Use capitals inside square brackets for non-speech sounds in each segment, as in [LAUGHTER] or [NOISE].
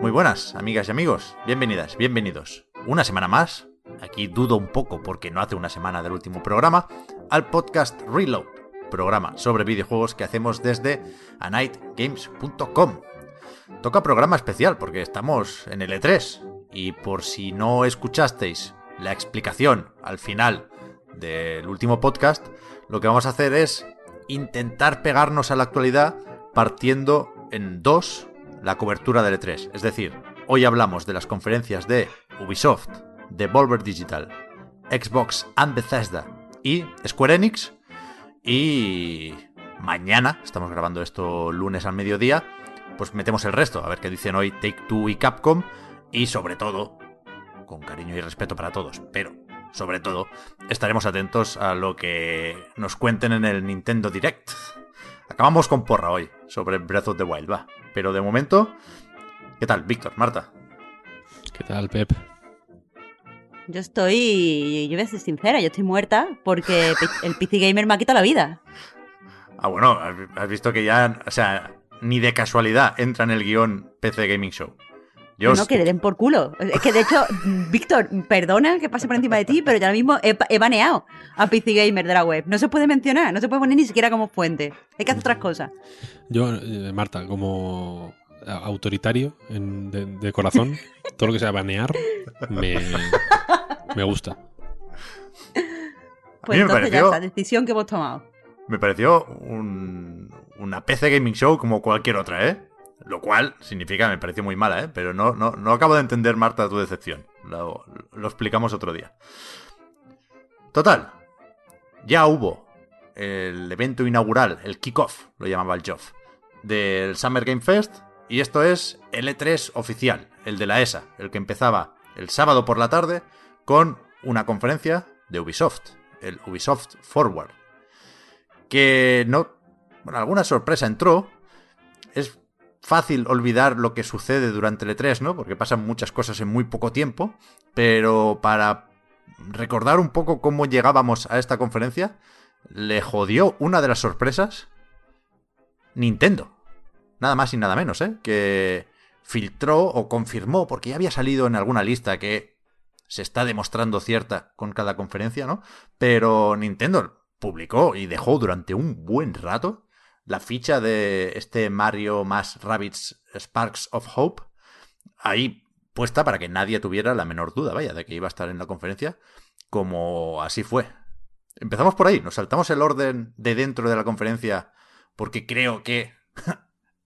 Muy buenas, amigas y amigos. Bienvenidas, bienvenidos. Una semana más, aquí dudo un poco porque no hace una semana del último programa, al podcast Reload, programa sobre videojuegos que hacemos desde anightgames.com. Toca programa especial porque estamos en el E3 y por si no escuchasteis la explicación al final del último podcast, lo que vamos a hacer es intentar pegarnos a la actualidad partiendo en dos la cobertura del E3. Es decir, hoy hablamos de las conferencias de Ubisoft, Devolver Digital, Xbox and Bethesda y Square Enix. Y mañana, estamos grabando esto lunes al mediodía, pues metemos el resto, a ver qué dicen hoy Take Two y Capcom. Y sobre todo, con cariño y respeto para todos, pero sobre todo estaremos atentos a lo que nos cuenten en el Nintendo Direct. Acabamos con porra hoy sobre Breath of the Wild, va. Pero de momento, ¿qué tal, Víctor, Marta? ¿Qué tal, Pep? Yo estoy, yo voy a ser sincera, yo estoy muerta porque el PC Gamer me ha quitado la vida. Ah, bueno, has visto que ya, o sea, ni de casualidad entra en el guion PC Gaming Show. No, que le den por culo. Es que de hecho, [LAUGHS] Víctor, perdona que pase por encima de ti, pero ya ahora mismo he, he, baneado a PC Gamer de la web. No se puede mencionar, no se puede poner ni siquiera como fuente. Hay que hacer otras cosas. Yo, eh, Marta, como autoritario en, de, de, corazón, [LAUGHS] todo lo que sea banear me, me gusta. Pues entonces pareció, ya está, decisión que hemos tomado. Me pareció un, una PC Gaming Show como cualquier otra, ¿eh? Lo cual significa, me pareció muy mala, ¿eh? Pero no, no, no acabo de entender, Marta, tu decepción. Lo, lo explicamos otro día. Total. Ya hubo el evento inaugural, el kickoff, lo llamaba el Joff, del Summer Game Fest. Y esto es el E3 oficial, el de la ESA, el que empezaba el sábado por la tarde con una conferencia de Ubisoft, el Ubisoft Forward. Que no. Bueno, alguna sorpresa entró. Fácil olvidar lo que sucede durante el E3, ¿no? Porque pasan muchas cosas en muy poco tiempo. Pero para recordar un poco cómo llegábamos a esta conferencia, le jodió una de las sorpresas Nintendo. Nada más y nada menos, ¿eh? Que filtró o confirmó, porque ya había salido en alguna lista que se está demostrando cierta con cada conferencia, ¿no? Pero Nintendo publicó y dejó durante un buen rato la ficha de este Mario más Rabbits Sparks of Hope ahí puesta para que nadie tuviera la menor duda, vaya, de que iba a estar en la conferencia, como así fue. Empezamos por ahí, nos saltamos el orden de dentro de la conferencia porque creo que [LAUGHS]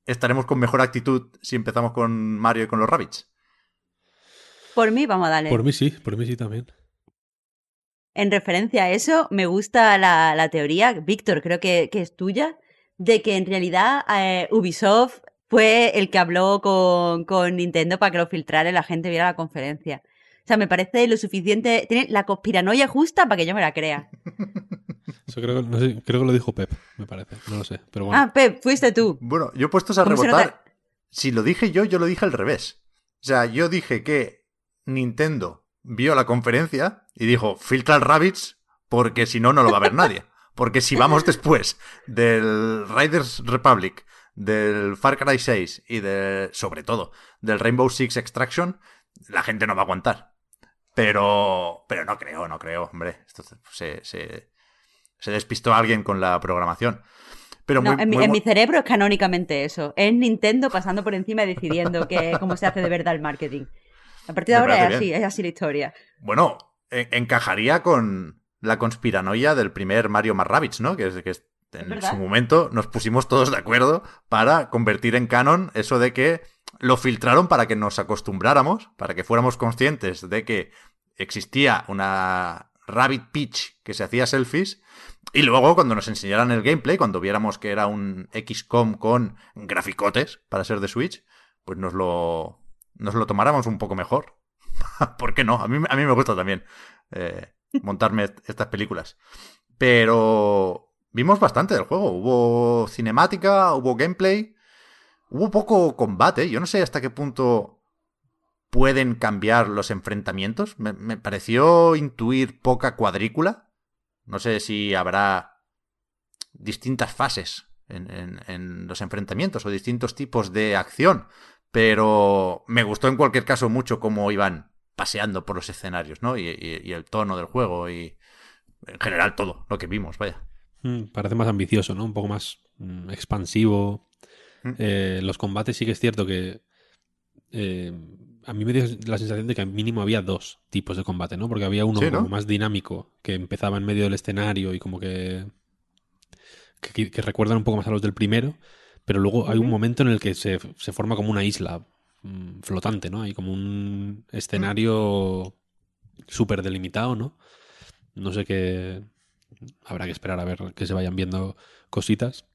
estaremos con mejor actitud si empezamos con Mario y con los Rabbits. Por mí, vamos a darle. Por mí sí, por mí sí también. En referencia a eso, me gusta la, la teoría, Víctor, creo que, que, es tuya, de que en realidad eh, Ubisoft fue el que habló con, con, Nintendo para que lo filtrara y la gente viera la conferencia. O sea, me parece lo suficiente. Tiene la conspiranoia justa para que yo me la crea. [LAUGHS] Eso creo, no sé, creo que lo dijo Pep, me parece. No lo sé. Pero bueno. Ah, Pep, fuiste tú. Bueno, yo he puesto a rebotar. Si lo dije yo, yo lo dije al revés. O sea, yo dije que Nintendo vio la conferencia y dijo, filtra el Rabbits porque si no, no lo va a ver nadie. Porque si vamos después del Riders Republic, del Far Cry 6 y de, sobre todo, del Rainbow Six Extraction, la gente no va a aguantar. Pero, pero no creo, no creo, hombre. Esto se, se, se despistó alguien con la programación. Pero no, en, mi, muy... en, mi, cerebro es canónicamente eso. Es Nintendo pasando por encima y decidiendo que, cómo se hace de verdad el marketing. A partir de Me ahora es así, bien. es así la historia. Bueno, en- encajaría con la conspiranoia del primer Mario más Rabbids, ¿no? Que es que en su momento nos pusimos todos de acuerdo para convertir en canon eso de que lo filtraron para que nos acostumbráramos, para que fuéramos conscientes de que existía una Rabbit Peach que se hacía selfies y luego cuando nos enseñaran el gameplay, cuando viéramos que era un XCOM con graficotes para ser de Switch, pues nos lo, nos lo tomáramos un poco mejor. [LAUGHS] ¿Por qué no? A mí, a mí me gusta también eh, montarme estas películas. Pero vimos bastante del juego. Hubo cinemática, hubo gameplay, hubo poco combate. Yo no sé hasta qué punto pueden cambiar los enfrentamientos. Me, pareció intuir poca cuadrícula. No sé si habrá distintas fases en, en, los enfrentamientos o distintos tipos de acción. Pero me gustó en cualquier caso mucho cómo iban paseando por los escenarios, ¿no? Y, y, y el tono del juego y en general todo lo que vimos, vaya. Mm, parece más ambicioso, ¿no? Un poco más mm, expansivo. Mm. Eh, los combates sí que es cierto que eh, a mí me dio la sensación de que al mínimo había dos tipos de combate, ¿no? Porque había uno Sí, ¿no? como más dinámico, que empezaba en medio del escenario y como que, que, que recuerdan un poco más a los del primero, pero luego hay un momento en el que se, se forma como una isla flotante, ¿no? Hay como un escenario súper delimitado, ¿no? No sé qué... Habrá que esperar a ver que se vayan viendo cositas.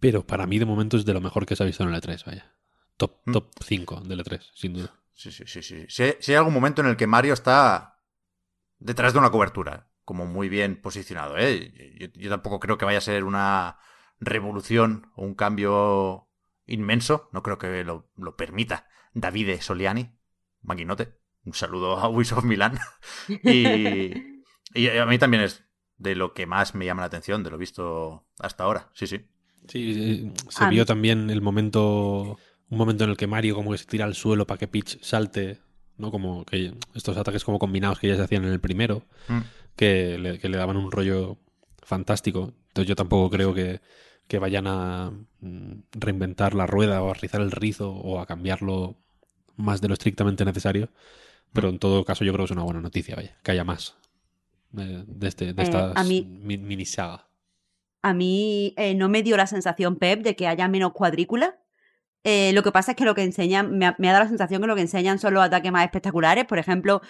Pero para mí de momento es de lo mejor que se ha visto en el E3, vaya. Top, Mm. top 5 del E3, sin duda. Sí, sí, sí, sí. Si hay, si hay algún momento en el que Mario está detrás de una cobertura, como muy bien posicionado, ¿eh? Yo, yo tampoco creo que vaya a ser una revolución o un cambio inmenso. No creo que lo, lo permita Davide Soliani, maquinote. Un saludo a Ubisoft Milán. [LAUGHS] Y, y a mí también es de lo que más me llama la atención, de lo visto hasta ahora. Sí, sí. Sí, eh, se A vio mí- también el momento, un momento en el que Mario como que se tira al suelo para que Peach salte, ¿no? Como que estos ataques como combinados que ya se hacían en el primero, Mm. que le, que le daban un rollo fantástico. Entonces yo tampoco creo que, que vayan a mm, reinventar la rueda o a rizar el rizo o a cambiarlo más de lo estrictamente necesario. Pero en todo caso yo creo que es una buena noticia, vaya, que haya más eh, de, este, de Eh, estas a mí- mi- mini saga. A mí eh, no me dio la sensación, Pep, de que haya menos cuadrícula. Eh, lo que pasa es que lo que enseñan, me ha, me ha dado la sensación que lo que enseñan son los ataques más espectaculares. Por ejemplo,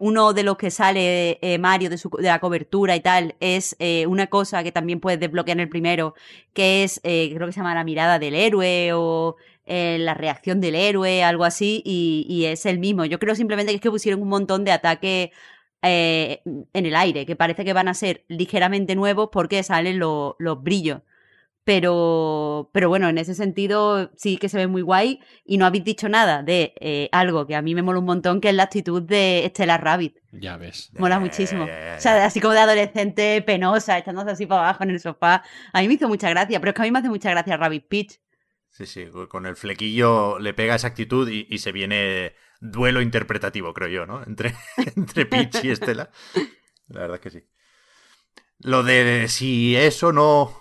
uno de los que sale eh, Mario de, su- de la cobertura y tal es eh, una cosa que también puedes desbloquear en el primero, que es, eh, creo que se llama la mirada del héroe o eh, la reacción del héroe, algo así, y, y es el mismo. Yo creo simplemente que es que pusieron un montón de ataques eh, en el aire, que parece que van a ser ligeramente nuevos porque salen lo- los brillos. Pero, pero bueno, en ese sentido sí que se ve muy guay y no habéis dicho nada de eh, algo que a mí me mola un montón, que es la actitud de Stellar Rabbit. Ya ves. Mola Ya, muchísimo. ya, ya. O sea, así como de adolescente penosa, echándose así para abajo en el sofá. A mí me hizo mucha gracia, pero es que a mí me hace mucha gracia Rabbit Peach. Sí, sí, con el flequillo le pega esa actitud y, y se viene duelo interpretativo, creo yo, ¿no? Entre, [LAUGHS] entre Peach y Estela. La verdad es que sí. Lo de si eso no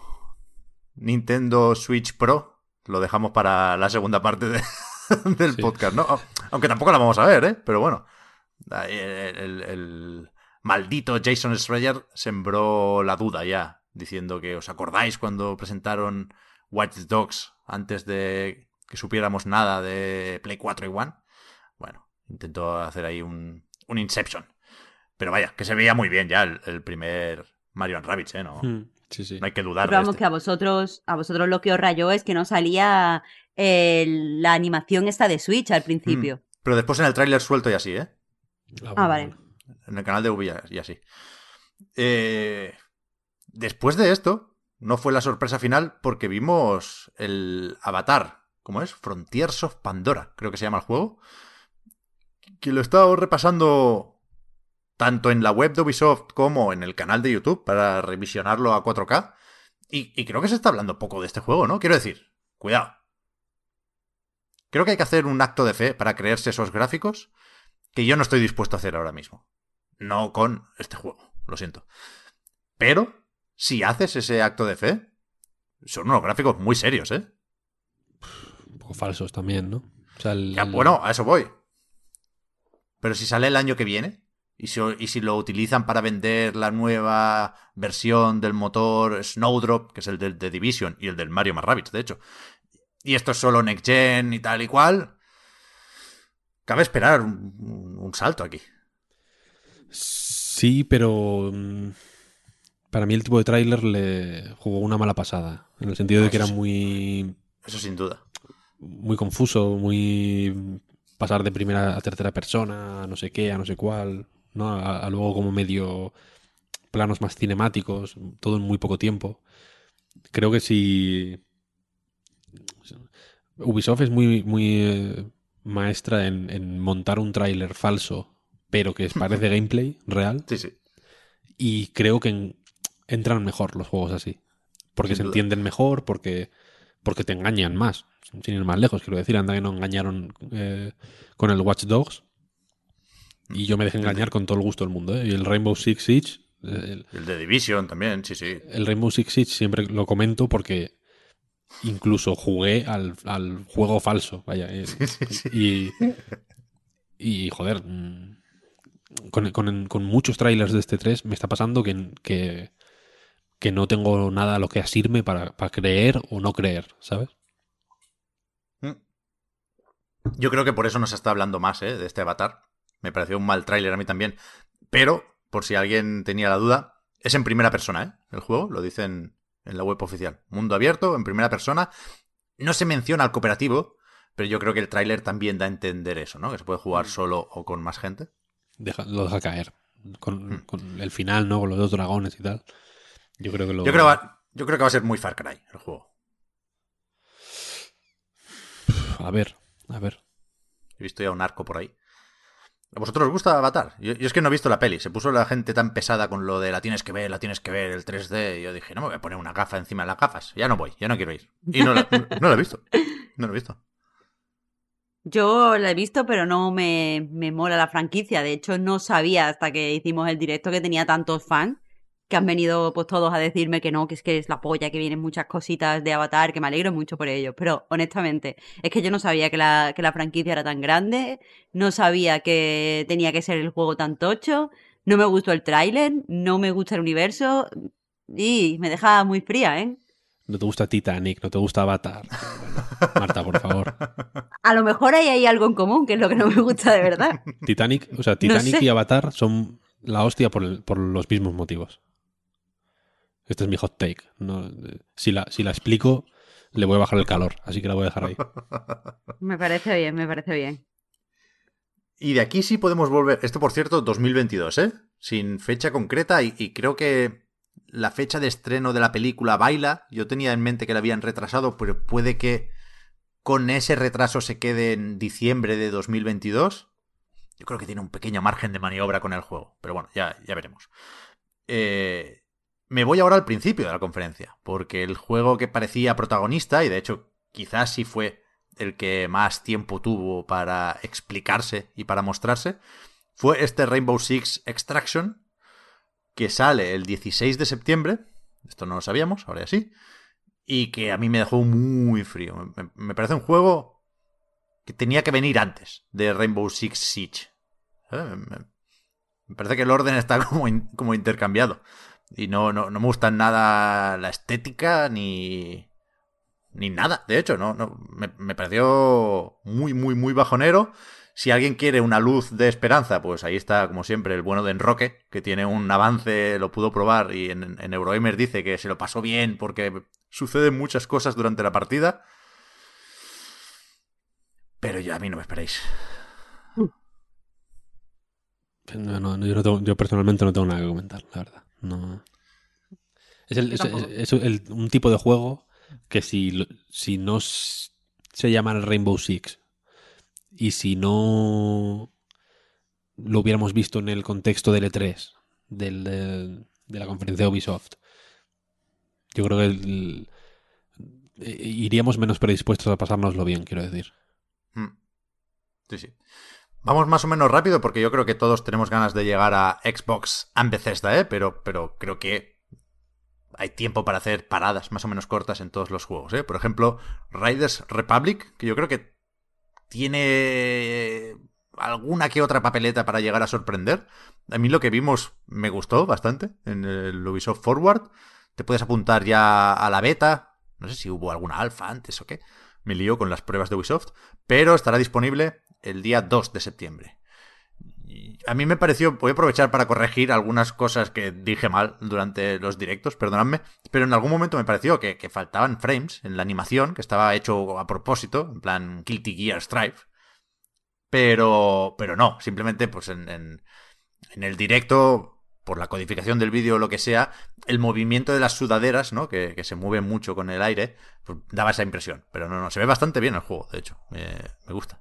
Nintendo Switch Pro, lo dejamos para la segunda parte de- [LAUGHS] del Sí. podcast, ¿no? Aunque tampoco la vamos a ver, ¿eh? Pero bueno. El, el- el maldito Jason Schreier sembró la duda ya, diciendo que os acordáis cuando presentaron Watch Dogs antes de que supiéramos nada de Play 4 y One. Bueno, intentó hacer ahí un, un Inception. Pero vaya, que se veía muy bien ya el, el primer Mario Rabbids, ¿eh? No, Mm, Sí, sí. no hay que dudar Pero de vamos, este. que a vosotros, a vosotros lo que os rayó es que no salía eh, la animación esta de Switch al principio. Mm. Pero después en el tráiler suelto y así, ¿eh? Ah, vale. En el canal de V y así. Eh, después de esto, no fue la sorpresa final porque vimos el Avatar. ¿Cómo es? Frontiers of Pandora, creo que se llama el juego. Que lo he estado repasando tanto en la web de Ubisoft como en el canal de YouTube para revisionarlo a 4K. Y, y creo que se está hablando poco de este juego, ¿no? Quiero decir, cuidado. Creo que hay que hacer un acto de fe para creerse esos gráficos que yo no estoy dispuesto a hacer ahora mismo. No con este juego, lo siento. Pero, si haces ese acto de fe, son unos gráficos muy serios, ¿eh? Un poco falsos también, ¿no? O sea, el- Ya, el- bueno, a eso voy. Pero si sale el año que viene, y si, y si lo utilizan para vender la nueva versión del motor Snowdrop, que es el del The Division y el del Mario más Rabbids, de hecho, y esto es solo Next Gen y tal y cual, cabe esperar un, un salto aquí. Sí, pero mm, para mí el tipo de tráiler le jugó una mala pasada. En el sentido de que Eso era sí. muy, Eso sin duda. muy confuso, muy pasar de primera a tercera persona, no sé qué, a no sé cuál, ¿no? A, a luego como medio planos más cinemáticos, todo en muy poco tiempo. Creo que si Ubisoft es muy, muy eh, maestra en, en montar un tráiler falso, pero que [LAUGHS] parece gameplay real. Sí, sí. Y creo que en- entran mejor los juegos así. Porque Sin se duda. entienden mejor, porque, porque te engañan más. Sin ir más lejos, quiero decir, anda que no engañaron eh, con el Watch Dogs. Y yo me dejé engañar con todo el gusto del mundo. ¿eh? Y el Rainbow Six Siege, el, de Division también, sí, sí. el Rainbow Six Siege siempre lo comento porque incluso jugué al, al juego falso. Vaya. eh, Y, y, joder, mm, con, con- con muchos trailers de este 3 me está pasando que, que, que no tengo nada a lo que asirme para, para creer o no creer, ¿sabes? Mm. Yo creo que por eso nos está hablando más ¿eh? de este avatar. Me pareció un mal tráiler a mí también. Pero, por si alguien tenía la duda, es en primera persona, ¿eh? El juego, lo dicen en la web oficial. Mundo abierto, en primera persona. No se menciona al cooperativo, pero yo creo que el tráiler también da a entender eso, ¿no? Que se puede jugar solo o con más gente. Deja- lo deja caer. Con, Mm. con el final, ¿no? Con los dos dragones y tal. Yo creo que lo. Yo creo, va- yo creo que va a ser muy Far Cry el juego. A ver, a ver. He visto ya un arco por ahí. ¿A vosotros os gusta Avatar? Yo, es que no he visto la peli. Se puso la gente tan pesada con lo de la tienes que ver, la tienes que ver, el 3D. Y yo dije, no me voy a poner una gafa encima de las gafas. Ya no voy, ya no quiero ir. Y no la, no he visto. No la he visto. Yo la he visto, pero no me, me mola la franquicia. De hecho, no sabía hasta que hicimos el directo que tenía tantos fans que han venido pues todos a decirme que no, que es que es la polla, que vienen muchas cositas de Avatar, que me alegro mucho por ello. Pero honestamente, es que yo no sabía que la, que la franquicia era tan grande, no sabía que tenía que ser el juego tan tocho, no me gustó el tráiler, no me gusta el universo y me deja muy fría, ¿eh? No te gusta Titanic, no te gusta Avatar. Bueno, Marta, por favor. [LAUGHS] A lo mejor ahí hay algo en común, que es lo que no me gusta de verdad. Titanic, o sea, Titanic sé. y Avatar son la hostia por, el- por los mismos motivos. Este es mi hot take. No, si, la, si la explico, le voy a bajar el calor, así que la voy a dejar ahí. [LAUGHS] Me parece bien, me parece bien. Y de aquí sí podemos volver. Esto, por cierto, 2022, ¿eh? Sin fecha concreta y, y creo que la fecha de estreno de la película baila. Yo tenía en mente que la habían retrasado, pero puede que con ese retraso se quede en diciembre de 2022. Yo creo que tiene un pequeño margen de maniobra con el juego, pero bueno, ya, ya veremos. Eh, me voy ahora al principio de la conferencia, porque el juego que parecía protagonista, y de hecho quizás sí fue el que más tiempo tuvo para explicarse y para mostrarse, fue este Rainbow Six Extraction, que sale el 16 de septiembre, esto no lo sabíamos, ahora ya sí, y que a mí me dejó muy frío. Me, parece un juego que tenía que venir antes de Rainbow Six Siege. Me, parece que el orden está [LAUGHS] como intercambiado. Y no, no, no me gusta nada la estética ni, ni nada. De hecho, no, no me, me pareció muy, muy, muy bajonero. Si alguien quiere una luz de esperanza, pues ahí está, como siempre, el bueno de Enroque, que tiene un avance, lo pudo probar y en, en Eurogamer dice que se lo pasó bien porque suceden muchas cosas durante la partida. Pero ya a mí no me esperéis. No, no, no yo personalmente no tengo nada que comentar, la verdad. No. Es, el- es- tampoco. es- es el- un tipo de juego que si, si no se llamara Rainbow Six y si no lo hubiéramos visto en el contexto del E3, del, de, de la conferencia de Ubisoft, yo creo que el- eh, iríamos menos predispuestos a pasárnoslo bien, quiero decir. Mm. Sí, sí. Vamos más o menos rápido porque yo creo que todos tenemos ganas de llegar a Xbox and Bethesda, ¿eh? Pero, pero creo que hay tiempo para hacer paradas más o menos cortas en todos los juegos, ¿eh? Por ejemplo, Riders Republic, que yo creo que tiene alguna que otra papeleta para llegar a sorprender. A mí lo que vimos me gustó bastante en el Ubisoft Forward. Te puedes apuntar ya a la beta. No sé si hubo alguna alfa antes o qué. Me lío con las pruebas de Ubisoft. Pero estará disponible el día 2 de septiembre. a mí me pareció, voy a aprovechar para corregir algunas cosas que dije mal durante los directos, perdonadme, pero en algún momento me pareció que, faltaban frames en la animación, que estaba hecho a propósito, en plan Guilty Gear Strive, pero, pero no, simplemente pues en, en, el directo por la codificación del vídeo o lo que sea, el movimiento de las sudaderas, ¿no? Que, se mueven mucho con el aire, pues daba esa impresión. Pero no, no, se ve bastante bien el juego, de hecho. Me gusta.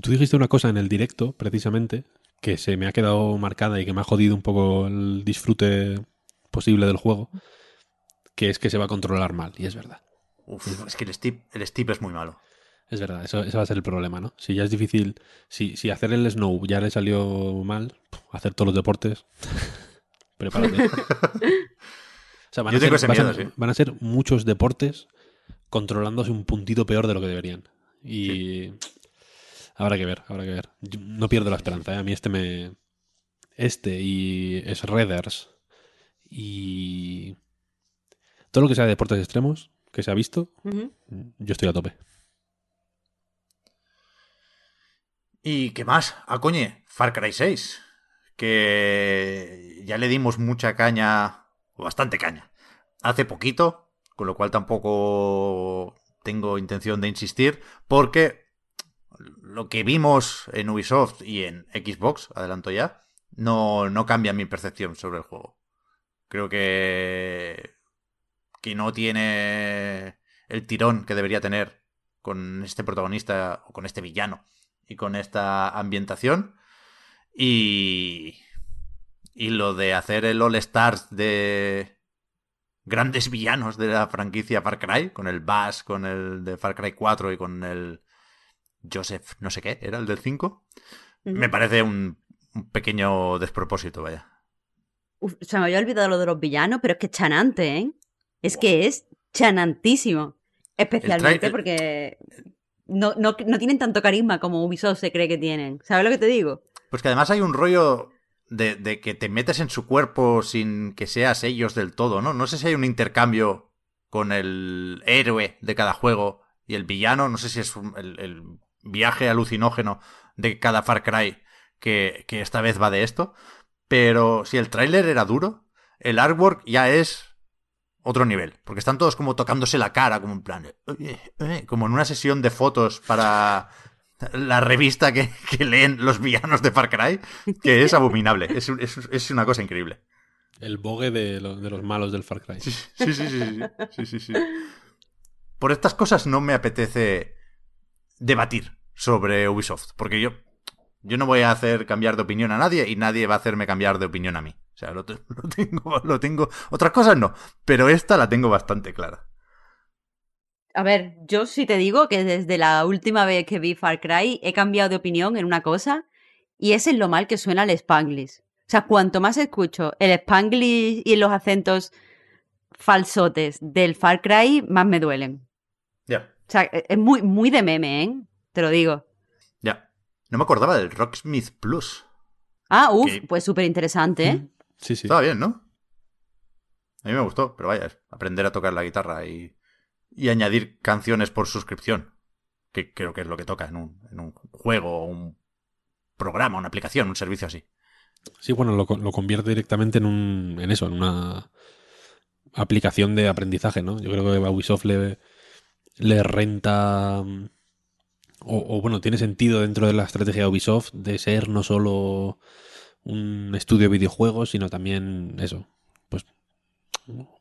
Tú dijiste una cosa en el directo, precisamente, que se me ha quedado marcada y que me ha jodido un poco el disfrute posible del juego, que es que se va a controlar mal, y es verdad. Uf, es que el Steep, el Steep es muy malo. Es verdad, eso, ese va a ser el problema, ¿no? Si ya es difícil, si, si hacer el snow ya le salió mal, hacer todos los deportes, [LAUGHS] prepárate. [LAUGHS] O sea, van, Yo a tengo ser, a miedo, sí. van a ser muchos deportes controlándose un puntito peor de lo que deberían. Y habrá que ver, habrá que ver. Yo no pierdo la esperanza, ¿eh? A mí este me... Este y Shredders y... Todo lo que sea de deportes extremos que se ha visto, yo estoy a tope. ¿Y qué más? Ah, coñe, Far Cry 6. Que ya le dimos mucha caña, o bastante caña, hace poquito, con lo cual tampoco tengo intención de insistir, porque lo que vimos en Ubisoft y en Xbox, adelanto ya, no, no cambia mi percepción sobre el juego. Creo que, que no tiene el tirón que debería tener con este protagonista o con este villano y con esta ambientación. Y, y lo de hacer el All Stars de grandes villanos de la franquicia Far Cry, con el Bass, con el de Far Cry 4 y con el Joseph, no sé qué, era el del 5, Ujú. me parece un, un pequeño despropósito, vaya. Uf, se me había olvidado lo de los villanos, pero es que es chanante, ¿eh? Es que es chanantísimo. Especialmente El porque no, no, no tienen tanto carisma como Ubisoft se cree que tienen. ¿Sabes lo que te digo? Pues que además hay un rollo de, de que te metes en su cuerpo sin que seas ellos del todo, ¿no? No sé si hay un intercambio con el héroe de cada juego y el villano, no sé si es un- el, el viaje alucinógeno de cada Far Cry que, que esta vez va de esto, pero si el tráiler era duro, el artwork ya es otro nivel, porque están todos como tocándose la cara, como en plan, "Oye, eh", como en una sesión de fotos para la revista que, que leen los villanos de Far Cry, que es [LAUGHS] abominable, es, un- es- es una cosa increíble. El bogue de, lo- de los malos del Far Cry. Sí, sí, sí, sí, sí, sí, sí, sí. Por estas cosas no me apetece debatir sobre Ubisoft, porque yo, yo no voy a hacer cambiar de opinión a nadie y nadie va a hacerme cambiar de opinión a mí. O sea, lo, [LAUGHS] lo tengo, lo tengo. Otras cosas no, pero esta la tengo bastante clara. A ver, yo sí te digo que desde la última vez que vi Far Cry he cambiado de opinión en una cosa y es en lo mal que suena el Spanglish. O sea, cuanto más escucho el Spanglish y los acentos falsotes del Far Cry, más me duelen. Sea, e- es muy, muy de meme, ¿eh? Te lo digo. ya. No me acordaba del Rocksmith Plus. Ah, uff, pues súper interesante, ¿eh? Sí, sí. Estaba bien, ¿no? A mí me gustó, pero vaya, aprender a tocar la guitarra y, y añadir canciones por suscripción. Que creo que es lo que toca en un, en un juego, un programa, una aplicación, un servicio así. Sí, bueno, lo, lo convierte directamente en un, en eso, en una aplicación de aprendizaje, ¿no? Yo creo que a Ubisoft le, le renta mm, o, o, bueno, tiene sentido dentro de la estrategia de Ubisoft de ser no solo un estudio de videojuegos, sino también eso, pues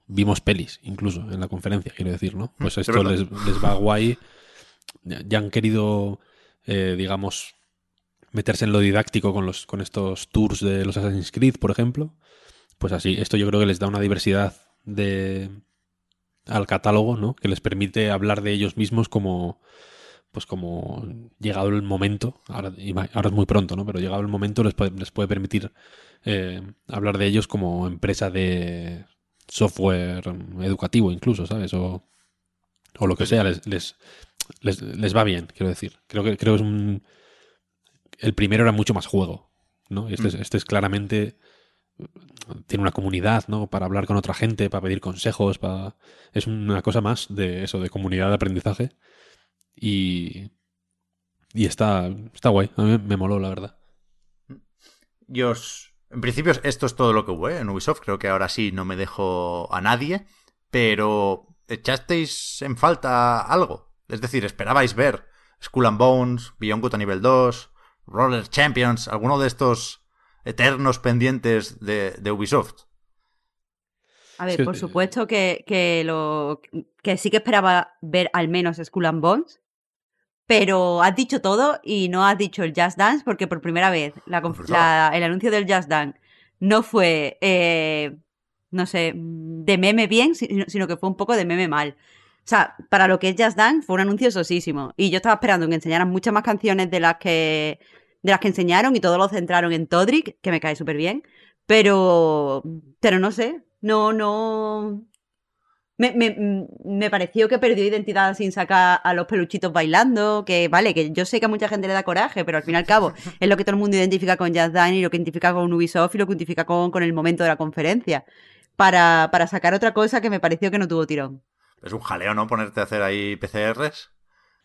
vimos pelis incluso en la conferencia, quiero decir, ¿no? Pues es esto les, les va guay. Ya, ya han querido, eh, digamos, meterse en lo didáctico con, los, con estos tours de los Assassin's Creed, por ejemplo. Pues así, esto yo creo que les da una diversidad de al catálogo, ¿no? Que les permite hablar de ellos mismos como pues como llegado el momento, ahora, ahora es muy pronto, ¿no? Pero llegado el momento les puede, les puede permitir eh, hablar de ellos como empresa de software educativo incluso, ¿sabes? O, o lo que sea, les, les, les, les va bien, quiero decir. Creo que creo que es un... El primero era mucho más juego, ¿no? Este, es, Mm. este es claramente... Tiene una comunidad, ¿no? Para hablar con otra gente, para pedir consejos, para... Es una cosa más de eso, de comunidad de aprendizaje. Y... y está, está guay. A mí me moló, la verdad. Yo. En principio esto es todo lo que hubo ¿eh? en Ubisoft. Creo que ahora sí no me dejo a nadie. Pero echasteis en falta algo. Es decir, esperabais ver Skull and Bones, Beyond Good a nivel 2, Roller Champions, alguno de estos eternos pendientes de, de Ubisoft. A ver, por supuesto que, que, lo, que sí que esperaba ver al menos Skull and Bones, pero has dicho todo y no has dicho el Just Dance porque por primera vez la, la, el anuncio del Just Dance no fue, eh, no sé, de meme bien, sino que fue un poco de meme mal. O sea, para lo que es Just Dance fue un anuncio sosísimo. Y yo estaba esperando que enseñaran muchas más canciones de las que, de las que enseñaron y todo lo centraron en Todrick, que me cae súper bien. Pero, pero no sé, no, no. Me, me, me, pareció que perdió identidad sin sacar a los peluchitos bailando, que vale, que yo sé que a mucha gente le da coraje, pero al fin y al cabo [LAUGHS] es lo que todo el mundo identifica con Just Dance y lo que identifica con Ubisoft y lo que identifica con, con el momento de la conferencia. Para, para sacar otra cosa que me pareció que no tuvo tirón. Es un jaleo, ¿no? Ponerte a hacer ahí PCRs.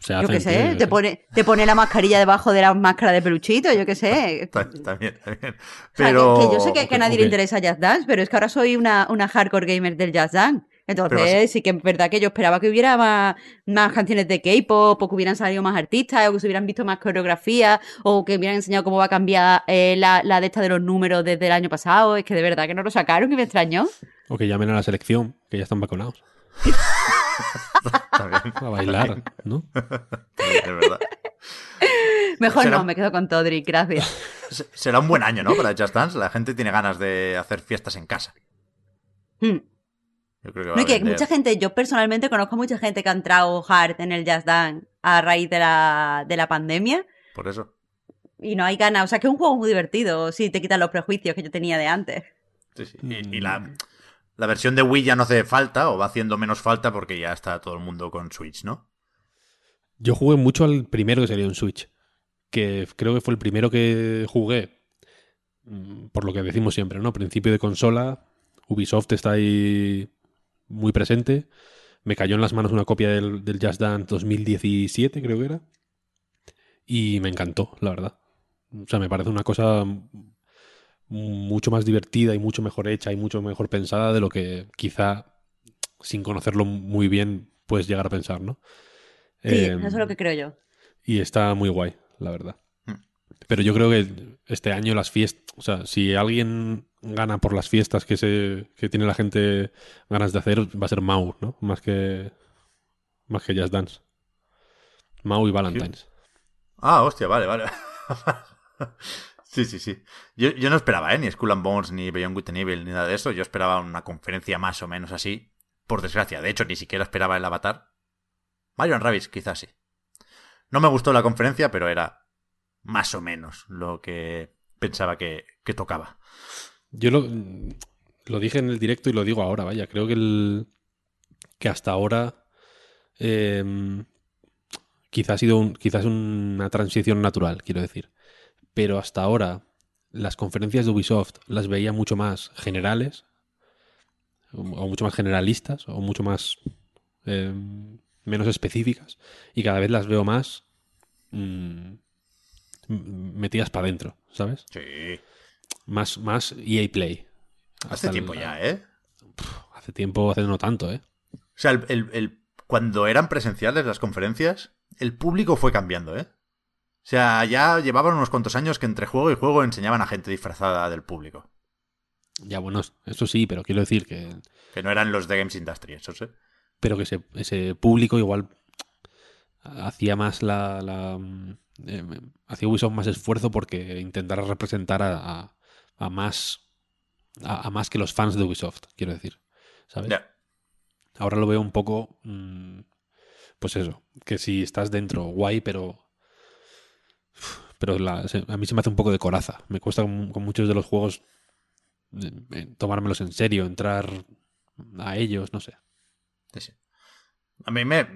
Yo qué sé, te pone, te pone la mascarilla debajo de la máscara de peluchito, yo qué sé. [LAUGHS] También, también. Pero... que, yo sé que, a nadie le interesa Jazz Dance, pero es que ahora soy una, una hardcore gamer del Jazz Dance. Entonces, sí que es verdad que yo esperaba que hubiera más, más canciones de K-pop, o que hubieran salido más artistas, o que se hubieran visto más coreografías, o que hubieran enseñado cómo va a cambiar eh, la, la, de esta de los números desde el año pasado. Es que de verdad que no lo sacaron y me extrañó. O que llamen a la selección, que ya están vacunados. [LAUGHS] [LAUGHS] A bailar, ¿no? es verdad. Mejor no, me quedo con Todrick, gracias. Será un buen año, ¿no? Para Just Dance. La gente tiene ganas de hacer fiestas en casa. Hmm. Yo creo que, no, que mucha gente, yo personalmente conozco mucha gente que ha entrado hard en el Just Dance a raíz de la, de la pandemia. Por eso. Y no hay ganas. O sea, que es un juego muy divertido si te quitan los prejuicios que yo tenía de antes. Sí, sí. y la, la versión de Wii ya no hace falta o va haciendo menos falta porque ya está todo el mundo con Switch, ¿no? Yo jugué mucho al primero que sería un Switch, que creo que fue el primero que jugué, mm, por lo que decimos siempre, ¿no? Principio de consola, Ubisoft está ahí muy presente. Me cayó en las manos una copia del, del Just Dance 2017, creo que era. Y me encantó, la verdad. O sea, me parece una cosa mucho más divertida y mucho mejor hecha y mucho mejor pensada de lo que quizá sin conocerlo muy bien puedes llegar a pensar, ¿no? Sí, em, eso es lo que creo yo. Y está muy guay, la verdad. Hmm. Pero yo creo que este año las fiestas, o sea, si alguien gana por las fiestas que se que tiene la gente ganas de hacer, va a ser Mau, ¿no? Más que más que Just Dance. Mau y Valentine's. Ah, hostia, vale, vale. [LAUGHS] Sí, sí, sí. Yo, yo no esperaba, ¿eh? Ni Skull and Bones, ni Beyond Good and Evil, ni nada de eso. Yo esperaba una conferencia más o menos así. Por desgracia. De hecho, ni siquiera esperaba el avatar. Mario Rabbids, quizás sí. No me gustó la conferencia, pero era más o menos lo que pensaba que, que tocaba. Yo lo, lo, dije en el directo y lo digo ahora, vaya. Creo que el. que hasta ahora. Eh, quizás ha sido un, quizás una transición natural, quiero decir pero hasta ahora las conferencias de Ubisoft las veía mucho más generales, o mucho más generalistas, o mucho más eh, menos específicas, y cada vez las veo más mm, metidas para adentro, ¿sabes? Sí. Más, más EA Play. Hace tiempo ya, ¿eh? hace tiempo, hace no tanto, ¿eh? O sea, el, cuando eran presenciales las conferencias, el público fue cambiando, ¿eh? O sea, ya llevaban unos cuantos años que entre juego y juego enseñaban a gente disfrazada del público. Ya, bueno, eso sí, pero quiero decir que... Que no eran los de Games Industry, eso sí. Pero que ese, ese público igual hacía más la... la eh, hacía Ubisoft más esfuerzo porque intentara representar a, a, más... A, más que los fans de Ubisoft, quiero decir. ¿Sabes? Ahora lo veo un poco... Mm, pues eso, que si estás dentro, guay, pero pero a mí se me hace un poco de coraza. Me cuesta con, muchos de los juegos eh, tomármelos en serio, entrar a ellos, no sé. A mí me,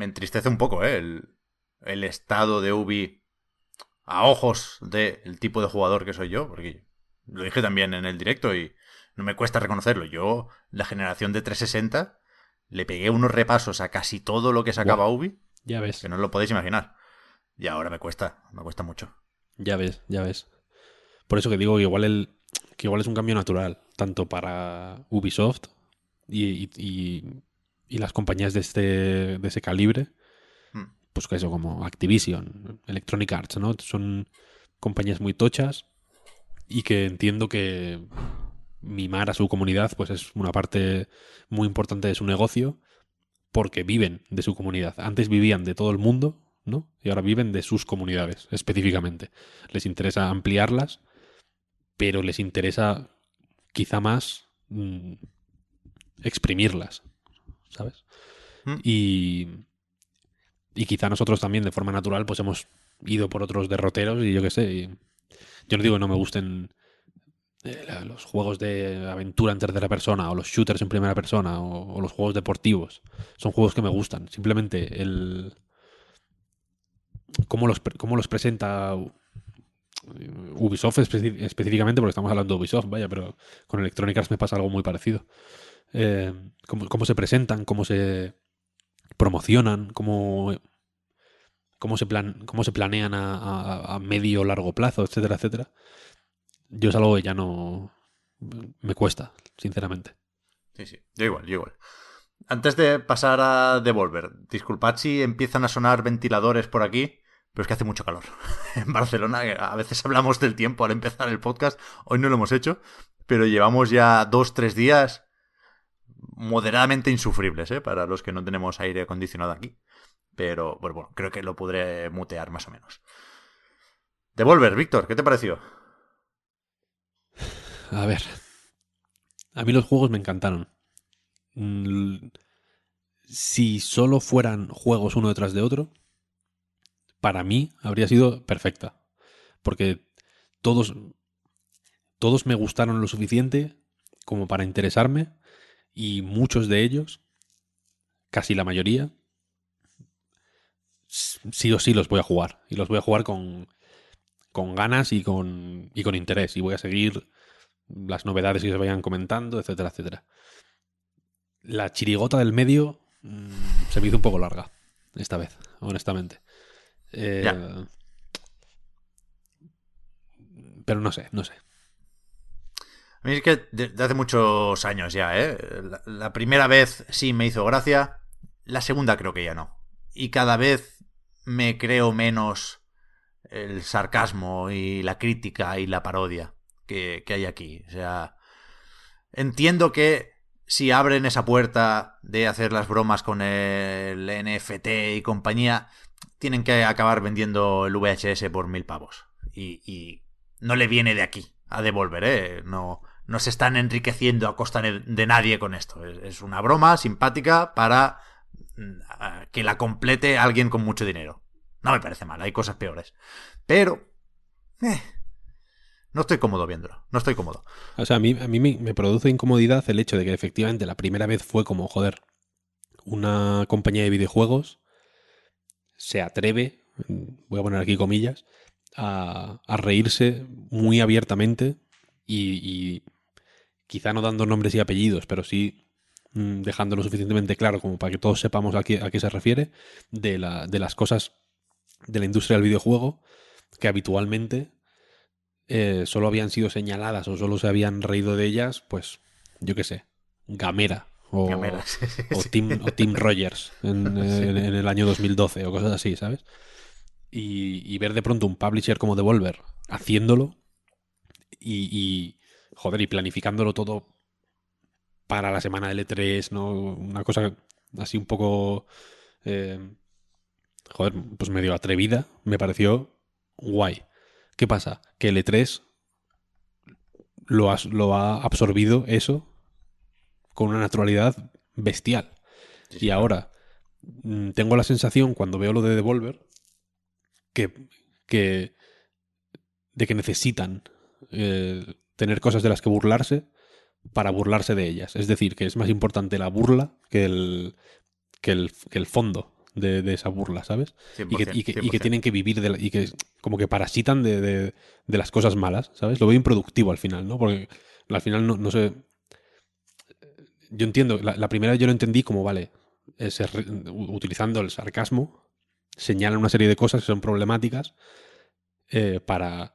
entristece un poco ¿eh? el, estado de Ubi a ojos del tipo de jugador que soy yo, porque lo dije también en el directo y no me cuesta reconocerlo. Yo, la generación de 360, le pegué unos repasos a casi todo lo que sacaba Ubi. Ya ves. Que no lo podéis imaginar. Y ahora me cuesta, me cuesta mucho. Ya ves, ya ves. Por eso que digo que igual, el, que igual es un cambio natural, tanto para Ubisoft y, y- y- y las compañías de, este, de ese calibre, Hmm. pues que eso, como Activision, Electronic Arts, ¿no? Son compañías muy tochas y que entiendo que mimar a su comunidad pues es una parte muy importante de su negocio porque viven de su comunidad. Antes vivían de todo el mundo, ¿no? Y ahora viven de sus comunidades específicamente. Les interesa ampliarlas, pero les interesa quizá más mm, exprimirlas, ¿sabes? Mm. Y, y quizá nosotros también de forma natural pues hemos ido por otros derroteros y yo qué sé. y yo no digo que no me gusten eh, los juegos de aventura en tercera persona o los shooters en primera persona o, o los juegos deportivos. Son juegos que me gustan. Simplemente el... Cómo los, cómo los presenta Ubisoft específicamente, porque estamos hablando de Ubisoft, vaya, pero con Electronic Arts me pasa algo muy parecido. Eh, cómo, cómo se presentan, cómo se promocionan, cómo, cómo, se, plan, cómo se planean a, a- a medio o largo plazo, etcétera, etcétera. Yo es algo que ya no me cuesta, sinceramente. Sí, sí. Yo igual, yo igual. Antes de pasar a Devolver, disculpad si empiezan a sonar ventiladores por aquí, pero es que hace mucho calor. [LAUGHS] En Barcelona, a veces hablamos del tiempo al empezar el podcast, hoy no lo hemos hecho, pero llevamos ya dos, tres días moderadamente insufribles, ¿eh? Para los que no tenemos aire acondicionado aquí. Pero, pues bueno, creo que lo podré mutear más o menos. Devolver, Víctor, ¿qué te pareció? A ver. A mí los juegos me encantaron. Si solo fueran juegos uno detrás de otro, para mí habría sido perfecta. Porque todos, todos me gustaron lo suficiente como para interesarme y muchos de ellos, casi la mayoría, sí o sí los voy a jugar. Y los voy a jugar con, con ganas y con, y con interés. Y voy a seguir las novedades que se vayan comentando, etcétera, etcétera. La chirigota del medio mm, se me hizo un poco larga esta vez, honestamente. Eh, Ya. Pero no sé, no sé. A mí es que desde hace muchos años ya, ¿eh? La, la primera vez sí me hizo gracia, la segunda creo que ya no. Y cada vez me creo menos el sarcasmo y la crítica y la parodia que, que hay aquí. O sea, entiendo que si abren esa puerta de hacer las bromas con el NFT y compañía, tienen que acabar vendiendo el VHS por mil pavos. Y, no le viene de aquí a devolver, ¿eh? No, no se están enriqueciendo a costa de nadie con esto. Es, es una broma simpática para mm, que la complete alguien con mucho dinero. No me parece mal, hay cosas peores. Pero... eh, no estoy cómodo viéndolo, no estoy cómodo. O sea, a mí, a mí me, produce incomodidad el hecho de que efectivamente la primera vez fue como, joder, una compañía de videojuegos se atreve, voy a poner aquí comillas, a, a reírse muy abiertamente y, quizá no dando nombres y apellidos, pero sí mm, dejándolo suficientemente claro como para que todos sepamos a qué, a qué se refiere, de, la, de las cosas de la industria del videojuego que habitualmente eh, solo habían sido señaladas o solo se habían reído de ellas, pues yo qué sé, Gamera o, Gamera, [LAUGHS] sí, sí, o, sí. Tim, o Tim Rogers en, [LAUGHS] Sí. en- en el año 2012 o cosas así, ¿sabes? Y, y ver de pronto un publisher como Devolver haciéndolo y, y, joder, y planificándolo todo para la semana del E3, ¿no? Una cosa así un poco, eh, joder, pues medio atrevida, me pareció guay. ¿Qué pasa? Que el E3 lo, has- lo ha absorbido eso con una naturalidad bestial. Sí. Y ahora mm, tengo la sensación cuando veo lo de Devolver que, que de que necesitan eh, tener cosas de las que burlarse para burlarse de ellas. Es decir, que es más importante la burla que el, que el, que el fondo de, de esa burla, ¿sabes? Y que, y que- y que 100%. tienen que vivir de la- y que como que parasitan de, de- de las cosas malas, ¿sabes? Lo veo improductivo al final, ¿no? Porque al final no, no sé. Yo entiendo, la, la primera yo lo entendí como, vale, es utilizando el sarcasmo señalan una serie de cosas que son problemáticas eh, para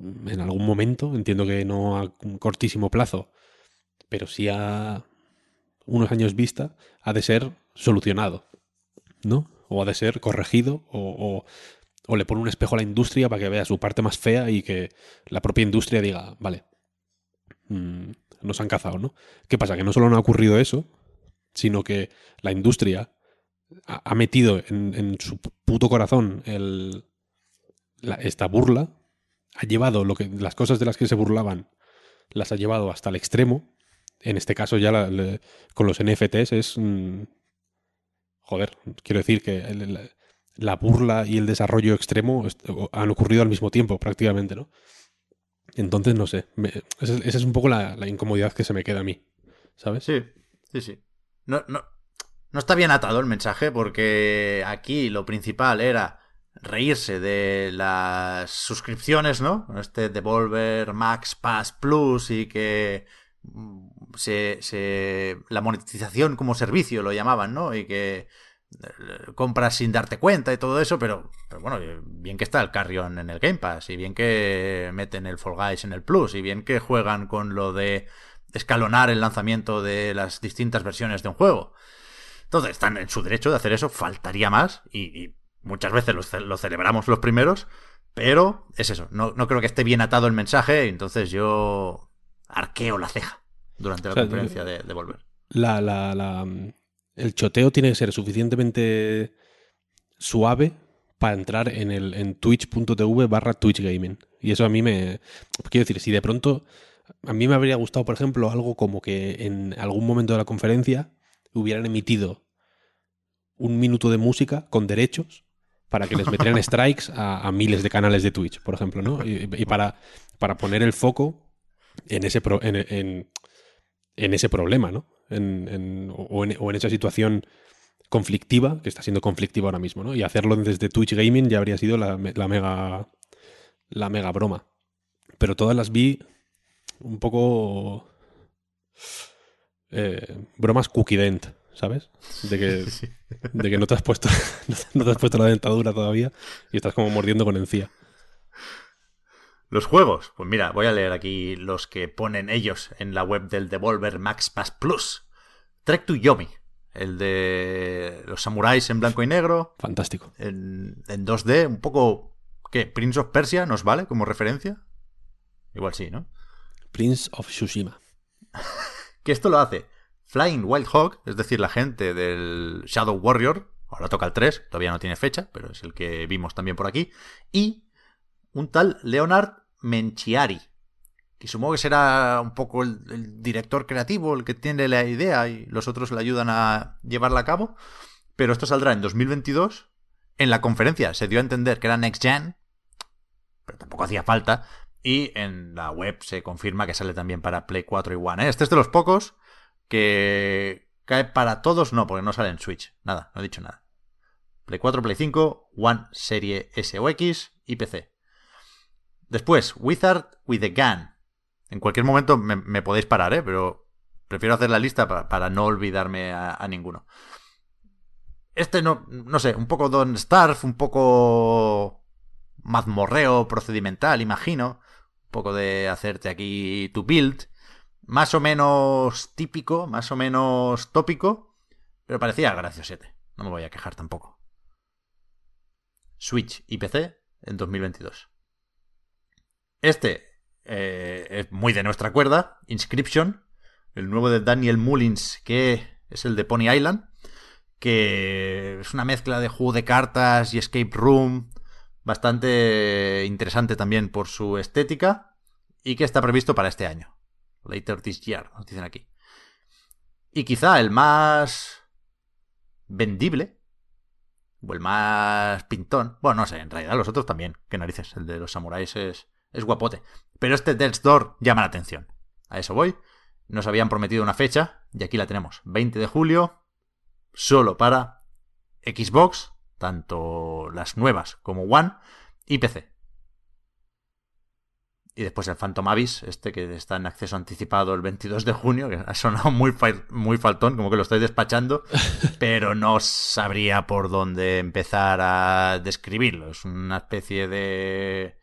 en algún momento, entiendo que no a un cortísimo plazo, pero sí a unos años vista, ha de ser solucionado, ¿no? O ha de ser corregido o, o, le pone un espejo a la industria para que vea su parte más fea y que la propia industria diga, vale, mm, nos han cazado, ¿no? ¿Qué pasa? Que no solo no ha ocurrido eso, sino que la industria ha, metido en, su puto corazón esta burla, ha llevado lo que, las cosas de las que se burlaban, las ha llevado hasta el extremo. En este caso ya con los NFTs es... Mm, joder, quiero decir que la burla y el desarrollo extremo han ocurrido al mismo tiempo prácticamente, ¿no? Entonces, no sé, esa, es un poco la, incomodidad que se me queda a mí, ¿sabes? Sí, sí, sí. No, no, no está bien atado el mensaje porque aquí lo principal era reírse de las suscripciones, ¿no? Este Devolver Max Pass Plus y que se, se, la monetización como servicio lo llamaban, ¿no? Y que eh, compras sin darte cuenta y todo eso, pero, pero, bueno, bien que está el Carrion en el Game Pass, y bien que meten el Fall Guys en el Plus, y bien que juegan con lo de escalonar el lanzamiento de las distintas versiones de un juego. Entonces, están en su derecho de hacer eso, faltaría más, y, muchas veces lo, celebramos los primeros, pero es eso, no, creo que esté bien atado el mensaje, entonces yo arqueo la ceja durante la conferencia de, de, Volver. La, la, la, el choteo tiene que ser suficientemente suave para entrar en el en twitch.tv barra Twitch Gaming. Y eso a mí me... Quiero decir, si de pronto... A mí me habría gustado, por ejemplo, algo como que en algún momento de la conferencia hubieran emitido un minuto de música con derechos para que les metieran [LAUGHS] strikes a, miles de canales de Twitch, por ejemplo, ¿no? Y, para, para poner el foco en ese, en, en, ese problema, ¿no? En, o, en, esa situación conflictiva, que está siendo conflictiva ahora mismo, ¿no? Y hacerlo desde Twitch Gaming ya habría sido la, la mega la mega broma. Pero todas las vi un poco eh, bromas cookie dent, ¿sabes? De que, [LAUGHS] de que no, te has puesto, [LAUGHS] no te has puesto la dentadura todavía y estás como mordiendo con encía. Los juegos, pues mira, voy a leer aquí los que ponen ellos en la web del Devolver Max Pass Plus. Trek to Yomi, el de los samuráis en blanco y negro. Fantástico. En, en 2D, un poco... ¿Qué? ¿Prince of Persia nos vale como referencia? Igual sí, ¿no? Prince of Tsushima. [LAUGHS] que esto lo hace Flying Wild Hog, es decir, la gente del Shadow Warrior, ahora toca el 3, todavía no tiene fecha, pero es el que vimos también por aquí, y un tal Leonard Menciari, que supongo que será un poco el, director creativo, el que tiene la idea y los otros le ayudan a llevarla a cabo, pero esto saldrá en 2022. En la conferencia se dio a entender que era Next Gen, pero tampoco hacía falta, y en la web se confirma que sale también para Play 4 y One. ¿eh? Este es de los pocos que cae para todos, no, porque no sale en Switch. Nada, no he dicho nada. Play 4, Play 5, One Serie S o X y PC. Después, Wizard with a Gun. En cualquier momento me, podéis parar, ¿eh? pero prefiero hacer la lista para, no olvidarme a, ninguno. Este no, no sé, un poco Don Starf, un poco mazmorreo procedimental, imagino un poco de hacerte aquí tu build, más o menos típico, más o menos tópico, pero parecía graciosete. No me voy a quejar tampoco. Switch y PC en 2022. Este eh, es muy de nuestra cuerda, Inscription, el nuevo de Daniel Mullins, que es el de Pony Island, que es una mezcla de juego de cartas y escape room, bastante interesante también por su estética y que está previsto para este año. Later this year, nos dicen aquí. Y quizá el más vendible, o el más pintón, bueno, no sé, en realidad los otros también, qué narices, el de los samuráis es, es guapote. Pero este Death's Door llama la atención. A eso voy. Nos habían prometido una fecha y aquí la tenemos. 20 de julio, solo para Xbox, tanto las nuevas como One y PC. Y después el Phantom Abyss, este que está en acceso anticipado el 22 de junio, que ha sonado muy, muy faltón, como que lo estoy despachando, [LAUGHS] pero no sabría por dónde empezar a describirlo. Es una especie de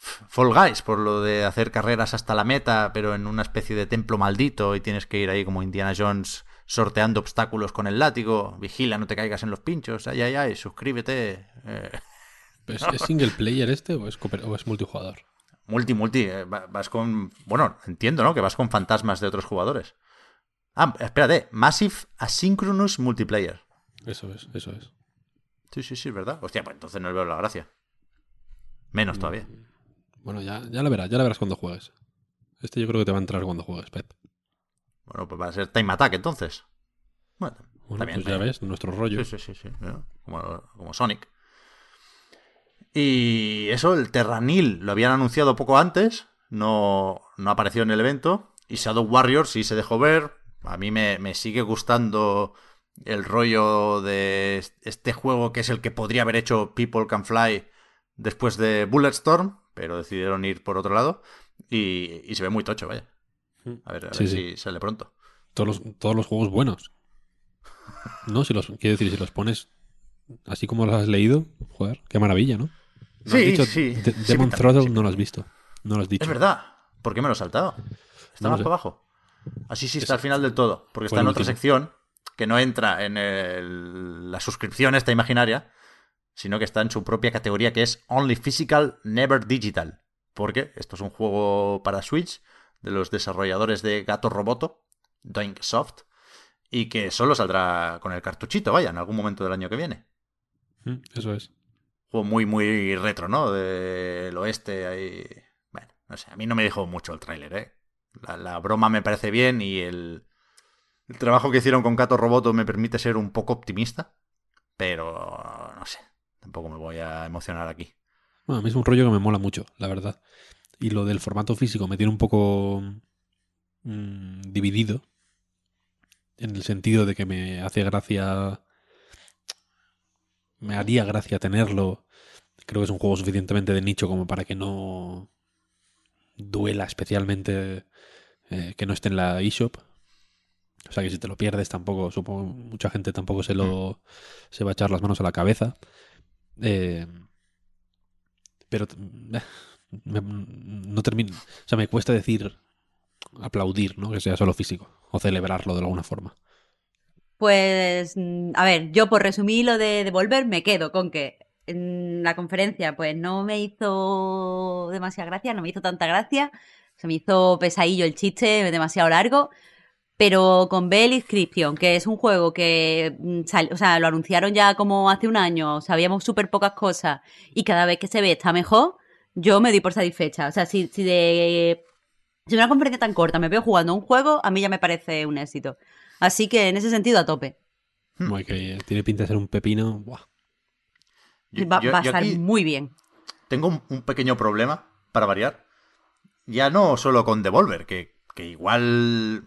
Fall Guys, por lo de hacer carreras hasta la meta, pero en una especie de templo maldito y tienes que ir ahí como Indiana Jones sorteando obstáculos con el látigo. Vigila, no te caigas en los pinchos. Ay, ay, ay, suscríbete. Eh, [LAUGHS] ¿Es, es single player este o es, o es multijugador? multi, multi. eh, va- vas con. Bueno, entiendo, ¿no? Que vas con fantasmas de otros jugadores. Ah, espérate. Massive Asynchronous Multiplayer. Eso es, eso es. Sí, sí, sí, ¿verdad? Hostia, pues entonces no le veo la gracia. Menos todavía. Bueno, ya, ya lo verás, ya lo verás cuando juegues. Este yo creo que te va a entrar cuando juegues, Pep. Bueno, pues va a ser Time Attack entonces. Bueno, Bueno, también, pues ya también. ves, nuestro rollo. Sí, sí, sí, sí, ¿no? Como, como Sonic. Y eso, el Terranil lo habían anunciado poco antes, no, no apareció en el evento. Y Shadow Warrior sí se dejó ver. A mí me, me sigue gustando el rollo de este juego que es el que podría haber hecho People Can Fly después de Bulletstorm, pero decidieron ir por otro lado. Y, y se ve muy tocho, vaya. A ver, a Sí, ver sí. si sale pronto. Todos los, todos los juegos buenos. [LAUGHS] No, si los, quiero decir, si los pones así como los has leído, joder, qué maravilla, ¿no? No Sí, dicho sí. De- Sí, Demon Throttle sí. no lo has visto. No lo has dicho. Es verdad. ¿Por qué me lo he saltado? Está No más para abajo. Así sí Es- está al final del todo. Porque está en otra último. sección que no entra en el- la suscripción esta imaginaria, sino que está en su propia categoría que es Only Physical, Never Digital. Porque esto es un juego para Switch de los desarrolladores de Gato Roboto, Doink Soft, y que solo saldrá con el cartuchito, vaya, en algún momento del año que viene. Mm, Eso es. Juego muy, muy retro, ¿no? Del oeste ahí. Bueno, no sé, a mí no me dijo mucho el tráiler, ¿eh? La, la broma me parece bien y el, el trabajo que hicieron con Gato Roboto me permite ser un poco optimista, pero tampoco me voy a emocionar aquí. Bueno, a mí es un rollo que me mola mucho, la verdad. Y lo del formato físico me tiene un poco mm, dividido. En el sentido de que me hace gracia. Me haría gracia tenerlo. Creo que es un juego suficientemente de nicho como para que no duela especialmente eh, que no esté en la eShop. O sea que si te lo pierdes tampoco, supongo mucha gente tampoco se lo se va a echar las manos a la cabeza. Eh, pero eh, me- no termino. O sea, me cuesta decir aplaudir, ¿no? Que sea solo físico. O celebrarlo de alguna forma. Pues, mm, a ver, yo por resumir lo de Devolver me quedo con que en la conferencia pues no me hizo demasiada gracia, no me hizo tanta gracia, se me hizo pesadillo el chiste, demasiado largo, pero con Bell Inscription, que es un juego que, mm, sal- o sea, lo anunciaron ya como hace un año, sabíamos súper pocas cosas y cada vez que se ve está mejor, yo me doy por satisfecha. O sea, si, si de... Si una conferencia tan corta me veo jugando un juego, a mí ya me parece un éxito. Así que en ese sentido a tope. Que tiene pinta de ser un pepino. Buah. Yo- va, yo- va a estar muy bien. tengo un, un pequeño problema, para variar. Ya no solo con Devolver, que, que igual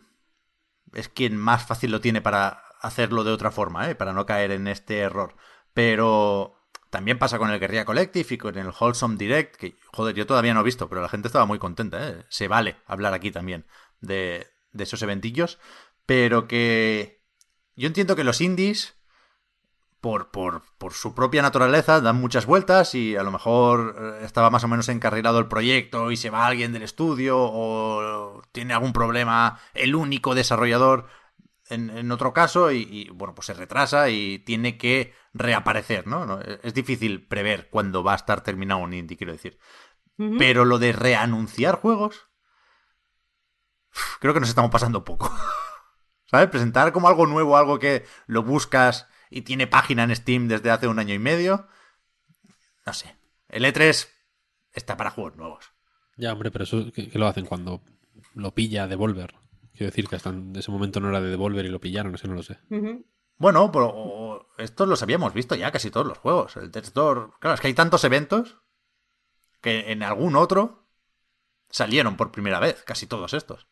es quien más fácil lo tiene para hacerlo de otra forma, ¿eh? para no caer en este error. Pero también pasa con el Guerrilla Collective y con el Wholesome Direct, que, joder, yo todavía no he visto, pero la gente estaba muy contenta. ¿eh? Se vale hablar aquí también de, de esos eventillos, pero que yo entiendo que los indies por, por, por su propia naturaleza dan muchas vueltas y a lo mejor eh, estaba más o menos encarrilado el proyecto y se va alguien del estudio o tiene algún problema el único desarrollador en, en otro caso y, y, bueno, pues se retrasa y tiene que reaparecer, ¿no? No, Es difícil prever cuándo va a estar terminado un indie, quiero decir. Pero lo de reanunciar juegos, creo que nos estamos pasando poco. [LAUGHS] ¿Sabes? Presentar como algo nuevo, algo que lo buscas y tiene página en Steam desde hace un año y medio. No sé. El E3 está para juegos nuevos. Ya, hombre, pero eso que, que lo hacen cuando lo pilla Devolver. Quiero decir que hasta en ese momento no era de Devolver y lo pillaron, eso no lo sé. Bueno, pero estos los habíamos visto ya casi todos los juegos. El Death Door. Claro, es que hay tantos eventos que en algún otro salieron por primera vez, casi todos estos.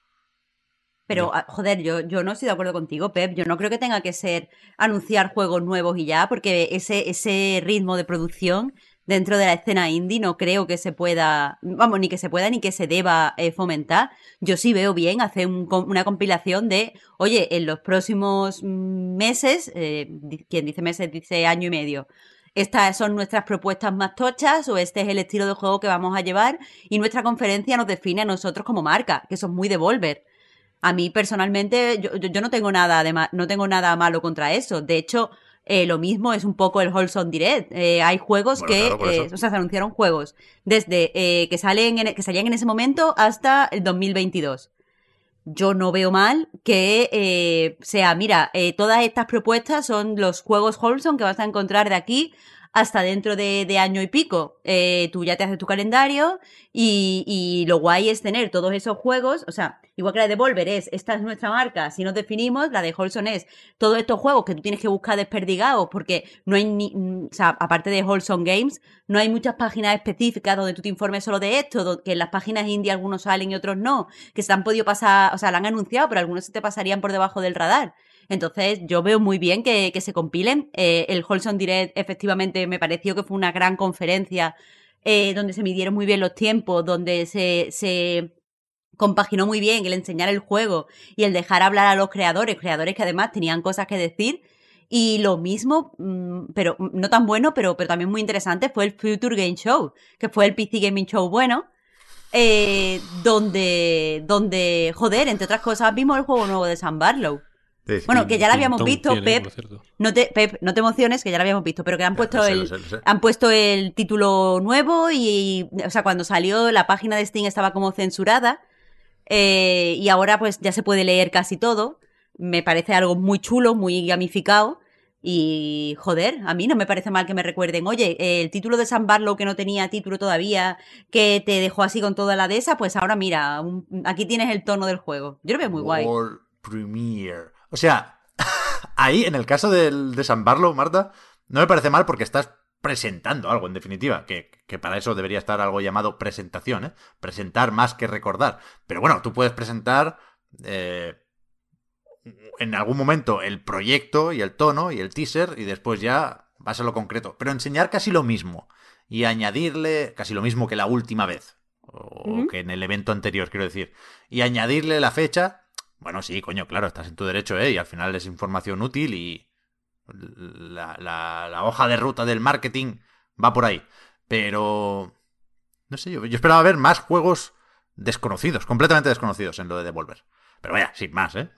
Pero, ah, joder, yo, yo no estoy de acuerdo contigo, Pep. Yo no creo que tenga que ser anunciar juegos nuevos y ya, porque ese, ese ritmo de producción dentro de la escena indie no creo que se pueda, vamos, ni que se pueda ni que se deba eh, fomentar. Yo sí veo bien hacer un una compilación de, oye, en los próximos mm, meses, eh, quien dice meses dice año y medio, estas son nuestras propuestas más tochas o este es el estilo de juego que vamos a llevar y nuestra conferencia nos define a nosotros como marca, que son muy devolver. A mí personalmente yo, yo no tengo nada de no tengo nada malo contra eso. De hecho, eh, lo mismo es un poco el Wholesome Direct. Eh, hay juegos que, eh, o sea, se anunciaron juegos desde que salen que salían en ese momento hasta el 2022 yo no veo mal que sea, mira, todas estas propuestas son los juegos Wholesome que vas a encontrar de aquí hasta dentro de, año y pico. Eh, tú ya te haces tu calendario y, y, lo guay es tener todos esos juegos, o sea, igual que la de Devolver es, esta es nuestra marca, si nos definimos, la de Holson es todos estos juegos que tú tienes que buscar desperdigados porque no hay ni, o sea, aparte de Holson Games, no hay muchas páginas específicas donde tú te informes solo de esto, que en las páginas indie algunos salen y otros no, que se han podido pasar, o sea, la han anunciado, pero algunos se te pasarían por debajo del radar. Entonces, yo veo muy bien que, se compilen. Eh, el Holson Direct, efectivamente, me pareció que fue una gran conferencia eh, donde se midieron muy bien los tiempos, donde se, se compaginó muy bien el enseñar el juego y el dejar hablar a los creadores, creadores que además tenían cosas que decir. Y lo mismo, mm, pero no tan bueno, pero, pero también muy interesante, fue el Future Game Show, que fue el PC Gaming Show bueno, eh, donde, donde, joder, entre otras cosas, vimos el juego nuevo de San Barlow bueno, que ya la habíamos visto, Pep. No te, Pep, no te emociones, que ya la habíamos visto, pero que han puesto el, han puesto el título nuevo y, o sea, cuando salió la página de Steam estaba como censurada eh, y ahora pues ya se puede leer casi todo. Me parece algo muy chulo, muy gamificado. Y joder, a mí no me parece mal que me recuerden, oye, el título de San Barlow que no tenía título todavía, que te dejó así con toda la de esa, pues ahora mira, aquí tienes el tono del juego. Yo lo veo muy guay. Premiere. O sea, [LAUGHS] ahí, en el caso del, de San Barlow, Marta, no me parece mal porque estás presentando algo, en definitiva, que, para eso debería estar algo llamado presentación, ¿eh? Presentar más que recordar. Pero bueno, tú puedes presentar eh, en algún momento el proyecto y el tono y el teaser y después ya vas a lo concreto. Pero enseñar casi lo mismo y añadirle casi lo mismo que la última vez, o que en el evento anterior, quiero decir, y añadirle la fecha, bueno, sí, coño, claro, estás en tu derecho, ¿eh? Y al final es información útil y la, hoja de ruta del marketing va por ahí. Pero... No sé, yo, yo esperaba ver más juegos desconocidos, completamente desconocidos en lo de Devolver. Pero vaya, sin más, ¿eh?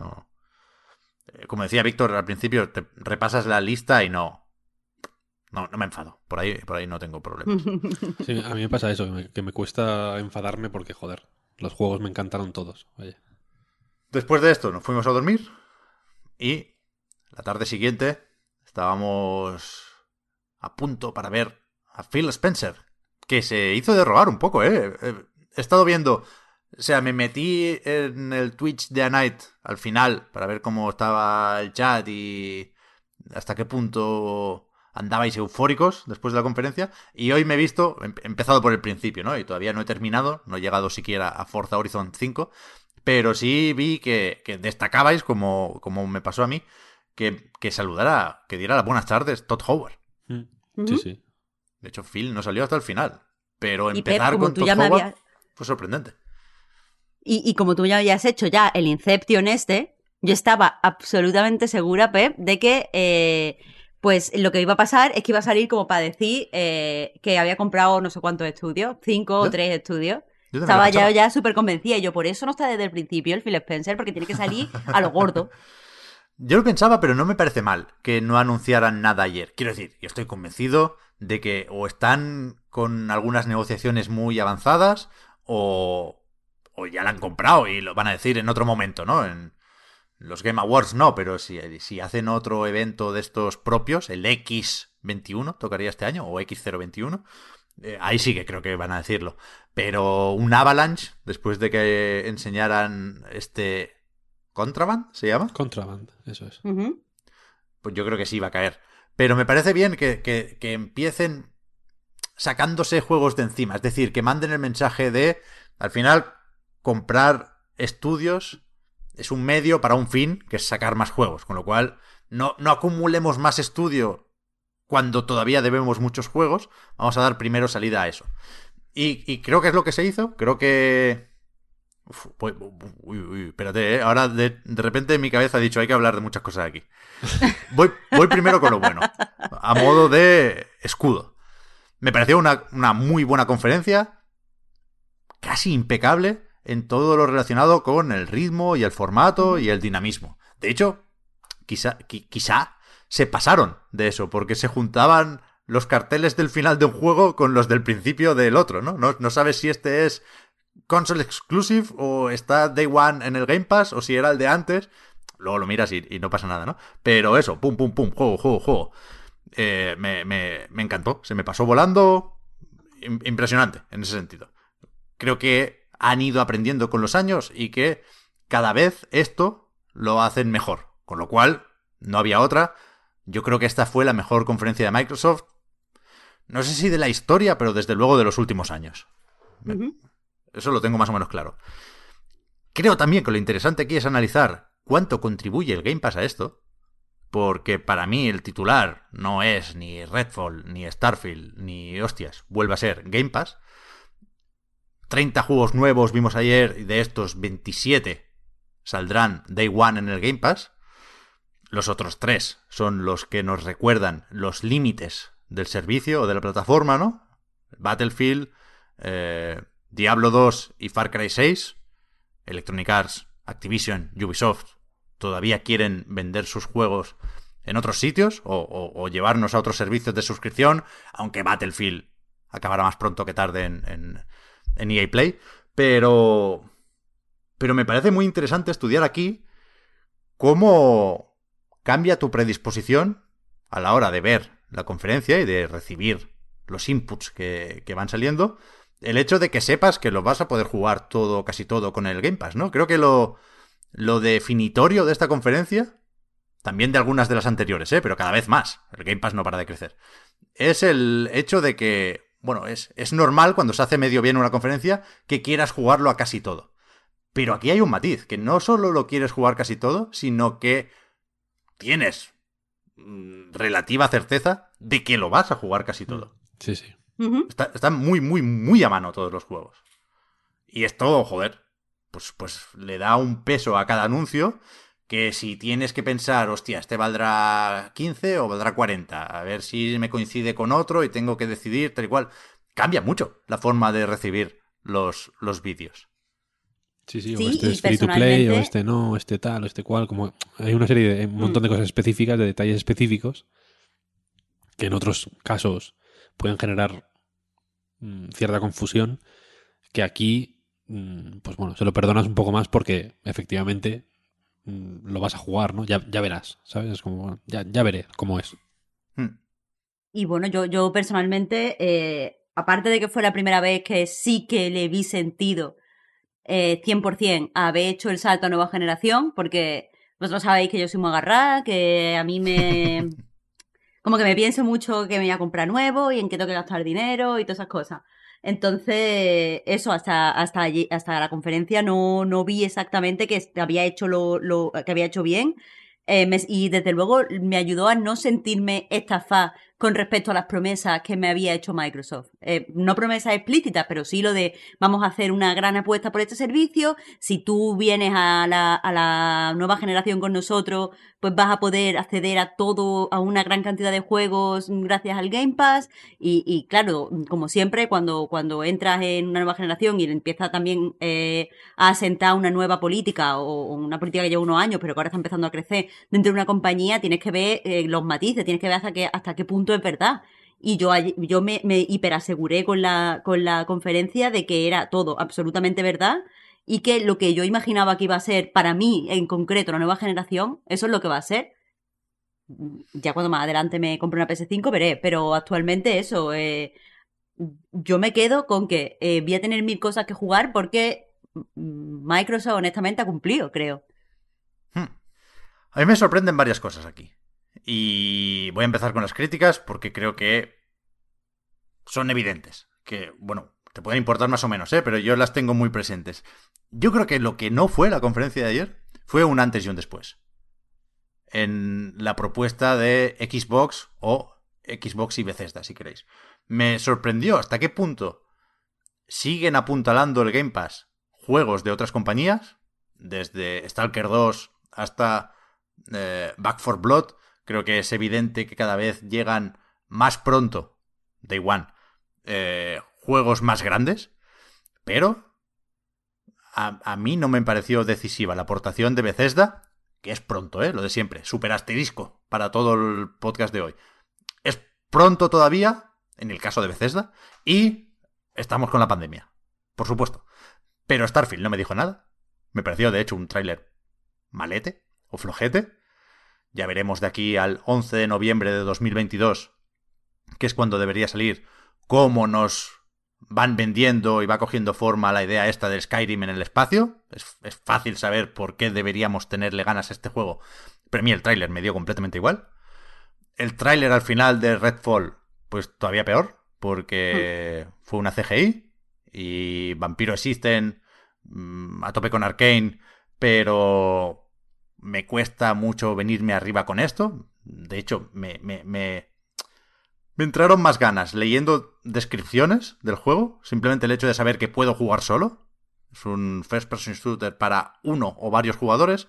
eh como decía Víctor al principio, te repasas la lista y no, no, no me enfado. Por ahí, por ahí no tengo problemas. Sí, a mí me pasa eso, que me, que me, cuesta enfadarme porque, joder, los juegos me encantaron todos. Oye. Después de esto nos fuimos a dormir y la tarde siguiente estábamos a punto para ver a Phil Spencer, que se hizo de robar un poco, ¿eh? He estado viendo, o sea, me metí en el Twitch de A Night al final para ver cómo estaba el chat y hasta qué punto andabais eufóricos después de la conferencia y hoy me he visto, empezado por el principio, ¿no? Y todavía no he terminado, no he llegado siquiera a Forza Horizon 5 pero sí vi que, destacabais, como, como me pasó a mí, que, que saludara, que diera las buenas tardes Todd Howard. Mm. Sí, sí. De hecho, Phil no salió hasta el final. Pero empezar con Todd Howard fue sorprendente. Y, y, como tú ya habías hecho ya el Inception este, yo estaba absolutamente segura, Pep, de que eh, pues lo que iba a pasar es que iba a salir como para decir eh, que había comprado no sé cuántos estudios, cinco o tres estudios. Estaba ya, ya súper convencida. Y yo, por eso no está desde el principio el Phil Spencer, porque tiene que salir a lo gordo. [LAUGHS] Yo lo pensaba, pero no me parece mal que no anunciaran nada ayer. Quiero decir, yo estoy convencido de que o están con algunas negociaciones muy avanzadas o, o ya la han comprado y lo van a decir en otro momento, ¿no? En los Game Awards no, pero si, si hacen otro evento de estos propios, el X21 tocaría este año o X021, eh, ahí sí que creo que van a decirlo. Pero un Avalanche, después de que enseñaran este Contraband, ¿se llama? Contraband, eso es. Pues yo creo que sí va a caer. Pero me parece bien que, que, empiecen sacándose juegos de encima. Es decir, que manden el mensaje de, al final, comprar estudios es un medio para un fin, que es sacar más juegos. Con lo cual, no, no acumulemos más estudio cuando todavía debemos muchos juegos, vamos a dar primero salida a eso. Y, creo que es lo que se hizo. Creo que. uy, uy, espérate, ¿eh? ahora de, repente en mi cabeza ha dicho hay que hablar de muchas cosas aquí. [LAUGHS] Voy, voy primero con lo bueno, a modo de escudo. Me pareció una, una muy buena conferencia, casi impecable en todo lo relacionado con el ritmo y el formato y el dinamismo. De hecho, quizá, quizá se pasaron de eso, porque se juntaban los carteles del final de un juego con los del principio del otro, ¿no? No, sabes si este es console exclusive o está day one en el Game Pass o si era el de antes. Luego lo miras y, no pasa nada, ¿no? Pero eso, pum, pum, pum, juego, juego, juego. Eh, me, me, me, encantó. Se me pasó volando. Impresionante en ese sentido. Creo que han ido aprendiendo con los años y que cada vez esto lo hacen mejor. Con lo cual, no había otra. Yo creo que esta fue la mejor conferencia de Microsoft. No sé si de la historia, pero desde luego de los últimos años. Eso lo tengo más o menos claro. Creo también que lo interesante aquí es analizar cuánto contribuye el Game Pass a esto. Porque para mí el titular no es ni Redfall, ni Starfield, ni hostias, vuelve a ser Game Pass. 30 juegos nuevos vimos ayer y de estos 27 saldrán Day One en el Game Pass. Los otros tres son los que nos recuerdan los límites del servicio o de la plataforma, ¿no? Battlefield, eh, Diablo 2 y Far Cry 6. Electronic Arts, Activision, Ubisoft todavía quieren vender sus juegos en otros sitios o, llevarnos a otros servicios de suscripción, aunque Battlefield acabará más pronto que tarde en, en, en EA Play. Pero, pero me parece muy interesante estudiar aquí cómo cambia tu predisposición a la hora de ver la conferencia y de recibir los inputs que, van saliendo, el hecho de que sepas que lo vas a poder jugar todo, casi todo con el Game Pass, ¿no? Creo que lo, lo definitorio de esta conferencia, también de algunas de las anteriores, ¿eh? Pero cada vez más, el Game Pass no para de crecer, es el hecho de que, bueno, es, es normal cuando se hace medio bien una conferencia que quieras jugarlo a casi todo. Pero aquí hay un matiz, que no solo lo quieres jugar casi todo, sino que tienes relativa certeza de que lo vas a jugar casi todo. Sí, sí. están muy, muy, muy a mano todos los juegos. Y esto, joder, pues, pues le da un peso a cada anuncio que si tienes que pensar, hostia, este valdrá 15 o valdrá 40, a ver si me coincide con otro y tengo que decidir tal y cual, cambia mucho la forma de recibir los, los vídeos. Sí, sí, o este es free to play, o este no, este tal, o este cual. Como hay una serie de un montón de mm. cosas específicas, de detalles específicos, que en otros casos pueden generar mm, cierta confusión, que aquí, mm, pues bueno, se lo perdonas un poco más porque efectivamente lo vas a jugar, ¿no? Ya, ya verás, ¿sabes? Es como, ya, ya veré cómo es. Y bueno, yo, yo personalmente, eh, aparte de que fue la primera vez que sí que le vi sentido eh, 100% haber hecho el salto a nueva generación, porque vosotros sabéis que yo soy muy agarrada, que a mí me... [LAUGHS] como que me pienso mucho que me voy a comprar nuevo y en qué tengo que gastar dinero y todas esas cosas. Entonces, eso, hasta, hasta allí, hasta la conferencia no, no vi exactamente que había hecho lo, lo que había hecho bien. Eh, y desde luego me ayudó a no sentirme estafada con respecto a las promesas que me había hecho Microsoft. Eh, no promesas explícitas, pero sí lo de vamos a hacer una gran apuesta por este servicio. Si tú vienes a la, a la nueva generación con nosotros, pues vas a poder acceder a todo, a una gran cantidad de juegos gracias al Game Pass. Y, claro, como siempre, cuando, cuando entras en una nueva generación y empieza también eh, a asentar una nueva política o, una política que lleva unos años, pero que ahora está empezando a crecer dentro de una compañía, tienes que ver eh, los matices, tienes que ver hasta qué, hasta qué punto es verdad. Y yo, yo me, me hiperaseguré con la, con la conferencia de que era todo absolutamente verdad y que lo que yo imaginaba que iba a ser para mí en concreto la nueva generación, eso es lo que va a ser. Ya cuando más adelante me compre una PS5 veré, pero actualmente eso, eh, yo me quedo con que eh, voy a tener mil cosas que jugar porque Microsoft honestamente ha cumplido, creo. Hmm. A mí me sorprenden varias cosas aquí. Y voy a empezar con las críticas porque creo que son evidentes. Que, bueno, te pueden importar más o menos, ¿eh? pero yo las tengo muy presentes. Yo creo que lo que no fue la conferencia de ayer fue un antes y un después. En la propuesta de Xbox o Xbox y Bethesda, si queréis. Me sorprendió hasta qué punto siguen apuntalando el Game Pass juegos de otras compañías, desde Stalker 2 hasta eh, Back for Blood. Creo que es evidente que cada vez llegan más pronto, Day One, eh, juegos más grandes, pero a, a, mí no me pareció decisiva la aportación de Bethesda, que es pronto, ¿eh? lo de siempre, super asterisco para todo el podcast de hoy. Es pronto todavía, en el caso de Bethesda, y estamos con la pandemia, por supuesto. Pero Starfield no me dijo nada. Me pareció, de hecho, un tráiler malete o flojete. Ya veremos de aquí al 11 de noviembre de 2022, que es cuando debería salir, cómo nos van vendiendo y va cogiendo forma la idea esta del Skyrim en el espacio. Es, es fácil saber por qué deberíamos tenerle ganas a este juego. Pero a mí el tráiler me dio completamente igual. El tráiler al final de Redfall, pues todavía peor, porque mm. fue una CGI y Vampiro existen mm, a tope con Arkane, pero me cuesta mucho venirme arriba con esto. De hecho, me, me, me, entraron más ganas leyendo descripciones del juego, simplemente el hecho de saber que puedo jugar solo. Es un first person shooter para uno o varios jugadores.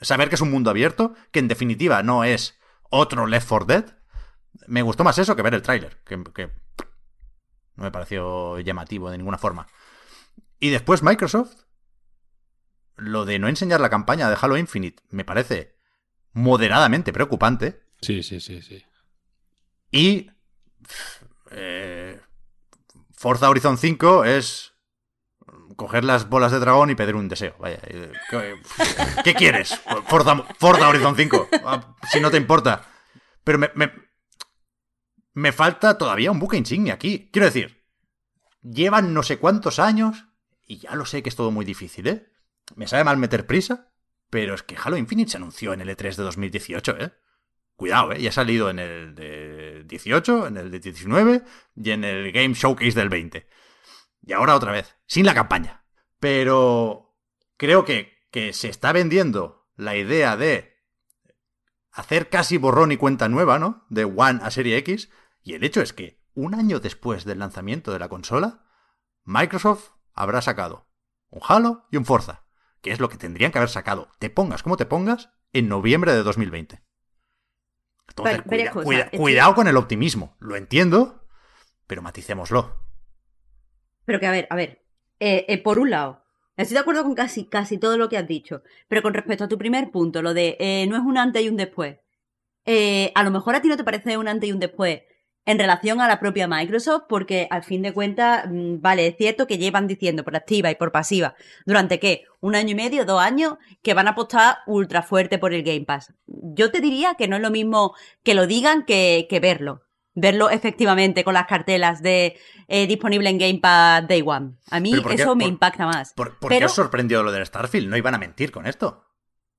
Saber que es un mundo abierto, que en definitiva no es otro Left 4 Dead. Me gustó más eso que ver el tráiler, que, que no me pareció llamativo de ninguna forma. Y después Microsoft, lo de no enseñar la campaña de Halo Infinite me parece moderadamente preocupante. Sí, sí, sí, sí. Y eh, Forza Horizon 5 es coger las bolas de dragón y pedir un deseo. Vaya, ¿qué, qué quieres? Forza, Forza, Horizon 5, ah, si no te importa. Pero me, me, me falta todavía un buque insignia aquí. Quiero decir, llevan no sé cuántos años y ya lo sé que es todo muy difícil, ¿eh? Me sabe mal meter prisa, pero es que Halo Infinite se anunció en el E3 de 2018, ¿eh? Cuidado, ¿eh? Ya ha salido en el de 18, en el de 19 y en el Game Showcase del 20. Y ahora otra vez, sin la campaña. Pero creo que, que se está vendiendo la idea de hacer casi borrón y cuenta nueva, ¿no? De One a Serie X. Y el hecho es que un año después del lanzamiento de la consola, Microsoft habrá sacado un Halo y un Forza, que es lo que tendrían que haber sacado, te pongas como te pongas, en noviembre de 2020. Entonces, pero, cuida, cuida, cuidado con el optimismo. Lo entiendo, pero maticémoslo. Pero que, a ver, a ver. Eh, eh, por un lado, estoy de acuerdo con casi, casi todo lo que has dicho. Pero con respecto a tu primer punto, lo de eh, no es un antes y un después. a lo mejor a ti no te parece un antes y un después en relación a la propia Microsoft, porque al fin de cuentas, mm, vale, es cierto que llevan diciendo por activa y por pasiva durante qué, un año y medio, dos años, que van a apostar ultra fuerte por el Game Pass. Yo te diría que no es lo mismo que lo digan que, que verlo. Verlo efectivamente con las cartelas de eh, disponible en Game Pass Day One. A mí eso me por, impacta más. ¿Por, por qué os sorprendió lo del Starfield? No iban a mentir con esto.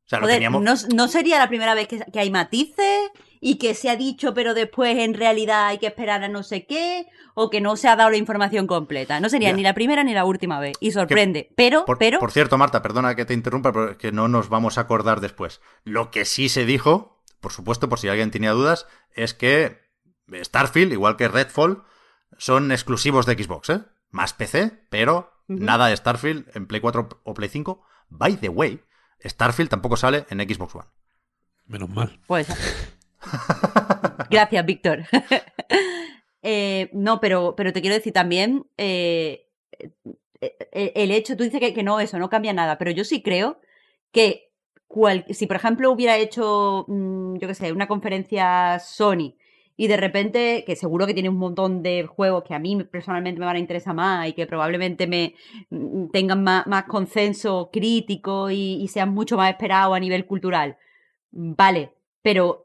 O sea, Joder, teníamos... no, no, sería la primera vez que, que hay matices y que se ha dicho pero después en realidad hay que esperar a no sé qué o que no se ha dado la información completa. No sería ya. ni la primera ni la última vez y sorprende. Que, pero, por, pero... Por cierto, Marta, perdona que te interrumpa, pero que no nos vamos a acordar después. Lo que sí se dijo, por supuesto, por si alguien tenía dudas, es que Starfield, igual que Redfall, son exclusivos de Xbox, ¿eh? Más PC, pero uh -huh. nada de Starfield en Play 4 o Play 5. By the way, Starfield tampoco sale en Xbox One. Menos mal. Pues [LAUGHS] Gracias, Víctor. [LAUGHS] eh, no, pero, pero te quiero decir también, eh, el hecho, tú dices que, que, no, eso no cambia nada, pero yo sí creo que cual, si, por ejemplo, hubiera hecho, mmm, yo qué sé, una conferencia Sony y de repente, que seguro que tiene un montón de juegos que a mí personalmente me van a interesar más y que probablemente me tengan más, más consenso crítico y, y sean mucho más esperados a nivel cultural. Vale, pero Mm,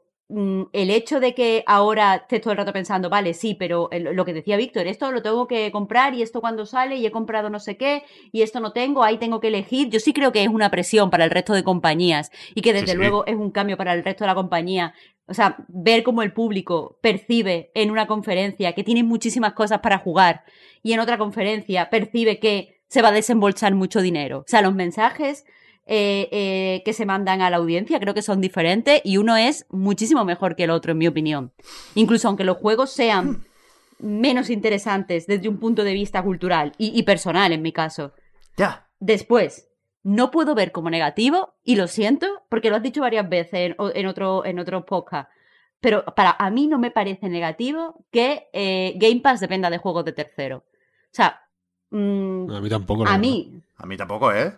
el hecho de que ahora estés todo el rato pensando, vale, sí, pero lo que decía Víctor, esto lo tengo que comprar y esto cuando sale y he comprado no sé qué y esto no tengo, ahí tengo que elegir, yo sí creo que es una presión para el resto de compañías y que desde sí, sí. luego es un cambio para el resto de la compañía. O sea, ver cómo el público percibe en una conferencia que tiene muchísimas cosas para jugar y en otra conferencia percibe que se va a desembolsar mucho dinero. O sea, los mensajes eh, eh, que se mandan a la audiencia, creo que son diferentes y uno es muchísimo mejor que el otro, en mi opinión. Incluso aunque los juegos sean [LAUGHS] menos interesantes desde un punto de vista cultural y, y personal, en mi caso. Ya. Después, no puedo ver como negativo, y lo siento, porque lo has dicho varias veces en, otro, en otro podcast, pero para a mí no me parece negativo que eh, Game Pass dependa de juegos de tercero. O sea, mm, A mí tampoco. a mí, A mí tampoco, ¿eh?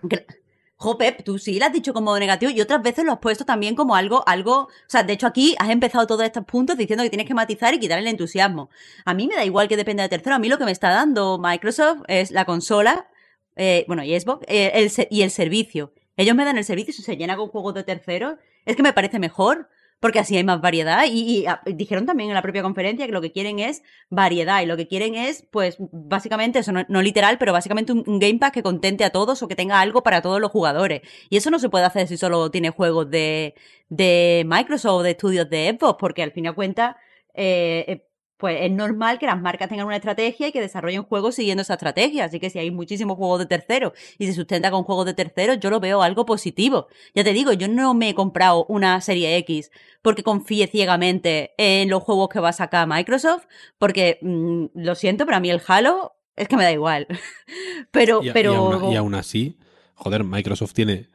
Jo, Pep, tú sí lo has dicho como negativo y otras veces lo has puesto también como algo, algo, o sea, de hecho aquí has empezado todos estos puntos diciendo que tienes que matizar y quitar el entusiasmo. A mí me da igual que dependa de tercero, a mí lo que me está dando Microsoft es la consola, eh, bueno, y Xbox, eh, el y el servicio. Ellos me dan el servicio si se llena con juegos de terceros, es que me parece mejor, porque así hay más variedad. Y, ah, dijeron también en la propia conferencia que lo que quieren es variedad y lo que quieren es, pues, básicamente, eso no, no literal, pero básicamente un, Game Pass que contente a todos o que tenga algo para todos los jugadores. Y eso no se puede hacer si solo tiene juegos de, de Microsoft o de estudios de Xbox, porque al fin y al cuentas, eh, eh, pues es normal que las marcas tengan una estrategia y que desarrollen juegos siguiendo esa estrategia. Así que si hay muchísimos juegos de terceros y se sustenta con juegos de terceros, yo lo veo algo positivo. Ya te digo, yo no me he comprado una serie X porque confíe ciegamente en los juegos que va a sacar Microsoft, porque mm, lo siento, pero a mí el Halo es que me da igual. [LAUGHS] pero, Y, a- pero y aún, y aún así, joder, Microsoft tiene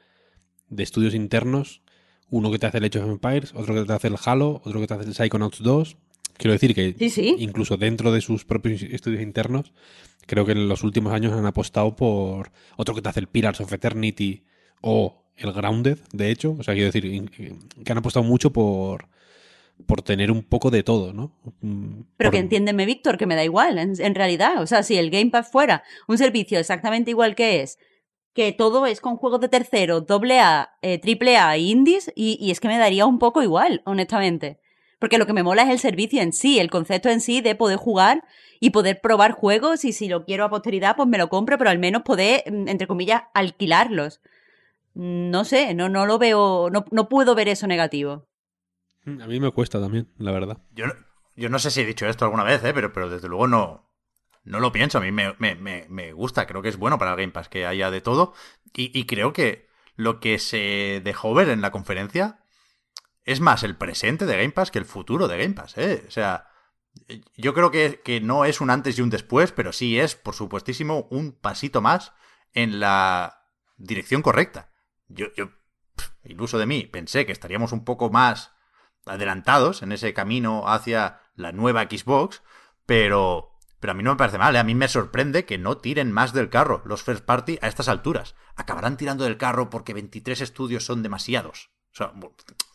de estudios internos uno que te hace el Age of Empires, otro que te hace el Halo, otro que te hace el Psychonauts 2. Quiero decir que Sí, sí. incluso dentro de sus propios estudios internos, creo que en los últimos años han apostado por otro que te hace el Pillars of Eternity o el Grounded, de hecho. O sea, quiero decir in- que han apostado mucho por, por tener un poco de todo, ¿no? Mm, Pero por- que entiéndeme, Víctor, que me da igual, en, en realidad. O sea, si el Game Pass fuera un servicio exactamente igual que es, que todo es con juegos de tercero, doble A, eh, triple A e indies, y, y es que me daría un poco igual, honestamente. Porque lo que me mola es el servicio en sí, el concepto en sí de poder jugar y poder probar juegos, y si lo quiero a posteridad, pues me lo compro, pero al menos poder, mm, entre comillas, alquilarlos. Mm, No sé, no, no lo veo, no, no puedo ver eso negativo. A mí me cuesta también, la verdad. Yo no, yo no sé si he dicho esto alguna vez, ¿eh? pero, pero desde luego no, no lo pienso. A mí me, me- me- me gusta, creo que es bueno para el Game Pass que haya de todo. Y, y creo que lo que se dejó ver en la conferencia es más el presente de Game Pass que el futuro de Game Pass. ¿eh? O sea, yo creo que, que no es un antes y un después, pero sí es, por supuestísimo, un pasito más en la dirección correcta. Yo, yo iluso de mí, pensé que estaríamos un poco más adelantados en ese camino hacia la nueva Xbox, pero, pero a mí no me parece mal, ¿eh? a mí me sorprende que no tiren más del carro los first party a estas alturas. Acabarán tirando del carro porque 23 estudios son demasiados. O sea,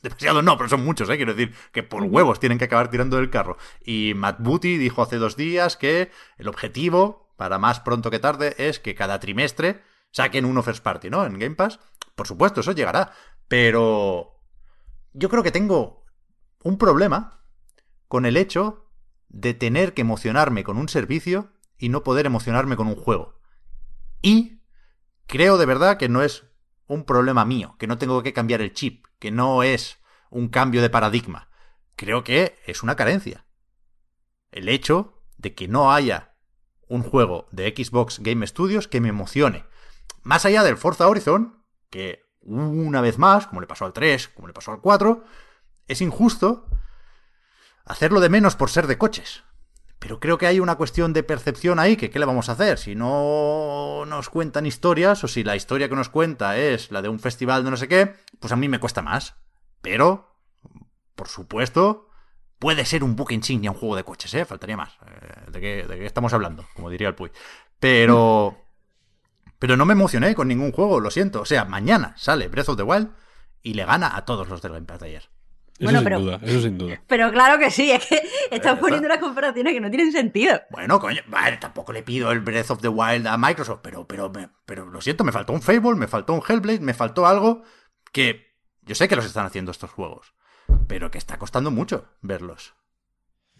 demasiados no, pero son muchos, ¿eh? Quiero decir que por huevos tienen que acabar tirando del carro. Y Matt Booty dijo hace dos días que el objetivo, para más pronto que tarde, es que cada trimestre saquen uno first party, ¿no? En Game Pass. Por supuesto, eso llegará. Pero yo creo que tengo un problema con el hecho de tener que emocionarme con un servicio y no poder emocionarme con un juego. Y creo de verdad que no es un problema mío, que no tengo que cambiar el chip, que no es un cambio de paradigma. Creo que es una carencia. El hecho de que no haya un juego de Xbox Game Studios que me emocione. Más allá del Forza Horizon, que una vez más, como le pasó al 3, como le pasó al 4, es injusto hacerlo de menos por ser de coches. Pero creo que hay una cuestión de percepción ahí que ¿qué le vamos a hacer? Si no nos cuentan historias o si la historia que nos cuenta es la de un festival de no sé qué, pues a mí me cuesta más. Pero, por supuesto, puede ser un buque insignia un juego de coches, ¿eh? Faltaría más. Eh, ¿De qué, estamos hablando? Como diría el Puy. Pero... Pero no me emocioné con ningún juego, lo siento. O sea, mañana sale Breath of the Wild y le gana a todos los del Game Pass. Eso Bueno, sin pero- duda, eso sin duda. Pero claro que sí, es que [LAUGHS] estás está. poniendo unas comparaciones que no tienen sentido. Bueno, coño, vale, tampoco le pido el Breath of the Wild a Microsoft, pero, pero, me- pero lo siento, me faltó un Fable, me faltó un Hellblade, me faltó algo que yo sé que los están haciendo estos juegos, pero que está costando mucho verlos.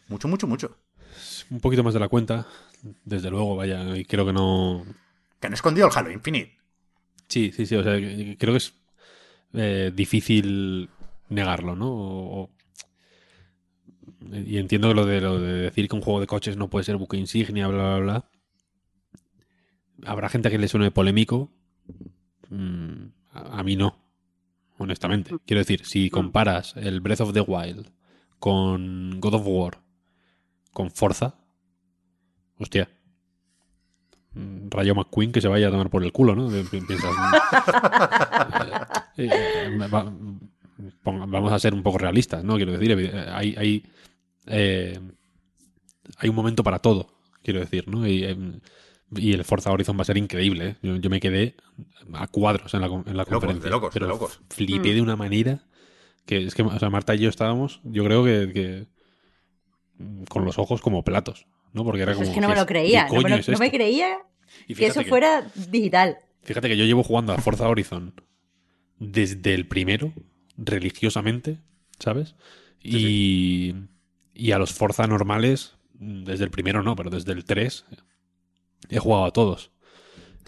Mucho, mucho, mucho. Un poquito más de la cuenta, desde luego, vaya, y creo que no... Que han escondido el Halo Infinite. Sí, sí, sí, o sea, creo que es eh, difícil negarlo, ¿no? O- o- y entiendo que lo de, lo de decir que un juego de coches no puede ser buque insignia, bla, bla, bla. Habrá gente que le suene polémico. Mm, a, A mí no, honestamente. Quiero decir, si comparas el Breath of the Wild con God of War, con Forza, hostia. mm, Rayo McQueen que se vaya a tomar por el culo, ¿no? Pi- Piensas. [LAUGHS] eh, eh, va- vamos a ser un poco realistas, ¿no? Quiero decir, eh, hay, hay, eh, hay un momento para todo, quiero decir, ¿no? Y, em, y el Forza Horizon va a ser increíble, ¿eh? Yo, yo me quedé a cuadros en la, en la Locos, conferencia. de locos, de pero locos. flipé de una manera que es que, o sea, Marta y yo estábamos, yo creo que, que, mm, con los ojos como platos, ¿no? Porque era Pues como. es que no me ¿qué lo creía. No me, coño lo- es no me esto? creía Y que eso fuera digital. Fíjate que yo llevo jugando a Forza Horizon desde el primero, religiosamente, ¿sabes? Y, y a los Forza normales, desde el primero no, pero desde el 3 he jugado a todos.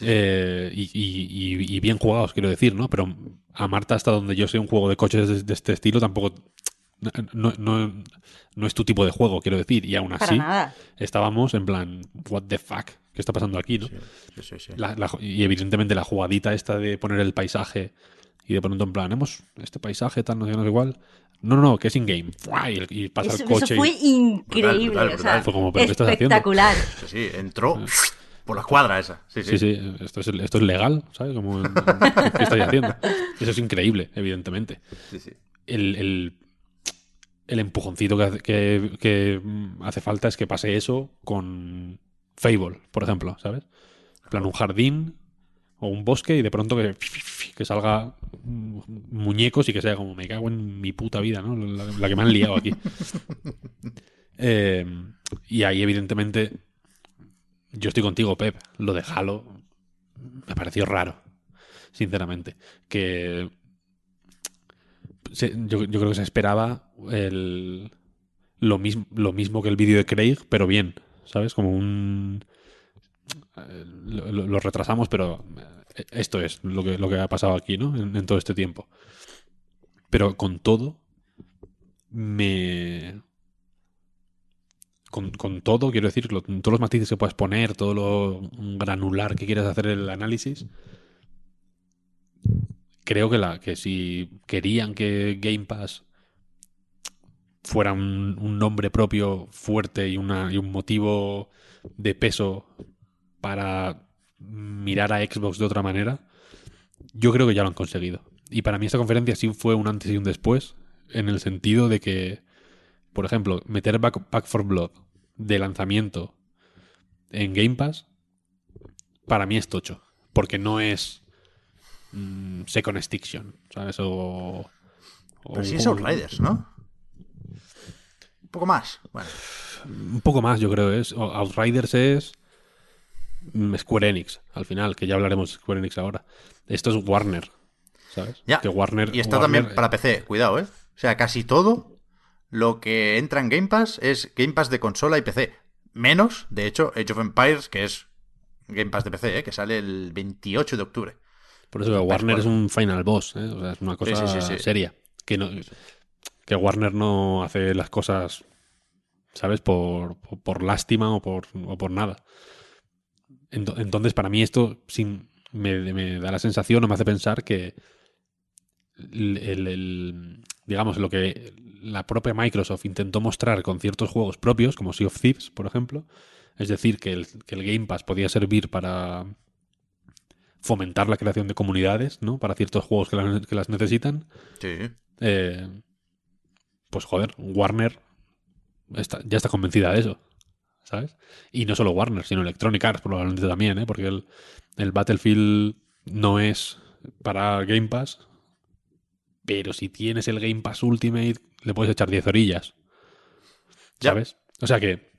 Eh, y, y- y- y bien jugados, quiero decir, ¿no? Pero a Marta, hasta donde yo sé un juego de coches de, de este estilo, tampoco. No, no- no es tu tipo de juego, quiero decir. Y aún así, estábamos en plan, ¿what the fuck? ¿Qué está pasando aquí, no? Sí, sí, sí, sí. La- la- y evidentemente la jugadita esta de poner el paisaje y de pronto en plan, hemos este paisaje tal, no sé, no sé igual. No, no, no, que es in-game. Y, y pasa Eso, el coche. eso y- fue increíble. brutal, o sea, brutal. Fue como, ¿pero qué estás haciendo? espectacular. Sí, sí, entró por la cuadra esa. Sí, sí. Sí, sí, esto es, esto es legal, ¿sabes? Como, en- ¿Qué estáis haciendo? Eso es increíble, evidentemente. sí, sí. El, el, el empujoncito que hace, que, que, hace falta es que pase eso con Fable, por ejemplo, ¿sabes? En plan, un jardín o un bosque y de pronto que, que salga muñecos y que sea como me cago en mi puta vida, ¿no? La, la que me han liado aquí. [LAUGHS] Eh, y ahí, evidentemente, yo estoy contigo, Pep. Lo de Halo me pareció raro, sinceramente. Que se- yo, yo creo que se esperaba el, lo, mismo, lo mismo que el vídeo de Craig, pero bien, ¿sabes? Como un... eh, Lo, retrasamos, pero eh, esto es lo que, lo que ha pasado aquí, ¿no? En, en todo este tiempo. Pero con todo, me... Con, con todo, quiero decir, lo- todos los matices que puedas poner, todo lo granular que quieras hacer el análisis, creo que, la, que si querían que Game Pass fuera un, un nombre propio fuerte y, una, y un motivo de peso para mirar a Xbox de otra manera, yo creo que ya lo han conseguido. Y para mí esta conferencia sí fue un antes y un después, en el sentido de que, por ejemplo, meter Back, Back for Blood de lanzamiento en Game Pass, para mí es tocho. Porque no es mm, Second Stiction, ¿sabes? O, o Pero sí es Outriders, ¿no? Un poco más. Bueno, Un poco más, yo creo. Es, Outriders es Square Enix, al final, que ya hablaremos de Square Enix ahora. Esto es Warner, ¿sabes? ya. Que Warner, y está Warner- también para PC, cuidado, ¿eh? O sea, casi todo lo que entra en Game Pass es Game Pass de consola y PC. Menos, de hecho, Age of Empires, que es Game Pass de PC, ¿eh? que sale el 28 de octubre. Por eso Warner es un final boss, ¿eh? O sea, es una cosa sí, sí, sí. seria. Que, no, que Warner no hace las cosas, ¿sabes? Por, por, por lástima o por, o por nada. Ento- Entonces, para mí esto sin, me, me da la sensación o me hace pensar que el, el- el- digamos, lo que la propia Microsoft intentó mostrar con ciertos juegos propios, como Sea of Thieves, por ejemplo, es decir, que el, que el Game Pass podía servir para fomentar la creación de comunidades, ¿no? Para ciertos juegos que, la- que las necesitan. Sí. Eh, pues joder, Warner está- ya está convencida de eso, ¿sabes? Y no solo Warner, sino Electronic Arts probablemente también, ¿eh? Porque el, el Battlefield no es para Game Pass, pero si tienes el Game Pass Ultimate, le puedes echar 10 orillas, Ya. ¿sabes? O sea que,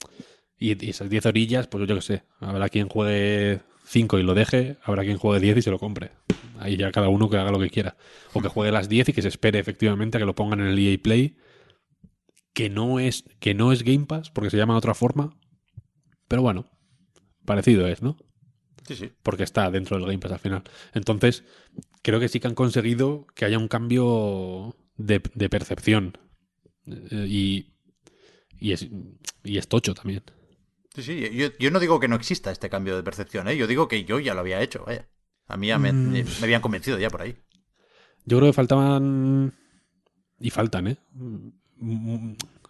y, y esas 10 orillas, pues yo qué sé, habrá quien juegue 5 y lo deje, habrá quien juegue 10 y se lo compre. Ahí ya cada uno que haga lo que quiera. O que juegue las 10 y que se espere efectivamente a que lo pongan en el EA Play, que no es, que no es Game Pass, porque se llama de otra forma, pero bueno, parecido es, ¿no? Sí, sí. porque está dentro del Game Pass al final. Entonces, creo que sí que han conseguido que haya un cambio de, de percepción. Eh, y, y, es, y es tocho también. Sí, sí. Yo, yo no digo que no exista este cambio de percepción, ¿eh? Yo digo que yo ya lo había hecho, vaya. A mí ya me, Mm. me habían convencido ya por ahí. Yo creo que faltaban. Y faltan, ¿eh?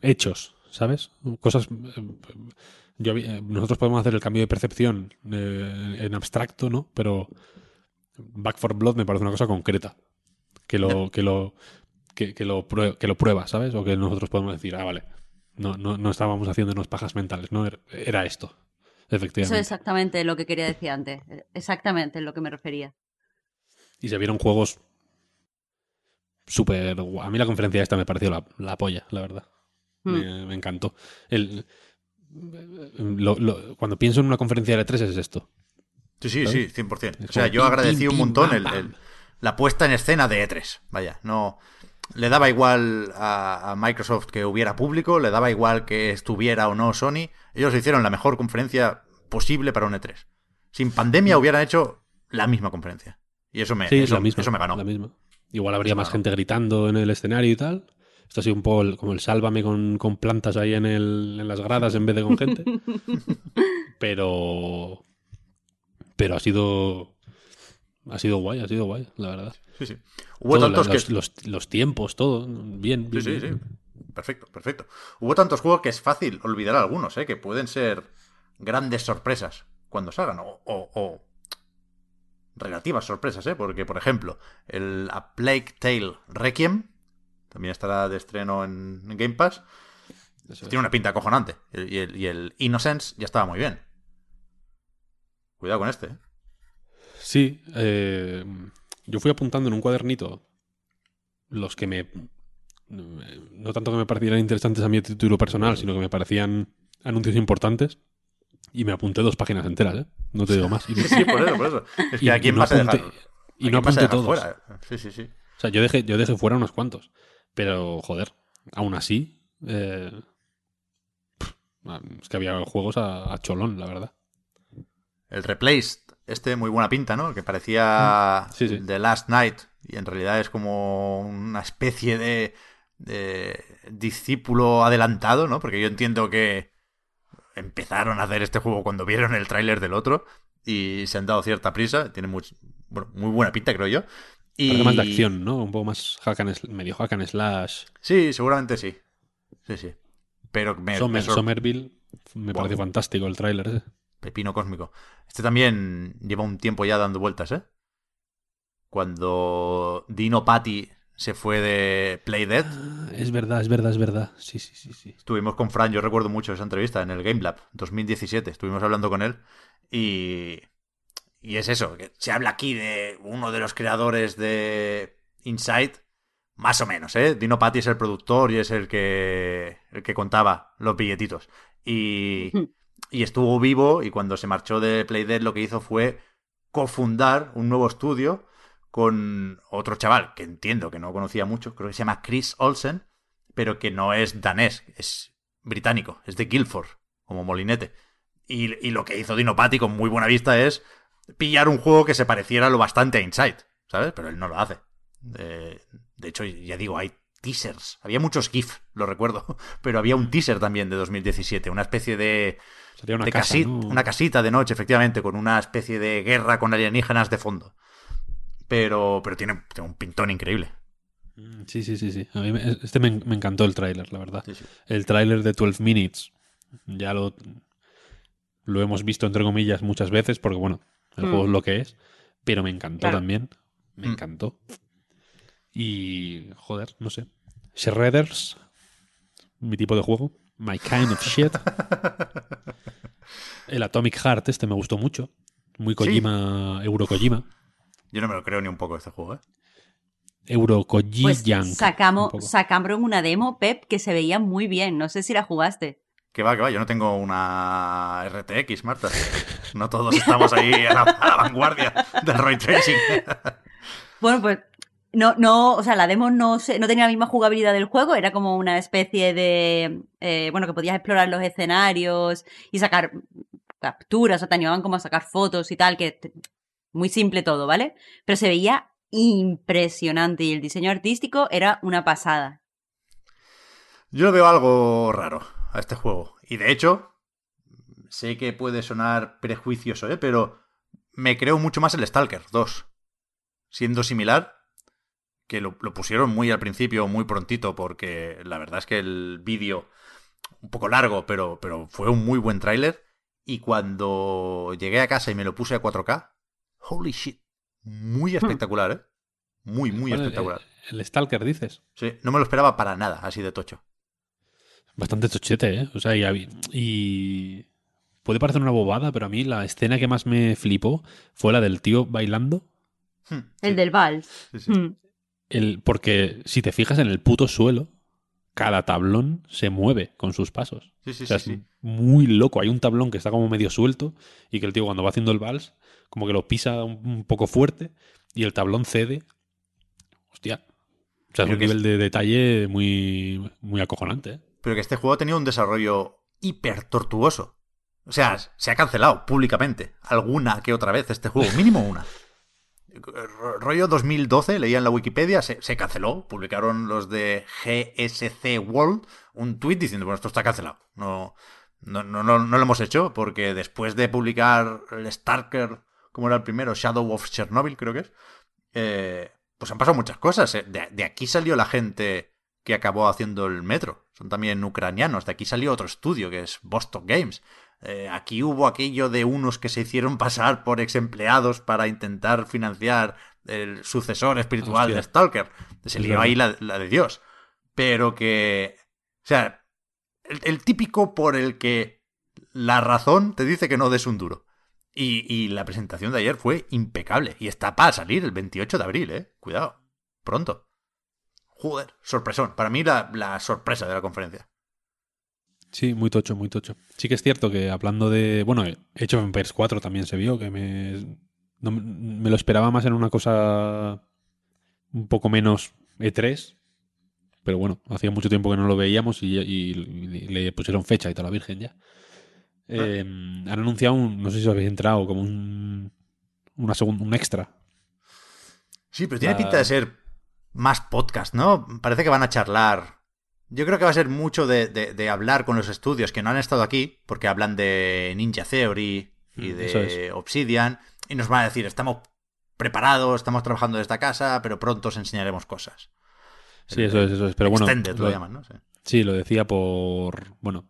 Hechos, ¿sabes? Cosas. Yo, nosotros podemos hacer el cambio de percepción eh, en abstracto, ¿no? Pero Back for Blood me parece una cosa concreta. Que lo, que lo, que, lo, prueba, que lo prueba, ¿sabes? O que nosotros podemos decir, ah, vale, no, no, no estábamos haciéndonos pajas mentales, ¿no? Era esto, efectivamente. Eso es exactamente lo que quería decir antes. Exactamente en lo que me refería. Y se vieron juegos súper... A mí la conferencia esta me pareció la, polla, la verdad. Me, hmm. encantó. El, cuando pienso en una conferencia de 3 es esto. Sí, sí, sí, 100%. O sea, yo agradecí un montón el, la puesta en escena de E3. Vaya, no. Le daba igual a, Microsoft que hubiera público, le daba igual que estuviera o no Sony. Ellos hicieron la mejor conferencia posible para un E3. Sin pandemia hubieran hecho la misma conferencia. Y eso me, eso, me ganó. La misma. Igual habría más gente gritando en el escenario y tal. Esto ha sido un poco como el sálvame con, con plantas ahí en, el, en las gradas en vez de con gente. [LAUGHS] pero. Pero ha sido. Ha sido guay, ha sido guay, la verdad. Sí, sí. Hubo tantos que. Los, tiempos, todo. Bien, Sí, sí, sí. Perfecto, perfecto. Hubo tantos juegos que es fácil olvidar algunos, ¿eh? Que pueden ser grandes sorpresas cuando salgan. O, o, relativas sorpresas, ¿eh? Porque, por ejemplo, el A Plague Tale Requiem también estará de estreno en, Game Pass. Tiene una pinta acojonante. Y el, y el, Innocence ya estaba muy bien. Cuidado con este. ¿eh? Sí. Eh, yo fui apuntando en un cuadernito los que me... No tanto que me parecieran interesantes a mi título personal, sino que me parecían anuncios importantes. Y me apunté dos páginas enteras, ¿eh? No te digo más. [LAUGHS] sí, por eso, por eso. Es que aquí no apunté, Y no apunté todos. Sí, sí, sí. O sea, yo dejé, yo dejé fuera unos cuantos. Pero, joder, aún así. Eh, es que había juegos a, cholón, la verdad. El Replaced, este muy buena pinta, ¿no? Que parecía mm, The Last Night y en realidad es como una especie de, de discípulo adelantado, ¿no? Porque yo entiendo que empezaron a hacer este juego cuando vieron el tráiler del otro y se han dado cierta prisa. Tiene muy, muy buena pinta, creo yo. Y... más de acción, ¿no? Un poco más hack medio hack and slash. Sí, seguramente sí. Sí, sí. Pero me, Somerville me pareció fantástico el tráiler ese. Pepino cósmico. Este también lleva un tiempo ya dando vueltas, ¿eh? Cuando Dino Patty se fue de Play Dead. Ah, es verdad, es verdad, es verdad. Sí, sí, sí, sí. Estuvimos con Fran, yo recuerdo mucho esa entrevista en el Game Lab 2017. Estuvimos hablando con él y y es eso, que se habla aquí de uno de los creadores de Inside, más o menos, ¿eh? Dino Patti es el productor y es el que, el que contaba los billetitos. Y, [LAUGHS] y estuvo vivo y cuando se marchó de Playdead lo que hizo fue cofundar un nuevo estudio con otro chaval que entiendo que no conocía mucho, creo que se llama Chris Olsen, pero que no es danés, es británico, es de Guildford, como molinete. Y, y lo que hizo Dino Patti con muy buena vista es pillar un juego que se pareciera lo bastante a Inside, ¿sabes? Pero él no lo hace. de hecho, ya digo, hay teasers. Había muchos GIF, lo recuerdo. [LAUGHS] Pero había un teaser también de 2017, una especie de. Sería una, una casita de noche, efectivamente, con una especie de guerra con alienígenas de fondo. Pero, pero tiene, un pintón increíble. Mm, sí, sí, sí, sí. A mí este me, encantó el tráiler, la verdad. El tráiler de 12 Minutes. Ya lo, lo hemos visto, entre comillas, muchas veces, porque bueno, el juego es mm. lo que es, pero me encantó también. Me mm. encantó. Y, joder, no sé. Shredders, mi tipo de juego. My kind of shit. [LAUGHS] El Atomic Heart, este me gustó mucho. Muy Kojima, Euro Kojima. Yo no me lo creo ni un poco este juego, ¿eh? Euro Kojima. Pues sacamos, sacamos una demo, Pep, que se veía muy bien. No sé si la jugaste. Que va, que va, yo no tengo una RTX, Marta. [LAUGHS] No todos estamos ahí a la, vanguardia del ray tracing. [LAUGHS] Bueno, pues no, no, o sea, la demo no, no tenía la misma jugabilidad del juego, era como una especie de, eh, bueno, que podías explorar los escenarios y sacar capturas, o te animaban como a sacar fotos y tal, que muy simple todo, ¿vale? Pero se veía impresionante y el diseño artístico era una pasada. Yo veo algo raro a este juego. Y de hecho, sé que puede sonar prejuicioso, ¿eh? pero me creo mucho más el Stalker 2. Siendo similar, que lo, lo pusieron muy al principio, muy prontito, porque la verdad es que el vídeo, un poco largo, pero, pero fue un muy buen tráiler. Y cuando llegué a casa y me lo puse a 4K, holy shit, muy espectacular, ¿eh? Muy, muy Bueno, espectacular. El, el Stalker, dices. Sí, no me lo esperaba para nada, así de tocho. Bastante tochete, ¿eh? O sea, y, y puede parecer una bobada, pero a mí la escena que más me flipó fue la del tío bailando. Hmm, El sí, del vals. sí, sí. Mm. El, porque si te fijas en el puto suelo, cada tablón se mueve con sus pasos. Sí, sí, o sea, sí, es muy loco. Hay un tablón que está como medio suelto y que el tío cuando va haciendo el vals, como que lo pisa un, un poco fuerte y el tablón cede. Hostia. O sea, es un es- nivel de detalle muy, muy acojonante. ¿eh? Pero que este juego ha tenido un desarrollo hiper tortuoso. O sea, se ha cancelado públicamente alguna que otra vez este juego, mínimo una. Ro- Rollo 2012, leía en la Wikipedia, se, se canceló. Publicaron los de GSC World un tweet diciendo, bueno, esto está cancelado. No, no, no, no, lo hemos hecho porque después de publicar el Starker, como era el primero, Shadow of Chernobyl, creo que es, eh, pues han pasado muchas cosas. eh. De, de aquí salió la gente que acabó haciendo el metro. Son también ucranianos. De aquí salió otro estudio que es Boston Games. Eh, aquí hubo aquello de unos que se hicieron pasar por ex empleados para intentar financiar el sucesor espiritual Hostia. de Stalker. Se lió ahí la, la de Dios. Pero que. O sea, el, el típico por el que la razón te dice que no des un duro. Y, y la presentación de ayer fue impecable. Y está para salir el 28 de abril, eh. Cuidado. Pronto. Joder, sorpresón. Para mí la, la sorpresa de la conferencia. Sí, muy tocho, muy tocho. Sí que es cierto que hablando de. Bueno, Age of Empires 4 también se vio, que me. no- me lo esperaba más en una cosa un poco menos E3. Pero bueno, hacía mucho tiempo que no lo veíamos y, y- y le pusieron fecha y toda la virgen ya. Eh, han anunciado un. No sé si os habéis entrado, como un. Una segun- un extra. Sí, pero tiene La- pinta de ser más podcast, ¿no? Parece que van a charlar. Yo creo que va a ser mucho de, de- de hablar con los estudios que no han estado aquí, porque hablan de Ninja Theory y Mm, de Obsidian, y nos van a decir, estamos preparados, estamos trabajando desde casa, pero pronto os enseñaremos cosas. Sí, eso es, eso es. Pero bueno. Lo lo- llaman, ¿no? Sí. Sí, lo decía por. Bueno.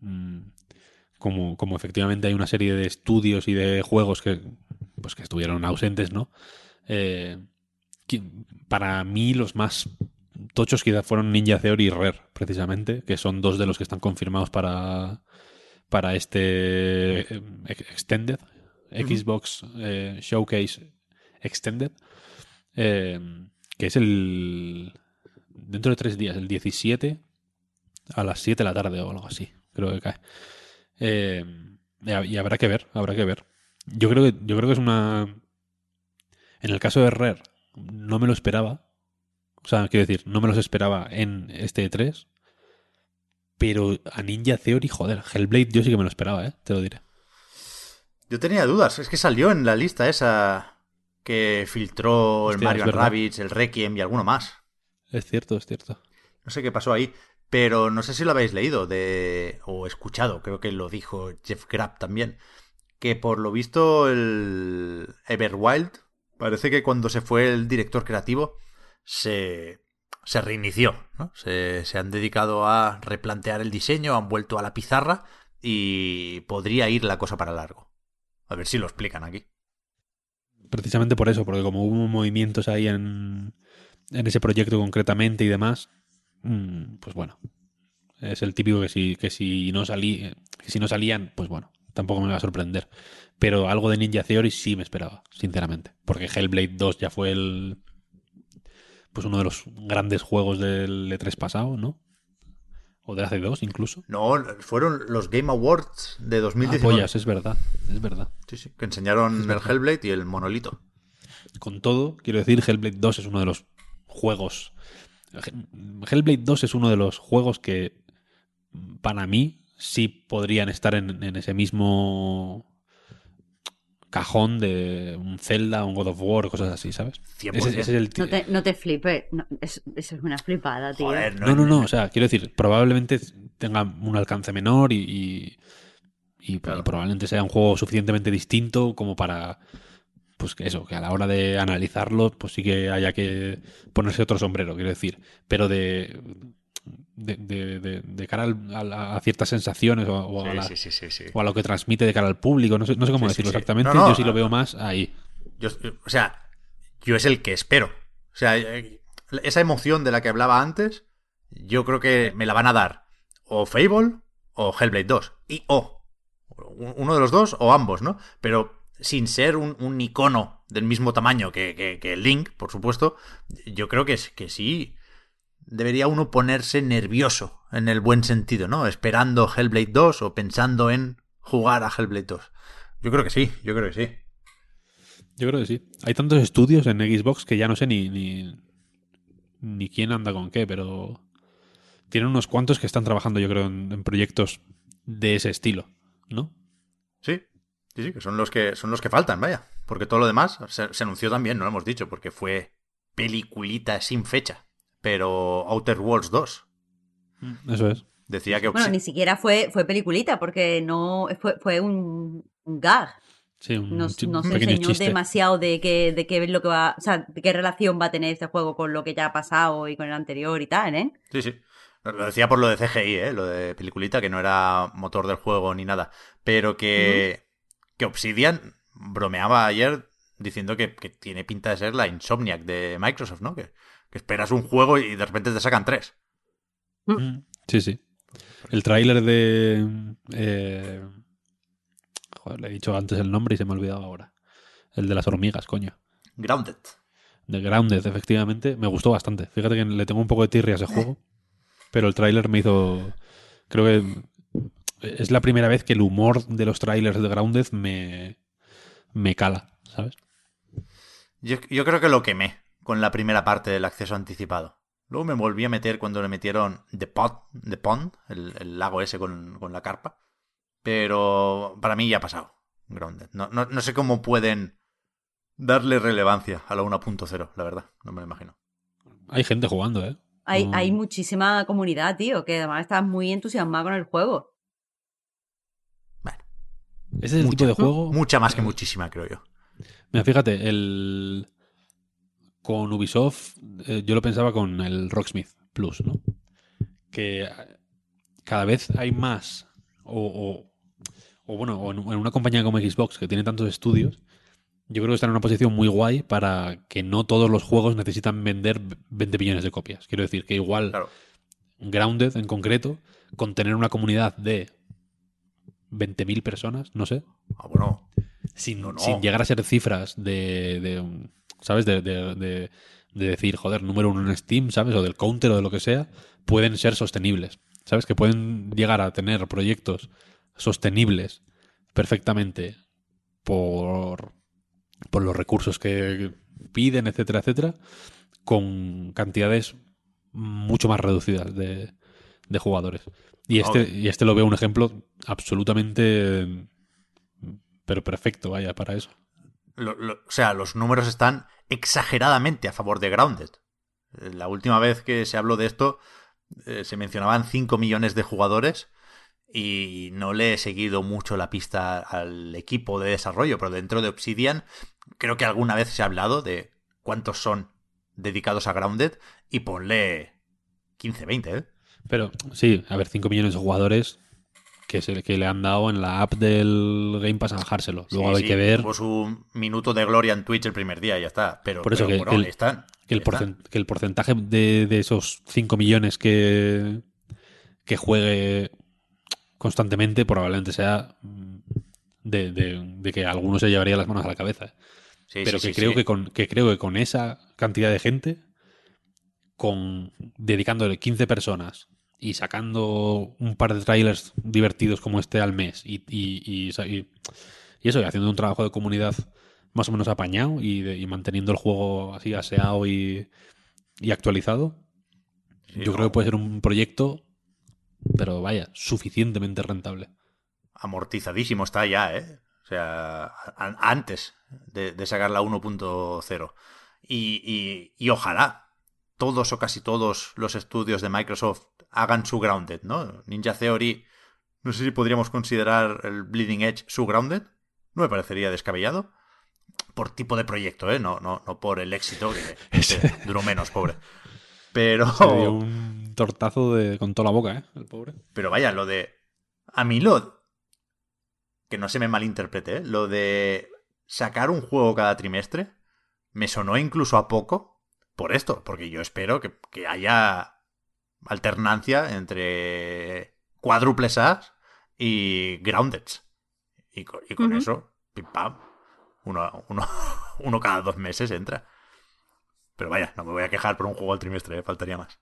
mm, Como, como efectivamente hay una serie de estudios y de juegos que. Pues que estuvieron ausentes, ¿no? Eh, para mí los más tochos quizá fueron Ninja Theory y Rare, precisamente, que son dos de los que están confirmados para. Para este eh, Extended. Xbox eh, Showcase Extended. eh, que es el. Dentro de tres días, el 17 a las 7 de la tarde o algo así, creo que cae. Eh, y habrá que ver, habrá que ver. Yo creo que, yo creo que es una. En el caso de Rare, no me lo esperaba. O sea, quiero decir, no me los esperaba en este E3. Pero a Ninja Theory, joder, Hellblade yo sí que me lo esperaba, ¿eh? Te lo diré. Yo tenía dudas, es que salió en la lista esa que filtró el Mario. Rabbids, el Requiem y alguno más. Es cierto, es cierto. No sé qué pasó ahí, pero no sé si lo habéis leído de o escuchado, creo que lo dijo Jeff Grapp también, que por lo visto el Everwild parece que cuando se fue el director creativo se, se reinició, ¿no? Se, se han dedicado a replantear el diseño, han vuelto a la pizarra y podría ir la cosa para largo. A ver si lo explican aquí. Precisamente por eso, porque como hubo movimientos ahí en, en ese proyecto concretamente y demás, mm, pues bueno, es el típico que si, que si no salí, que si no salían, pues bueno, tampoco me va a sorprender. Pero algo de Ninja Theory sí me esperaba, sinceramente. Porque Hellblade 2 ya fue el. Pues uno de los grandes juegos del E3 pasado, ¿no? O de hace dos incluso. No, fueron los Game Awards de Ah, 2019. pollas, es verdad, es verdad. Sí, sí, que enseñaron el. Hellblade y el monolito. Con todo, quiero decir, Hellblade 2 es uno de los juegos. Hellblade 2 es uno de los juegos que, para mí, sí podrían estar en, en ese mismo cajón de un Zelda, un God of War, cosas así, ¿sabes? 100%. Ese, ese es el No te, no te flipes. no, es- eso es una flipada, tío. Joder, No, no, no, o sea, quiero decir, probablemente tenga un alcance menor y, y, y Claro. probablemente sea un juego suficientemente distinto como para, pues que eso, que a la hora de analizarlo, pues sí que haya que ponerse otro sombrero, quiero decir. Pero de. De, de, de- cara al- a, ciertas sensaciones o, o a la- Sí, sí, sí, sí, sí. o a lo que transmite de cara al público, no sé, no sé cómo decirlo exactamente, No, no, yo sí lo veo más ahí. Yo, o sea, yo es el que espero. O sea, eh, esa emoción de la que hablaba antes, yo creo que me la van a dar o Fable o Hellblade 2. Y o uno de los dos o ambos, ¿no? Pero sin ser un, un icono del mismo tamaño que, que, que Link, por supuesto, yo creo que, es- que sí debería uno ponerse nervioso en el buen sentido, ¿no? Esperando Hellblade 2 o pensando en jugar a Hellblade 2. Yo creo que sí, yo creo que sí. Yo creo que sí. Hay tantos estudios en Xbox que ya no sé ni, ni, ni quién anda con qué, pero tienen unos cuantos que están trabajando, yo creo, en, en proyectos de ese estilo, ¿no? Sí, sí, sí, que son los que son los que faltan, vaya. Porque todo lo demás se, se anunció también, no lo hemos dicho, porque fue peliculita sin fecha. Pero Outer Worlds 2 Eso es. decía que Bueno, ni siquiera fue, fue peliculita, porque no fue, fue un, un gag. Sí, un, Nos, enseñó chiste. demasiado de qué, de qué es lo que va, o sea, de qué relación va a tener este juego con lo que ya ha pasado y con el anterior y tal, ¿eh? Sí, sí. Lo decía por lo de CGI, ¿eh? lo de peliculita, que no era motor del juego ni nada. Pero que, que Obsidian bromeaba ayer diciendo que, que tiene pinta de ser la Insomniac de Microsoft, ¿no? Que, que esperas un juego y de repente te sacan tres. Mm, Sí, sí. El tráiler de... eh, joder, le he dicho antes el nombre y se me ha olvidado ahora. El de las hormigas, coño. Grounded. De Grounded, efectivamente, me gustó bastante. Fíjate que le tengo un poco de tirria a ese juego, [LAUGHS] pero el tráiler me hizo... Creo que es la primera vez que el humor de los trailers de Grounded me, me cala, ¿sabes? Yo, yo creo que lo quemé con la primera parte del acceso anticipado. Luego me volví a meter cuando le metieron The, Pot, The Pond, el, el lago ese con, con la carpa. Pero para mí ya ha pasado. Grounded. No, no, no sé cómo pueden darle relevancia a la 1.0, la verdad. No me lo imagino. Hay gente jugando, ¿eh? Hay, muchísima comunidad, tío, que además está muy entusiasmada con el juego. Bueno, Ese es el mucha, tipo de juego... mucha más que muchísima, creo yo. Mira, fíjate, el con Ubisoft eh, yo lo pensaba con el Rocksmith Plus, ¿no? Que eh, cada vez hay más o, o- o bueno, o en, en una compañía como Xbox que tiene tantos estudios, yo creo que está en una posición muy guay para que no todos los juegos necesitan vender 20 millones de copias. Quiero decir que igual Claro. Grounded en concreto, con tener una comunidad de 20.000 personas, no sé, Ah, bueno, sin, No, no. sin llegar a ser cifras de, de, ¿sabes? De, de- de- de decir, joder, número uno en Steam, ¿sabes? O del counter o de lo que sea, pueden ser sostenibles. ¿Sabes? Que pueden llegar a tener proyectos sostenibles perfectamente por, por los recursos que piden, etcétera, etcétera, con cantidades mucho más reducidas de, de jugadores. Y este, Ok. y este lo veo un ejemplo absolutamente pero perfecto, vaya, para eso. Lo- o sea, los números están exageradamente a favor de Grounded. Eh, La última vez que se habló de esto, eh, se mencionaban 5 millones de jugadores y no le he seguido mucho la pista al equipo de desarrollo, pero dentro de Obsidian creo que alguna vez se ha hablado de cuántos son dedicados a Grounded y ponle 15, 20, ¿eh? Pero sí, a ver, 5 millones de jugadores que, se, que le han dado en la app del Game Pass a bajárselo. Luego Sí, hay sí, que ver Tuvo su minuto de gloria en Twitch el primer día y ya está. Pero, Por eso pero, que bueno, el- ahí están. que el, ahí están. porcen- que el porcentaje de, de esos 5 millones que, que juegue constantemente probablemente sea de, de- de que alguno se llevaría las manos a la cabeza. ¿eh? Sí, Pero que, creo. Que, con, que creo que con esa cantidad de gente, con dedicándole 15 personas y sacando un par de trailers divertidos como este al mes y, y, y, y- eso, y haciendo un trabajo de comunidad más o menos apañado y, de- y manteniendo el juego así aseado y, y actualizado, Sí, yo no, creo que puede ser un proyecto, pero vaya, suficientemente rentable. amortizadísimo está ya, ¿eh? O sea, antes de, de sacar la 1.0. Y, y, y ojalá todos o casi todos los estudios de Microsoft hagan su Grounded, ¿no? Ninja Theory, no sé si podríamos considerar el Bleeding Edge su Grounded. No me parecería descabellado. por tipo de proyecto, ¿eh? No, no, no por el éxito, que, [LAUGHS] que duró menos, pobre. Pero. Se dio un tortazo de, con toda la boca, ¿eh? El pobre. Pero vaya, lo de. A mí lo. Que no se me malinterprete, ¿eh? Lo de sacar un juego cada trimestre me sonó incluso a poco por esto, porque yo espero que, que haya alternancia entre cuádruples A y grounded. Y con, y con Ujú. eso, pim pam, uno, uno, [LAUGHS] uno cada dos meses entra. Pero vaya, no me voy a quejar por un juego al trimestre, ¿eh? faltaría más.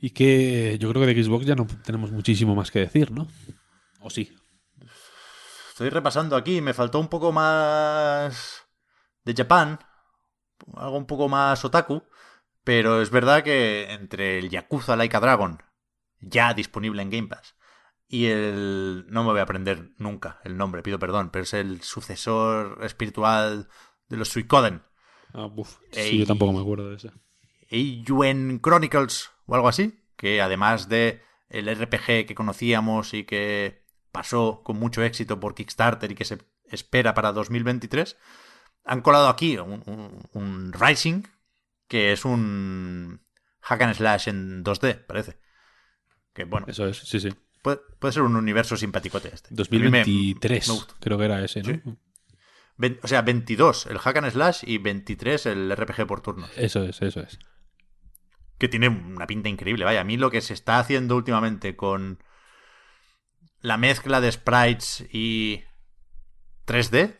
Y que yo creo que de Xbox ya no tenemos muchísimo más que decir, ¿no? ¿O sí? Estoy repasando aquí, me faltó un poco más de Japan, algo un poco más otaku, pero es verdad que entre el Yakuza Laika Dragon, ya disponible en Game Pass, y el... no me voy a aprender nunca el nombre, pido perdón, pero es el sucesor espiritual de los Suicoden, Ah, buf. Ey. Sí, yo tampoco me acuerdo de ese. Eiyuen Chronicles o algo así, que además de el RPG que conocíamos y que pasó con mucho éxito por Kickstarter y que se espera para 2023, han colado aquí un, un- un Rising, que es un hack and slash en 2D, parece. Que bueno, Eso es, sí, sí. puede, puede ser un universo simpaticote este. A mí me- 2023, me gusta. creo que era ese, ¿no? Sí. Ve- O sea, 22 el hack and slash y 23 el RPG por turnos. Eso es, eso es. que tiene una pinta increíble. Vaya, a mí lo que se está haciendo últimamente con la mezcla de sprites y 3D,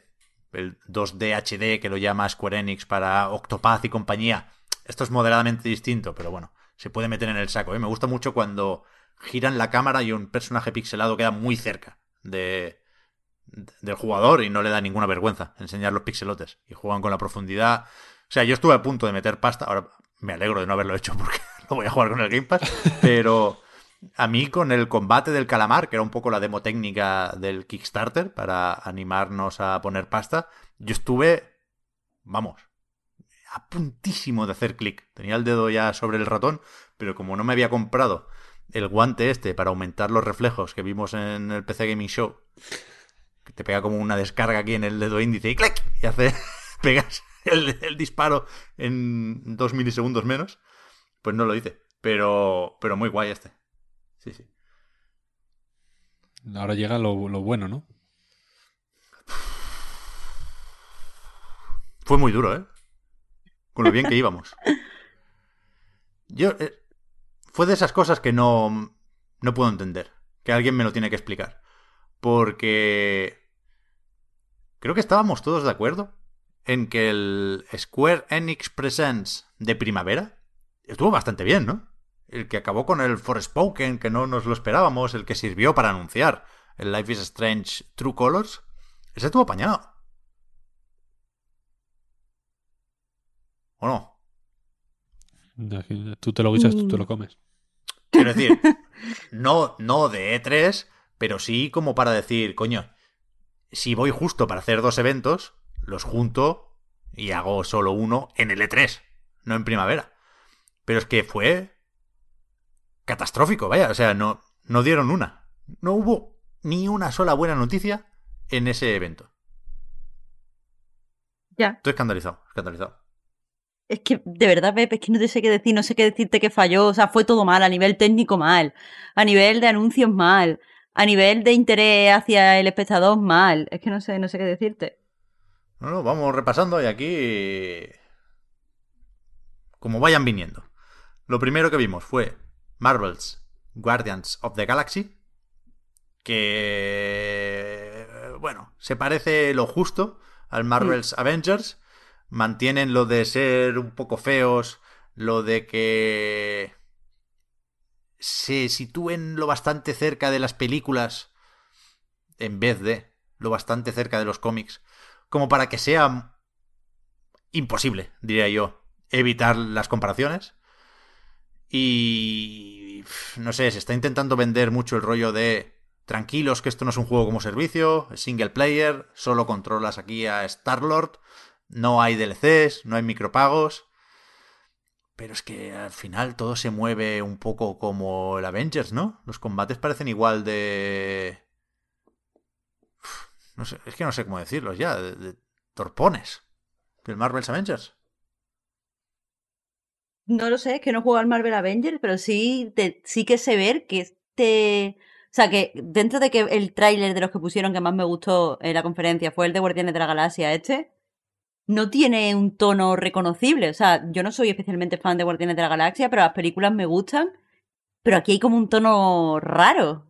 el 2D HD que lo llama Square Enix para Octopath y compañía. Esto es moderadamente distinto, pero bueno, se puede meter en el saco. ¿eh? Me gusta mucho cuando giran la cámara y un personaje pixelado queda muy cerca de, del jugador y no le da ninguna vergüenza enseñar los pixelotes y juegan con la profundidad. O sea, yo estuve a punto de meter pasta, ahora me alegro de no haberlo hecho porque [LAUGHS] no voy a jugar con el Game Pass, pero a mí con el combate del calamar, que era un poco la demo técnica del Kickstarter para animarnos a poner pasta, yo estuve, vamos, a puntísimo de hacer clic. Tenía el dedo ya sobre el ratón, pero como no me había comprado el guante este para aumentar los reflejos que vimos en el PC Gaming Show, que te pega como una descarga aquí en el dedo índice y clic, y hace, [LAUGHS] pegas el, el disparo en dos milisegundos menos, pues no lo hice. Pero, pero muy guay este. Sí, sí. Ahora llega lo, lo bueno, ¿no? Fue muy duro, ¿eh? Con lo bien que íbamos. Yo. eh, fue de esas cosas que no. No puedo entender. Que alguien me lo tiene que explicar. Porque. Creo que estábamos todos de acuerdo en que el Square Enix Presents de primavera estuvo bastante bien, ¿no? El que acabó con el Forspoken, que no nos lo esperábamos, el que sirvió para anunciar el Life is Strange True Colors, ese estuvo apañado. ¿O no? Tú te lo guisas, tú te lo comes. Quiero decir, [LAUGHS] no, no de E3, pero sí como para decir, coño, si voy justo para hacer dos eventos, los junto y hago solo uno en el E3, no en primavera. Pero es que fue catastrófico, vaya, o sea, no, no dieron una. No hubo ni una sola buena noticia en ese evento. Ya. Estoy escandalizado, escandalizado. Es que, de verdad, Pepe, es que no te sé qué decir, no sé qué decirte que falló. O sea, fue todo mal, a nivel técnico mal, a nivel de anuncios mal, a nivel de interés hacia el espectador mal. Es que no sé, no sé qué decirte. No, no, vamos repasando y aquí. Como vayan viniendo. Lo primero que vimos fue Marvel's Guardians of the Galaxy. Que. Bueno, se parece lo justo al Marvel's Avengers. Mantienen lo de ser un poco feos, lo de que se sitúen lo bastante cerca de las películas en vez de lo bastante cerca de los cómics como para que sea imposible, diría yo, evitar las comparaciones. Y no sé, se está intentando vender mucho el rollo de tranquilos que esto no es un juego como servicio, es single player, solo controlas aquí a Star-Lord, no hay DLCs, no hay micropagos. Pero es que al final todo se mueve un poco como el Avengers, ¿no? Los combates parecen igual de no sé, es que no sé cómo decirlos ya, de, de torpones del Marvel's Avengers. No lo sé, es que no juego al Marvel Avengers, pero sí, te, sí que sé ver que este... O sea, que dentro de que el tráiler de los que pusieron que más me gustó en la conferencia fue el de Guardianes de la Galaxia este, no tiene un tono reconocible. O sea, yo no soy especialmente fan de Guardianes de la Galaxia, pero las películas me gustan. Pero aquí hay como un tono raro.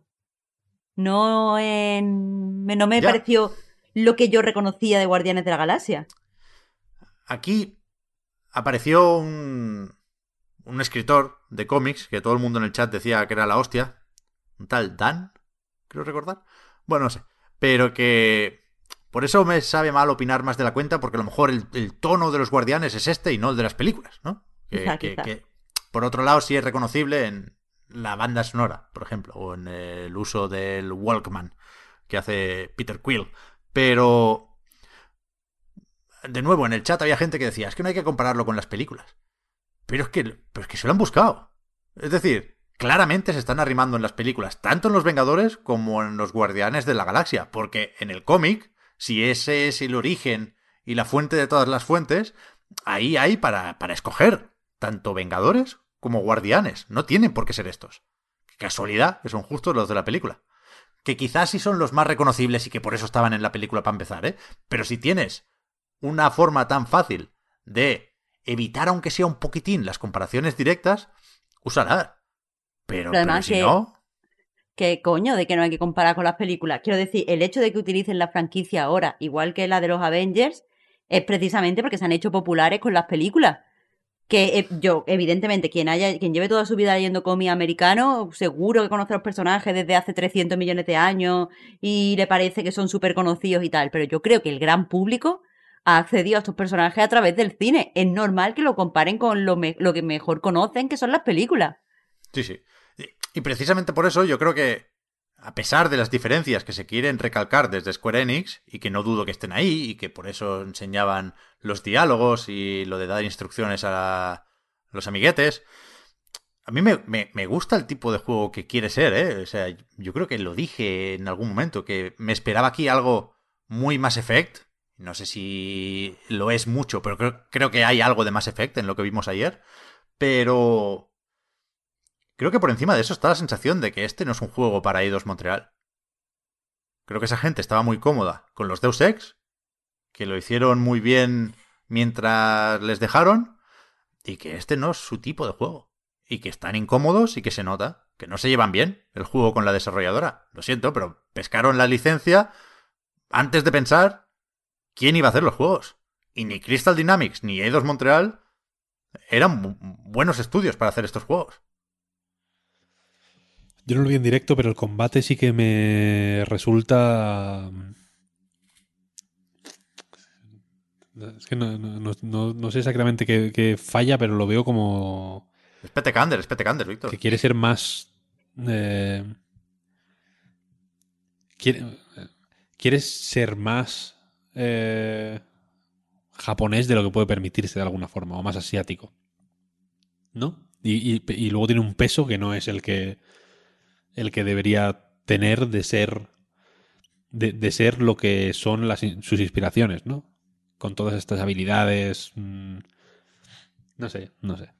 No, en... no me Ya. pareció lo que yo reconocía de Guardianes de la Galaxia. Aquí apareció un, un escritor de cómics que todo el mundo en el chat decía que era la hostia. Un tal Dan, creo recordar. Bueno, no sé. Pero que por eso me sabe mal opinar más de la cuenta, porque a lo mejor el, el tono de los guardianes es este y no el de las películas, ¿no? Que, Quizá, que- quizá. que, por otro lado, sí es reconocible en la banda sonora, por ejemplo, o en el uso del Walkman que hace Peter Quill. Pero de nuevo, en el chat había gente que decía, es que no hay que compararlo con las películas. Pero es que, pero es que se lo han buscado. Es decir, claramente se están arrimando en las películas, tanto en Los Vengadores como en Los Guardianes de la Galaxia, porque en el cómic, si ese es el origen y la fuente de todas las fuentes, ahí hay para, para escoger, tanto Vengadores como Guardianes. No tienen por qué ser estos. Qué casualidad que son justos los de la película. Que quizás sí son los más reconocibles y que por eso estaban en la película para empezar, ¿eh? Pero si tienes una forma tan fácil de evitar, aunque sea un poquitín, las comparaciones directas, úsala. Pero, Pero además pero si que- no, ¿Qué coño de que no hay que comparar con las películas? Quiero decir, el hecho de que utilicen la franquicia ahora, igual que la de los Avengers, es precisamente porque se han hecho populares con las películas. Que eh, yo, evidentemente, quien haya, quien lleve toda su vida leyendo cómic americano, seguro que conoce a los personajes desde hace 300 millones de años y le parece que son súper conocidos y tal. Pero yo creo que el gran público ha accedido a estos personajes a través del cine. Es normal que lo comparen con lo, que mejor conocen, que son las películas. Sí, sí. Y- precisamente por eso yo creo que, a pesar de las diferencias que se quieren recalcar desde Square Enix, y que no dudo que estén ahí, y que por eso enseñaban los diálogos y lo de dar instrucciones a los amiguetes, a mí me, me- gusta el tipo de juego que quiere ser, ¿eh? O sea, yo creo que lo dije en algún momento, que me esperaba aquí algo muy Mass Effect. No sé si lo es mucho, pero creo, creo que hay algo de Mass Effect en lo que vimos ayer. Pero Creo que por encima de eso está la sensación de que este no es un juego para Eidos Montreal. Creo que esa gente estaba muy cómoda con los Deus Ex, que lo hicieron muy bien mientras les dejaron, y que este no es su tipo de juego. Y que están incómodos y que se nota que no se llevan bien el juego con la desarrolladora. Lo siento, pero pescaron la licencia antes de pensar quién iba a hacer los juegos. Y ni Crystal Dynamics ni Eidos Montreal eran bu- buenos estudios para hacer estos juegos. Yo no lo vi en directo, pero el combate sí que me resulta. Es que no, no- no- no- no sé exactamente qué, qué falla, pero lo veo como Es Pete Kander, es Pete Kander, Víctor. que quiere ser más. eh, quiere, quiere ser más eh, japonés de lo que puede permitirse de alguna forma, o más asiático. ¿No? Y, y- y luego tiene un peso que no es el que el que debería tener de ser de, de ser lo que son las, sus inspiraciones, ¿no? Con todas estas habilidades. mm, no sé, no sé.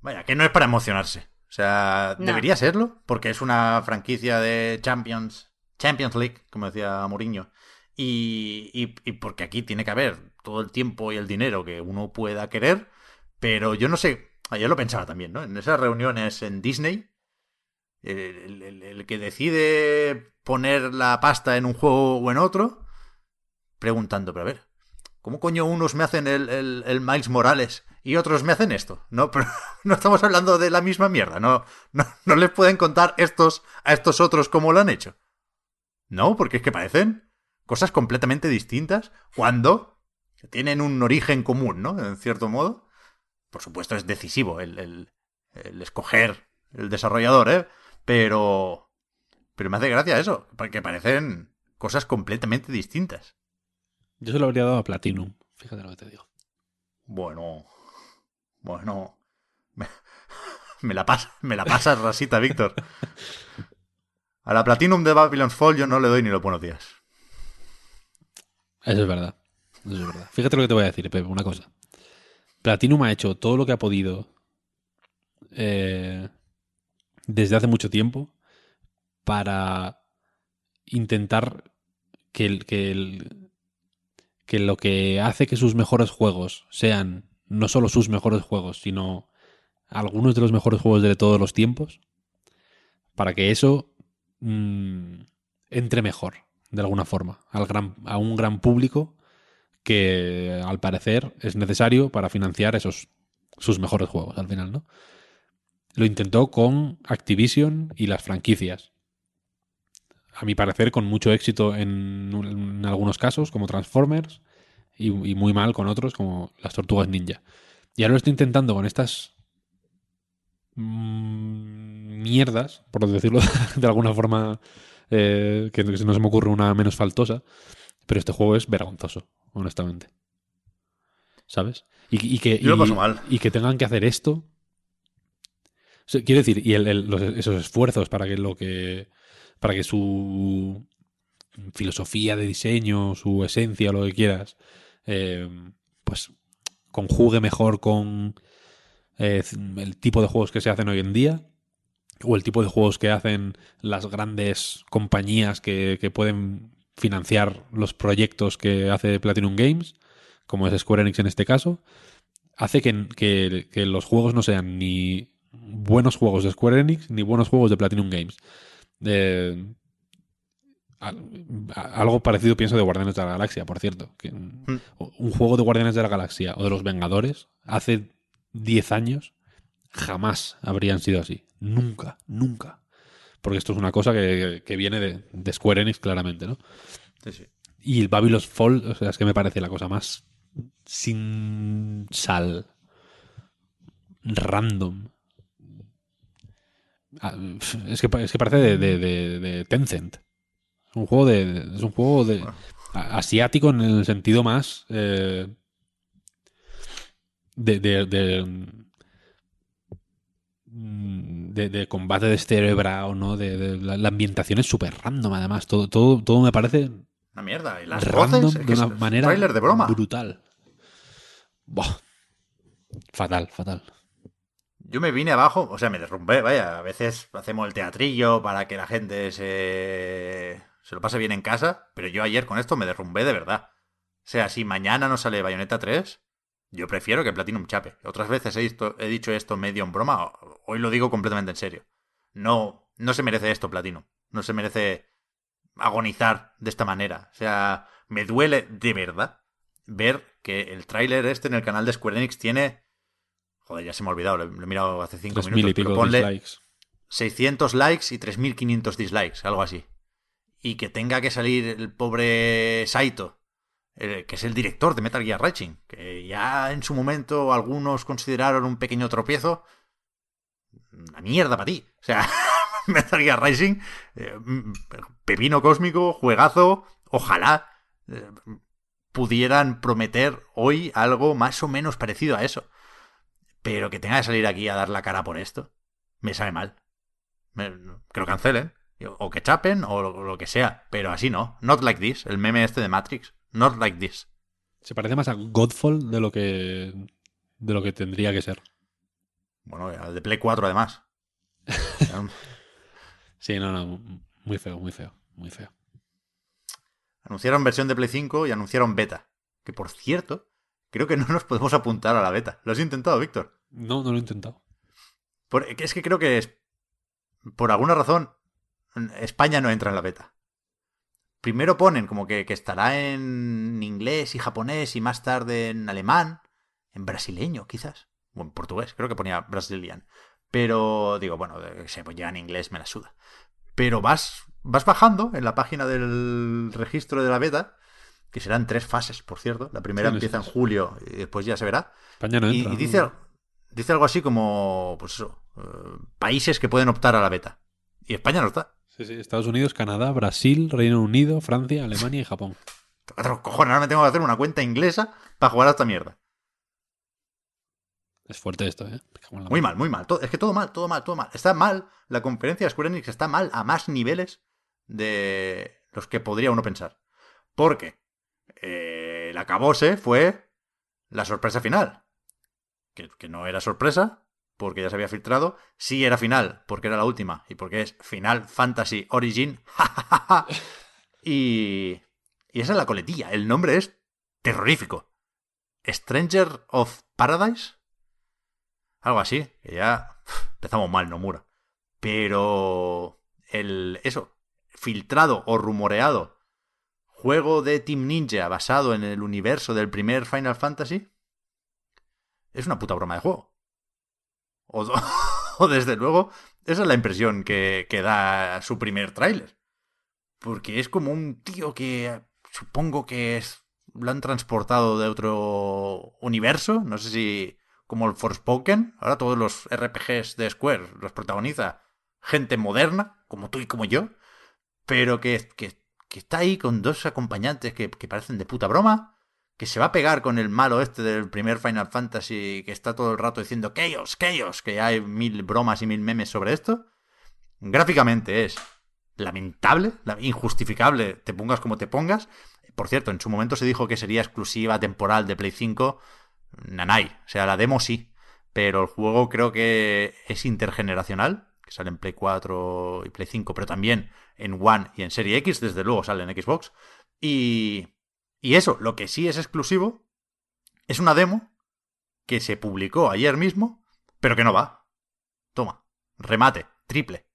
Vaya, que no es para emocionarse. O sea, No. debería serlo, porque es una franquicia de Champions, Champions League, como decía Mourinho. Y, y, y porque aquí tiene que haber todo el tiempo y el dinero que uno pueda querer. Pero yo no sé, ayer lo pensaba también, ¿no? En esas reuniones en Disney, el, el- que decide poner la pasta en un juego o en otro, preguntando, pero a ver, ¿cómo coño unos me hacen el, el, el Miles Morales y otros me hacen esto? No, pero [LAUGHS] no estamos hablando de la misma mierda, no, no, no les pueden contar estos a estos otros cómo lo han hecho. No, porque es que parecen cosas completamente distintas cuando tienen un origen común, ¿no? En cierto modo. Por supuesto es decisivo el, el, el escoger el desarrollador, ¿eh? Pero... Pero me hace gracia eso, porque parecen cosas completamente distintas. Yo se lo habría dado a Platinum. Fíjate lo que te digo. Bueno, bueno, me, [LAUGHS] me la pasa, me la pasas [LAUGHS] rasita, Víctor. A la Platinum de Babylon's Fall yo no le doy ni los buenos días. Eso es verdad. Eso es verdad. Fíjate lo que te voy a decir, Pepe, una cosa. Platinum ha hecho todo lo que ha podido eh, desde hace mucho tiempo para intentar que, el, que, el, que lo que hace que sus mejores juegos sean no solo sus mejores juegos, sino algunos de los mejores juegos de todos los tiempos, para que eso mmm, entre mejor, de alguna forma, al gran, a un gran público que al parecer es necesario para financiar esos sus mejores juegos al final, ¿no? Lo intentó con Activision y las franquicias. A mi parecer, con mucho éxito en, algunos casos, como Transformers, y, muy mal con otros, como las Tortugas Ninja. Y ahora lo estoy intentando con estas mmm, mierdas, por decirlo [LAUGHS] de alguna forma, eh, que, no se me ocurre una menos faltosa, pero este juego es vergonzoso, honestamente. ¿Sabes? Y, y que, Yo lo paso mal. y que tengan que hacer esto Quiero decir, y el, el, los, esos esfuerzos para que lo que. para que su filosofía de diseño, su esencia, lo que quieras, eh, pues conjugue mejor con eh, el tipo de juegos que se hacen hoy en día. O el tipo de juegos que hacen las grandes compañías que, que pueden financiar los proyectos que hace Platinum Games, como es Square Enix en este caso, hace que, que, que los juegos no sean ni buenos juegos de Square Enix ni buenos juegos de Platinum Games. Eh, algo parecido pienso de Guardianes de la Galaxia, por cierto. Que mm. Un juego de Guardianes de la Galaxia o de los Vengadores hace 10 años jamás habrían sido así. Nunca, nunca. Porque esto es una cosa que, que viene de, de, Square Enix claramente, ¿no? Sí, sí. Y el Babylon's Fall, o sea, es que me parece la cosa más sin sal, random, es que, es que parece de, de, de, de, Tencent. Es un juego de. Es un juego de. asiático en el sentido más. Eh, de, de, de, combate de cerebrao, ¿no? De, la, la, ambientación es súper random, además. Todo, todo, todo me parece. Una mierda. Y las random voces, de una manera de broma. brutal. Buah. Fatal, fatal. Yo me vine abajo, o sea, me derrumbé, vaya, a veces hacemos el teatrillo para que la gente se, se lo pase bien en casa, pero yo ayer con esto me derrumbé de verdad. O sea, si mañana no sale Bayonetta 3, yo prefiero que Platinum chape. Otras veces he, visto, he dicho esto medio en broma, hoy lo digo completamente en serio. No, no se merece esto Platinum. No se merece agonizar de esta manera. O sea, me duele de verdad ver que el tráiler este en el canal de Square Enix tiene Joder, ya se me ha olvidado, lo, he mirado hace 5 minutos. Y pico ponle dislikes. 600 likes y 3.500 dislikes, algo así. Y que tenga que salir el pobre Saito, eh, que es el director de Metal Gear Rising, que ya en su momento algunos consideraron un pequeño tropiezo. Una mierda para ti. O sea, [LAUGHS] Metal Gear Rising, eh, pepino cósmico, juegazo, ojalá eh, pudieran prometer hoy algo más o menos parecido a eso. Pero que tenga que salir aquí a dar la cara por esto, me sabe mal. Que lo cancelen. O que chapen, o lo, lo, que sea. Pero así no. Not like this. El meme este de Matrix. Not like this. Se parece más a Godfall de lo que. de lo que tendría que ser. Bueno, al de Play 4 además. [LAUGHS] sí, no, no. Muy feo, muy feo. Muy feo. Anunciaron versión de Play 5 y anunciaron beta. Que por cierto, creo que no nos podemos apuntar a la beta. ¿Lo has intentado, Víctor? No, no lo he intentado. Por, es que creo que es, por alguna razón España no entra en la beta. Primero ponen como que, que, estará en inglés y japonés y más tarde en alemán, en brasileño quizás, o en portugués, creo que ponía brasilian. Pero digo, bueno, se pues ya en inglés me la suda. Pero vas, vas bajando en la página del registro de la beta que serán tres fases, por cierto. La primera sí, empieza en julio y después ya se verá. España no entra, y, y dice, dice, algo así como, pues eso, uh, países que pueden optar a la beta. Y España no está. Sí, sí, Estados Unidos, Canadá, Brasil, Reino Unido, Francia, Alemania y Japón. [LAUGHS] Cojones, ahora me tengo que hacer una cuenta inglesa para jugar a esta mierda. Es fuerte esto, ¿eh? Muy mal, muy mal. Todo- es que todo mal, todo mal, todo mal. Está mal. La conferencia de Square Enix está mal a más niveles de los que podría uno pensar. Porque eh, el acabose fue la sorpresa final. Que, que no era sorpresa, porque ya se había filtrado. Sí era final, porque era la última. Y porque es Final Fantasy Origin. [LAUGHS] y, y esa es la coletilla. El nombre es terrorífico. Stranger of Paradise. Algo así, que ya empezamos mal, Nomura. Pero el eso, filtrado o rumoreado juego de Team Ninja basado en el universo del primer Final Fantasy es una puta broma de juego. [LAUGHS] O, desde luego, esa es la impresión que, que da su primer tráiler. Porque es como un tío que supongo que es, lo han transportado de otro universo. No sé si como el Forspoken. Ahora todos los RPGs de Square los protagoniza gente moderna, como tú y como yo. Pero que, que, que está ahí con dos acompañantes que, que parecen de puta broma. Que se va a pegar con el malo este del primer Final Fantasy que está todo el rato diciendo Chaos, Chaos, que hay mil bromas y mil memes sobre esto. Gráficamente es lamentable, la- injustificable, te pongas como te pongas. Por cierto, en su momento se dijo que sería exclusiva temporal de Play 5. Nanay. O sea, la demo sí. Pero el juego creo que es intergeneracional. Que sale en Play 4 y Play 5. Pero también en One y en Serie X. Desde luego sale en Xbox. Y, y eso, lo que sí es exclusivo. Es una demo que se publicó ayer mismo. Pero que no va. Toma. Remate. Triple.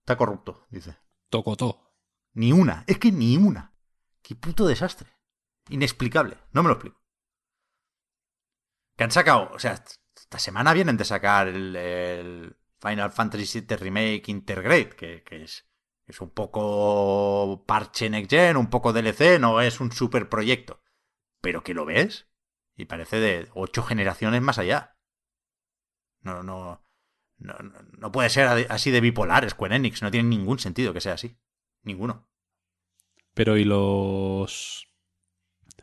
Está corrupto, dice. Tocotó. Ni una. Es que ni una. Qué puto desastre. Inexplicable. No me lo explico. Que han sacado. O sea, esta semana vienen de sacar el, Final Fantasy VII Remake Intergrade, que, es, es un poco parche next gen, un poco DLC, no es un super proyecto. Pero que lo ves y parece de ocho generaciones más allá. No. No, no, no puede ser así de bipolar Square Enix. No tiene ningún sentido que sea así. Ninguno. Pero ¿y los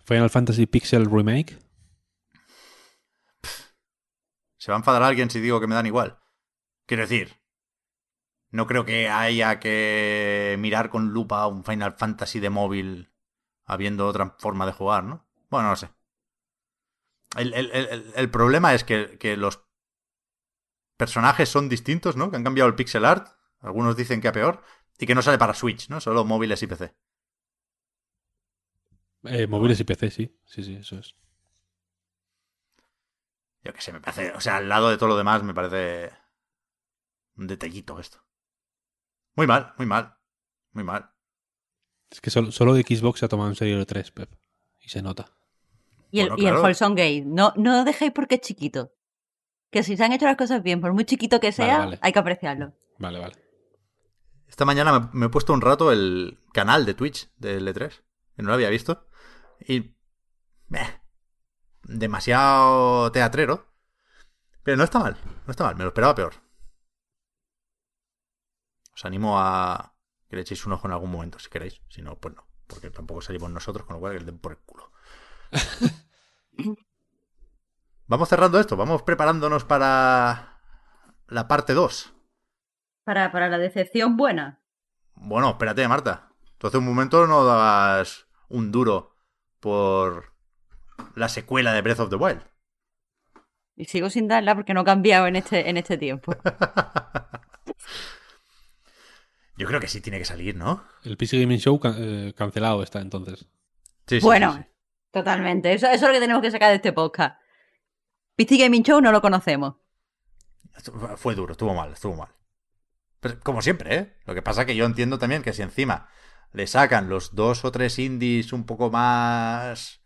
Final Fantasy Pixel Remake? ¿Se va a enfadar alguien si digo que me dan igual? Quiero decir, no creo que haya que mirar con lupa un Final Fantasy de móvil habiendo otra forma de jugar, ¿no? Bueno, no sé. El, el- el- el problema es que, que los personajes son distintos, ¿no? Que han cambiado el pixel art. Algunos dicen que a peor. Y que no sale para Switch, ¿no? Solo móviles y PC. Eh, móviles y PC, sí. Sí, sí, eso es. Yo qué sé, me parece. O sea, al lado de todo lo demás, me parece. Un detallito esto. Muy mal, muy mal. Muy mal. Es que solo, solo de Xbox se ha tomado en serio el 3, Pep. Y se nota. Y el, Bueno, y el Gate. No, no dejéis porque es chiquito. Que si se han hecho las cosas bien, por muy chiquito que sea, vale. hay que apreciarlo. Vale, vale. Esta mañana me, me he puesto un rato el canal de Twitch del E3, que no lo había visto. Y. meh, demasiado teatrero. Pero no está mal, no está mal, me lo esperaba peor. Os animo a que le echéis un ojo en algún momento, si queréis. Si no, pues no. Porque tampoco salimos nosotros, con lo cual que le den por el culo. [LAUGHS] vamos cerrando esto, vamos preparándonos para la parte 2. Para, para la decepción buena. Bueno, espérate, Marta. Tú hace un momento no dabas un duro por la secuela de Breath of the Wild. Y sigo sin darla porque no he cambiado en este, en este tiempo. [LAUGHS] Yo creo que sí tiene que salir, ¿no? El PC Gaming Show eh, cancelado está entonces. Sí, sí, bueno, sí, sí. totalmente. Eso, eso es lo que tenemos que sacar de este podcast. PC Gaming Show no lo conocemos. Fue duro, estuvo mal, estuvo mal. Pero, como siempre, ¿eh? Lo que pasa es que yo entiendo también que si encima le sacan los dos o tres indies un poco más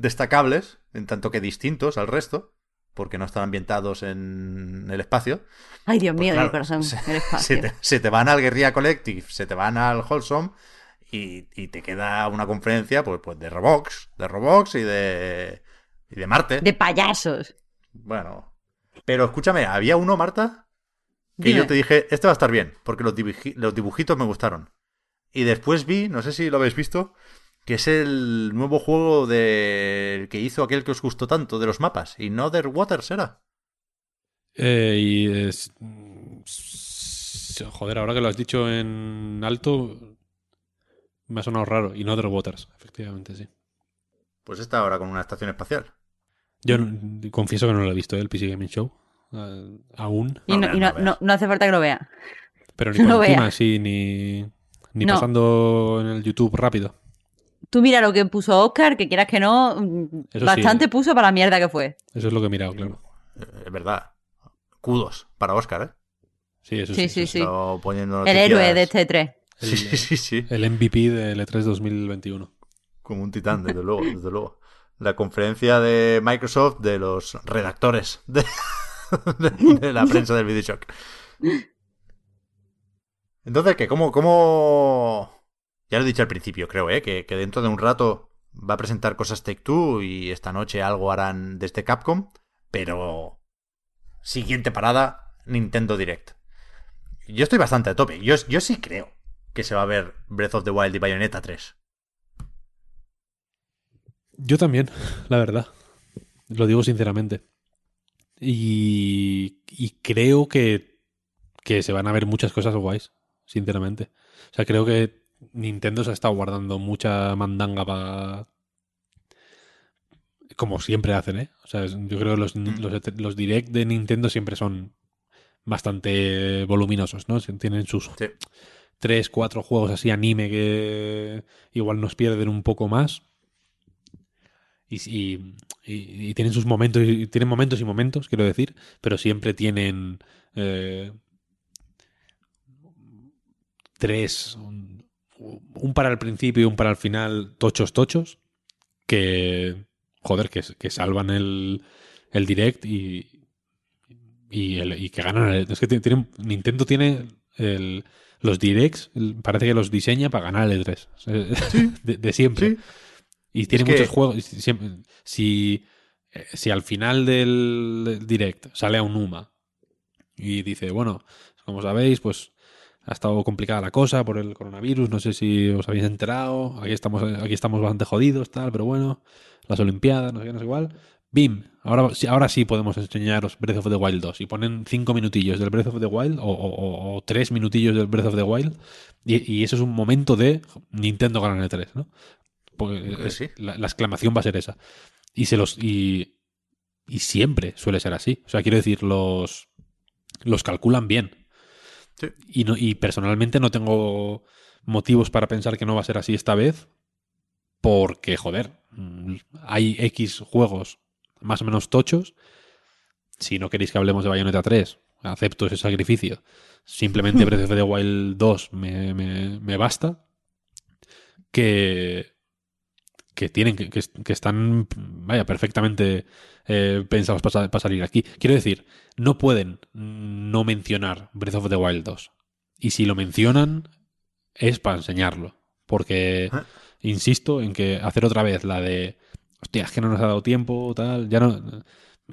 destacables, en tanto que distintos al resto, porque no están ambientados en el espacio, Ay, Dios Pues mío, claro, mi corazón. se, el [LAUGHS] espacio. se te, se te van al Guerrilla Collective, se te van al Wholesome y, y te queda una conferencia pues, pues de Roblox, de Roblox y de, y de Marte. De payasos. Bueno, pero escúchame, había uno, Marta, que Dime. yo te dije, este va a estar bien, porque los, los dibujitos me gustaron. Y después vi, no sé si lo habéis visto, que es el nuevo juego de... que hizo aquel que os gustó tanto, de los mapas, y no Other Waters era. Eh, y es... Joder, ahora que lo has dicho en alto, me ha sonado raro. Y no Other Waters, efectivamente, sí. Pues está ahora con una estación espacial. Yo no- confieso que no lo he visto, ¿eh? el PC Gaming Show. eh, aún. Y, no, No, y no no, veas. no- no hace falta que lo vea. Pero ni [LAUGHS] No por encima, veas. sí, ni, ni No. pasando en el YouTube rápido. Tú mira lo que puso Oscar, que quieras que no, Eso sí. bastante puso para la mierda que fue. Eso es lo que he mirado, claro. Eh, Es verdad. Kudos para Oscar, ¿eh? Sí, eso Sí, sí. sí, sí. Está poniendo El noticias- héroe de este 3. Sí, sí, [LAUGHS] sí, sí. El MVP del E3 2021. Como un titán, desde luego, desde luego. La conferencia de Microsoft de los redactores de, [LAUGHS] de- de la prensa del Videoshock. Entonces, ¿qué? ¿Cómo, ¿Cómo...? Ya lo he dicho al principio, creo, ¿eh? Que, dentro de un rato va a presentar cosas Take-Two y esta noche algo harán desde Capcom, pero... Siguiente parada, Nintendo Direct. Yo estoy bastante a tope. Yo, yo sí creo que se va a ver Breath of the Wild y Bayonetta 3. Yo también, [LAUGHS] la verdad. Lo digo sinceramente. Y, y creo que, que se van a ver muchas cosas guays, sinceramente. O sea, creo que Nintendo se ha estado guardando mucha mandanga para... Como siempre hacen, ¿eh? O sea, yo creo que los, los, los direct de Nintendo siempre son bastante voluminosos, ¿no? Tienen sus Sí. tres, cuatro juegos así anime que igual nos pierden un poco más. Y- y tienen sus momentos, y tienen momentos y momentos, quiero decir, pero siempre tienen eh, tres, un, para el principio y un para el final, tochos, tochos, que, joder, que, que salvan el, el direct y, y, el- y que ganan. el- es que ti- tienen, Nintendo tiene el- los directs, parece que los diseña para ganar el E3. [LAUGHS] De, de siempre. Sí. Y tiene Es que- muchos juegos. siempre- Si, eh, si al final del del direct sale a un UMA y dice, bueno, como sabéis, pues ha estado complicada la cosa por el coronavirus, no sé si os habéis enterado, aquí estamos, aquí estamos bastante jodidos, tal, pero bueno, las Olimpiadas, no sé qué, no sé igual. Bim, ahora, sí- ahora sí podemos enseñaros Breath of the Wild 2 y ponen cinco minutillos del Breath of the Wild o, o- o- o tres minutillos del Breath of the Wild y, y eso es un momento de Nintendo ganan el 3, ¿no? Porque es- sí. la, la exclamación va a ser esa. Y se los y, y siempre suele ser así. O sea, quiero decir, los los calculan bien. Sí. Y, no, y personalmente no tengo motivos para pensar que no va a ser así esta vez. Porque, joder, mm, hay X juegos más o menos tochos. Si no queréis que hablemos de Bayonetta 3, acepto ese sacrificio. Simplemente [LAUGHS] Breath of the Wild 2 me, me- me basta. Que, que tienen, que, que- están, vaya, perfectamente eh, pensados para, sa- para salir aquí. Quiero decir, no pueden no mencionar Breath of the Wild 2. Y si lo mencionan, es para enseñarlo. Porque, Ah. insisto en que hacer otra vez la de, hostia, es que no nos ha dado tiempo, tal, ya no...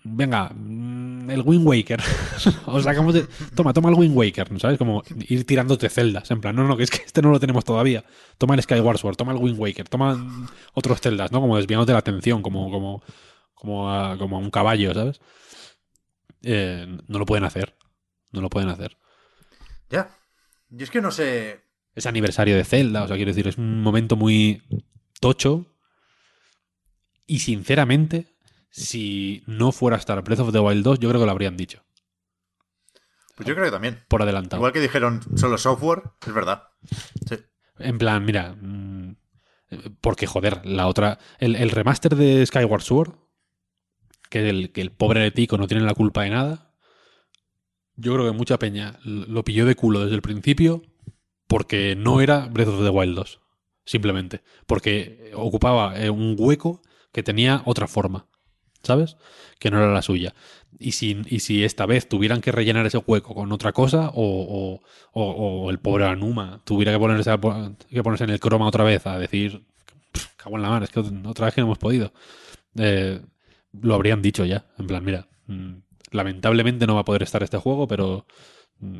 Venga, mm, el Wind Waker. [LAUGHS] o sacamos de... Toma, toma el Wind Waker, ¿sabes? Como ir tirándote celdas. En plan, no, no, que es que este no lo tenemos todavía. Toma el Skyward Sword, toma el Wind Waker, toma otros celdas, ¿no? Como desviándote la atención, como, como, como, a, como a un caballo, ¿sabes? Eh, no lo pueden hacer. No lo pueden hacer. Ya. Yo es que no sé. Es aniversario de Zelda, o sea, quiero decir, es un momento muy tocho. Y sinceramente, si no fuera a estar Breath of the Wild 2, yo creo que lo habrían dicho. Pues yo creo que también. Por adelantado. Igual que dijeron solo software, es verdad. Sí. En plan, mira. mm, Porque, joder, la otra. El, el remaster de Skyward Sword. Que el, que el pobre de Tico no tiene la culpa de nada. Yo creo que mucha peña lo pilló de culo desde el principio. Porque no era Breath of the Wild 2. Simplemente. Porque ocupaba eh, un hueco que tenía otra forma. ¿Sabes? Que no era la suya. Y si, y si esta vez tuvieran que rellenar ese hueco con otra cosa, o, o- o- el pobre Anuma tuviera que ponerse, que ponerse en el croma otra vez a decir, "Pff, cago en la mar, es que otra vez que no hemos podido. Eh, lo habrían dicho ya. En plan, mira, mm, lamentablemente no va a poder estar este juego, pero mm,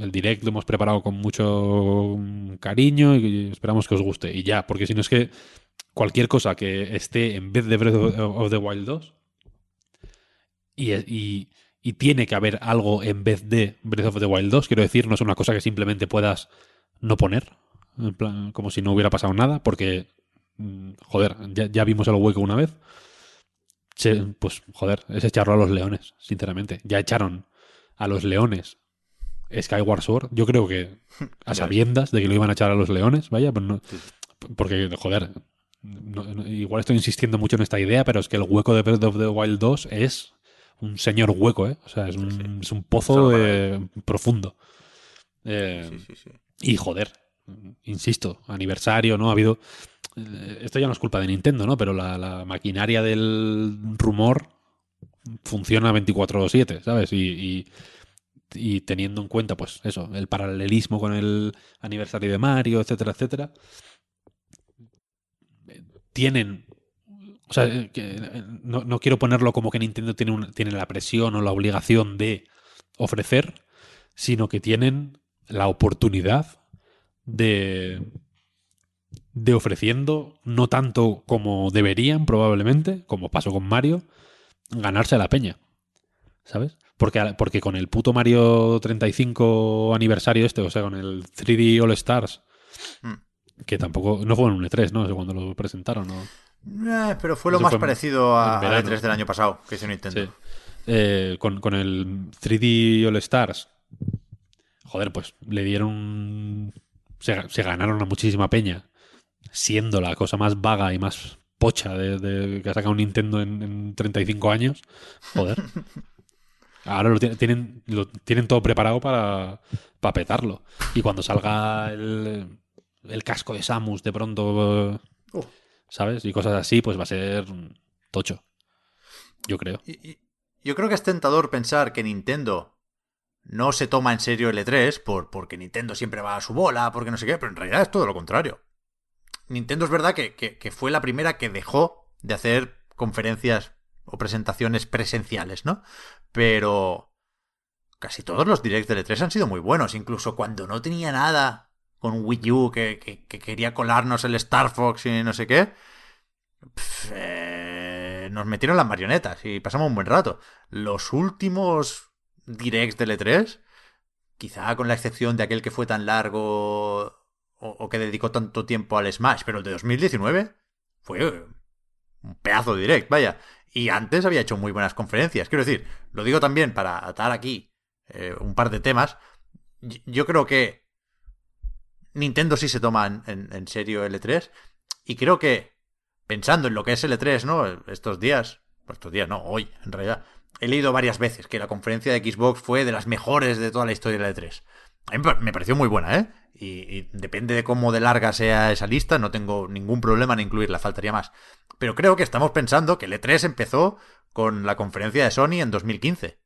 el direct lo hemos preparado con mucho mm, cariño y esperamos que os guste. Y ya, porque si no es que cualquier cosa que esté en vez de Breath of the Wild 2 y, y- y tiene que haber algo en vez de Breath of the Wild 2. Quiero decir, no es una cosa que simplemente puedas no poner, en plan, como si no hubiera pasado nada, porque, mm, joder, ya, ya vimos el hueco una vez. Se- pues, joder, es echarlo a los leones, sinceramente. Ya echaron a los leones Skyward Sword. Yo creo que a [LAUGHS] sabiendas de que lo iban a echar a los leones, vaya, pues no, porque, joder, no- no- igual estoy insistiendo mucho en esta idea, pero es que el hueco de Breath of the Wild 2 es un señor hueco, ¿eh? O sea, es un, es un pozo eh, profundo. Eh, Sí, sí, sí. y joder, insisto, aniversario, ¿no? Ha habido. eh, Esto ya no es culpa de Nintendo, ¿no? Pero la, la maquinaria del rumor funciona 24-7, ¿sabes? Y, y- y teniendo en cuenta, pues eso, el paralelismo con el aniversario de Mario, etcétera, etcétera, eh, tienen. O sea, eh, que, eh, no, no quiero ponerlo como que Nintendo tiene, un- tiene la presión o la obligación de ofrecer, sino que tienen la oportunidad de, de ofreciendo, no tanto como deberían probablemente, como pasó con Mario, ganarse a la peña. ¿Sabes? Porque, porque con el puto Mario 35 aniversario este, o sea, con el 3D All Stars, Mm. que tampoco, no fue en un E3, ¿no? Cuando lo presentaron, ¿no? Eh, pero fue lo Eso más fue parecido a, al E3 del año pasado que hizo Nintendo. Sí. Eh, con, con el 3D All Stars, joder, pues le dieron. Se, se ganaron a muchísima peña, siendo la cosa más vaga y más pocha de, de- que ha sacado Nintendo en, en 35 años. Joder. [LAUGHS] Ahora lo ti- tienen, lo tienen todo preparado para, para petarlo. Y cuando salga el, el casco de Samus de pronto, Uh. ¿Sabes? Y cosas así, pues va a ser tocho. Yo creo. Yo creo que es tentador pensar que Nintendo no se toma en serio el E3 por, porque Nintendo siempre va a su bola, porque no sé qué, pero en realidad es todo lo contrario. Nintendo es verdad que, que- que fue la primera que dejó de hacer conferencias o presentaciones presenciales, ¿no? Pero casi todos los directs del E3 han sido muy buenos, incluso cuando no tenía nada con Wii U que, que- que quería colarnos el Star Fox y no sé qué. pf, eh, nos metieron las marionetas y pasamos un buen rato. Los últimos directs del E3, quizá con la excepción de aquel que fue tan largo o, que dedicó tanto tiempo al Smash, pero el de 2019 fue un pedazo de direct, vaya. Y antes había hecho muy buenas conferencias. Quiero decir, lo digo también para atar aquí eh, un par de temas. Yo creo que Nintendo sí se toma en, serio el E3 y creo que pensando en lo que es el E3, ¿no? Estos días, pues estos días no, hoy en realidad, he leído varias veces que la conferencia de Xbox fue de las mejores de toda la historia del E3. A mí me pa- me pareció muy buena, ¿eh? Y, depende de cómo de larga sea esa lista, no tengo ningún problema en incluirla, faltaría más. Pero creo que estamos pensando que el E3 empezó con la conferencia de Sony en 2015.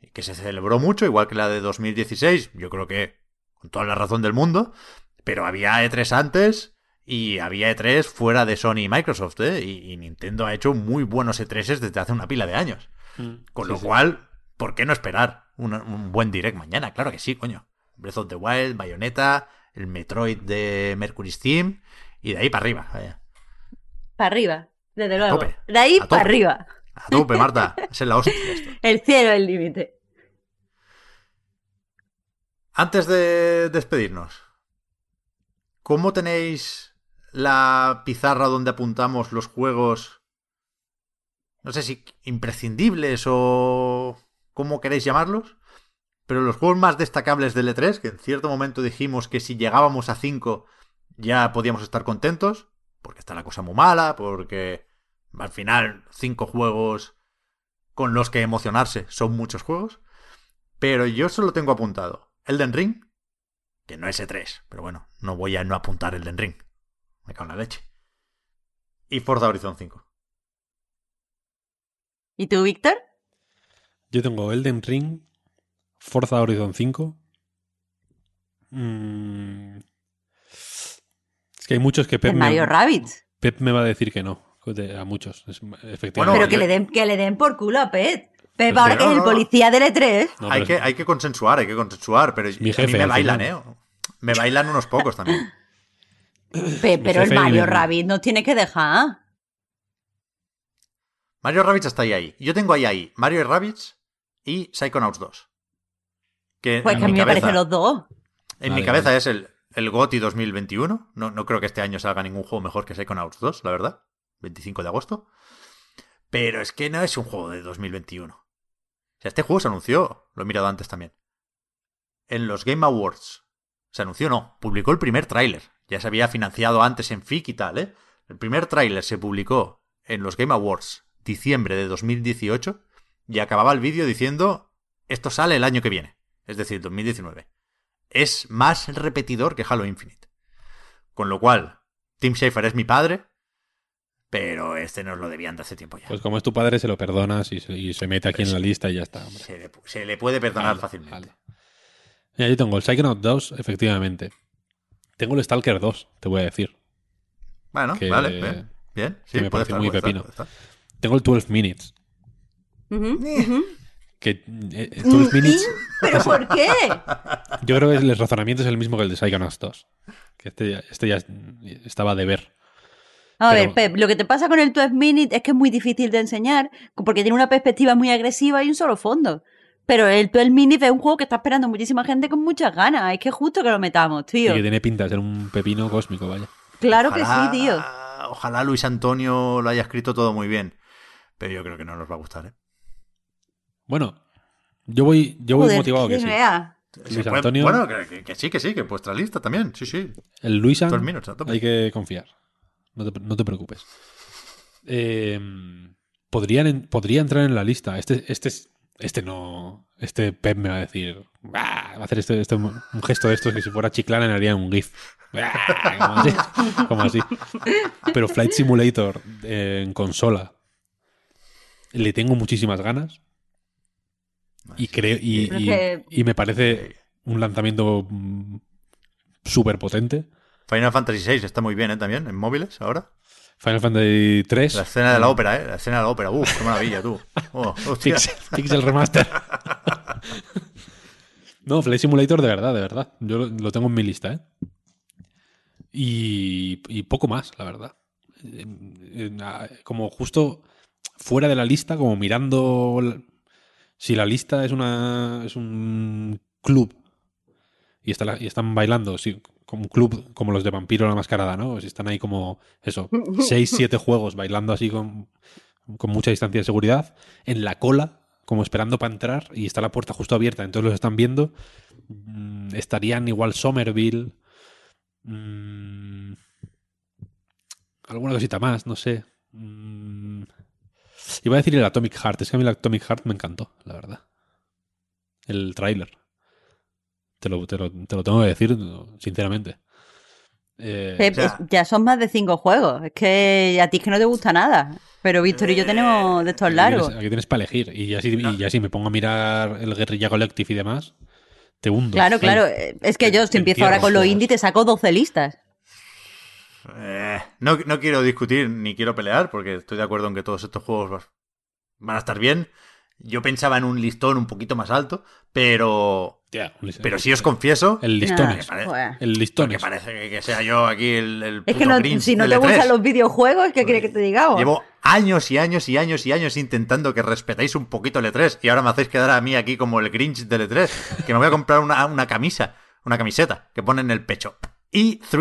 Y que se celebró mucho, igual que la de 2016, yo creo que con toda la razón del mundo. Pero había E3 antes y había E3 fuera de Sony y Microsoft, ¿eh? Y, y Nintendo ha hecho muy buenos E3s desde hace una pila de años. Con Sí, lo sí. cual, ¿por qué no esperar un, un buen direct mañana? Claro que sí, coño. Breath of the Wild, Bayonetta, el Metroid de Mercury Steam y de ahí para arriba. vaya. Para arriba, desde luego. tope. De ahí para arriba. A tope, Marta. Esa es la hostia esto. [LAUGHS] El cielo es el límite. Antes de despedirnos, ¿cómo tenéis la pizarra donde apuntamos los juegos? No sé si imprescindibles o cómo queréis llamarlos, pero los juegos más destacables del E3, que en cierto momento dijimos que si llegábamos a 5 ya podíamos estar contentos, porque está la cosa muy mala, porque al final 5 juegos con los que emocionarse son muchos juegos, pero yo solo tengo apuntado Elden Ring, que no es E3, pero bueno, no voy a no apuntar Elden Ring. Me cago en la leche. Y Forza Horizon 5. ¿Y tú, Víctor? Yo tengo Elden Ring, Forza Horizon 5. Mm, Es que hay muchos que Pep El me, Mario Rabbids. Pep me va a decir que no. a muchos, es- efectivamente. Bueno, Pero que le, den, que le den por culo a Pet. Pep, Pues ahora que es No, el no, no. policía del E3. No, hay, que, hay que consensuar, hay que consensuar, pero mi a jefe, mí me bailan, final. ¿eh? Me bailan unos pocos también. Pe- pero el Mario Rabbit nos tiene que dejar. Mario Rabbids está ahí ahí. Yo tengo ahí ahí Mario Rabbids y Psychonauts 2. Que Pues en que a mi mí me cabeza, parecen los dos. en Vale, mi cabeza vale. es el, el GOTY 2021. No, no creo que este año salga ningún juego mejor que Psychonauts 2, la verdad. 25 de agosto. Pero es que no es un juego de 2021. O sea, este juego se anunció, lo he mirado antes también. En los Game Awards. Se anunció, no, publicó el primer tráiler. Ya se había financiado antes en FIC y tal, ¿eh? El primer tráiler se publicó en los Game Awards, diciembre de 2018, y acababa el vídeo diciendo, esto sale el año que viene, es decir, 2019. Es más repetidor que Halo Infinite. Con lo cual, Tim Schafer es mi padre, pero este nos lo debían de hace tiempo ya. Pues como es tu padre, se lo perdonas y se, y se mete aquí en la lista y ya está. hombre. se, le, se le puede perdonar fácilmente. hala. Mira, yo tengo el Psychonaut 2, efectivamente. Tengo el Stalker 2, te voy a decir. Bueno, Que- vale, bien. Bien, sí, que me parece estar, muy pepino. estar. Tengo el 12 Minutes. Que eh, eh, 12 Minutes, ¿Pero por qué? [LAUGHS] yo creo que el razonamiento es el mismo que el de Psychonauts 2. Que este, ya- este ya estaba de ver. A Pero- ver, Pep, lo que te pasa con el 12 Minute es que es muy difícil de enseñar porque tiene una perspectiva muy agresiva y un solo fondo. Pero el 12 Minute es un juego que está esperando muchísima gente con muchas ganas. Es que es justo que lo metamos, Y tío. que tiene pinta de ser un pepino cósmico, vaya. Claro que sí, tío. Ojalá Luis Antonio lo haya escrito todo muy bien. Pero yo creo que no nos va a gustar, ¿eh? Bueno, yo voy, yo voy Joder, motivado que que sí. vea. Luis Antonio- Bueno, que, que- que sí, que sí, que vuestra lista también. Sí, sí. El Luisan 12 Minutes, a tope. hay que confiar. No te, no te preocupes. Eh, podrían en- podría entrar en la lista. Este, este, es- este no. Este Pep me va a decir. "Ah", Va a hacer este, este- un gesto de estos que si fuera chiclana le haría un GIF. Ah, Como así. como así. Pero Flight Simulator eh, en consola. Le tengo muchísimas ganas. Y creo. Y, y me parece un lanzamiento súper potente. Final Fantasy VI está muy bien, ¿eh? También, en móviles ahora. Final Fantasy 3. La escena de la ópera, ¿eh? La escena de la ópera. Uf, qué maravilla, tú. [LAUGHS] Oh. Pixel, Pixel Remaster. no, Flight Simulator de verdad, de verdad. Yo lo, tengo en mi lista, ¿eh? Y, y poco más, la verdad. Como justo fuera de la lista, como mirando la- si la lista es una es un club y, está la- y están bailando, sí, como un club como los de Vampiro la Mascarada, ¿no? Si están ahí como eso, seis, siete [LAUGHS] juegos bailando así con, con mucha distancia de seguridad, en la cola, como esperando para entrar, y está la puerta justo abierta, entonces los están viendo. mm, Estarían igual Somerville. mm, alguna cosita más, no sé. Mm, iba a decir el Atomic Heart, es que a mí el Atomic Heart me encantó, la verdad. El tráiler. Te lo, te, lo, te lo tengo que decir, sinceramente. Eh, o sea- ya son más de cinco juegos. Es que a ti es que no te gusta nada. Pero Víctor y yo tenemos de estos Aquí largos. tienes, aquí tienes para elegir. Y ya, si, y ya si me pongo a mirar el Guerrilla Collective y demás, te hundo. Claro, claro. eh, Es que yo, si te empiezo ahora con los indie, te saco 12 listas. Eh, no, no quiero discutir ni quiero pelear porque estoy de acuerdo en que todos estos juegos va- van a estar bien. Yo pensaba en un listón un poquito más alto, pero lis- pero sí os confieso El. Nah, joder. El que listones. parece que, que sea yo aquí el, el Es que puto no- Grinch si no te E3. gustan los videojuegos, ¿qué quieres que te digamos? Llevo años y años y años y años intentando que respetéis un poquito el E3 y ahora me hacéis quedar a mí aquí como el Grinch del E3, que me voy a comprar una, una camisa, una camiseta que pone en el pecho. E3,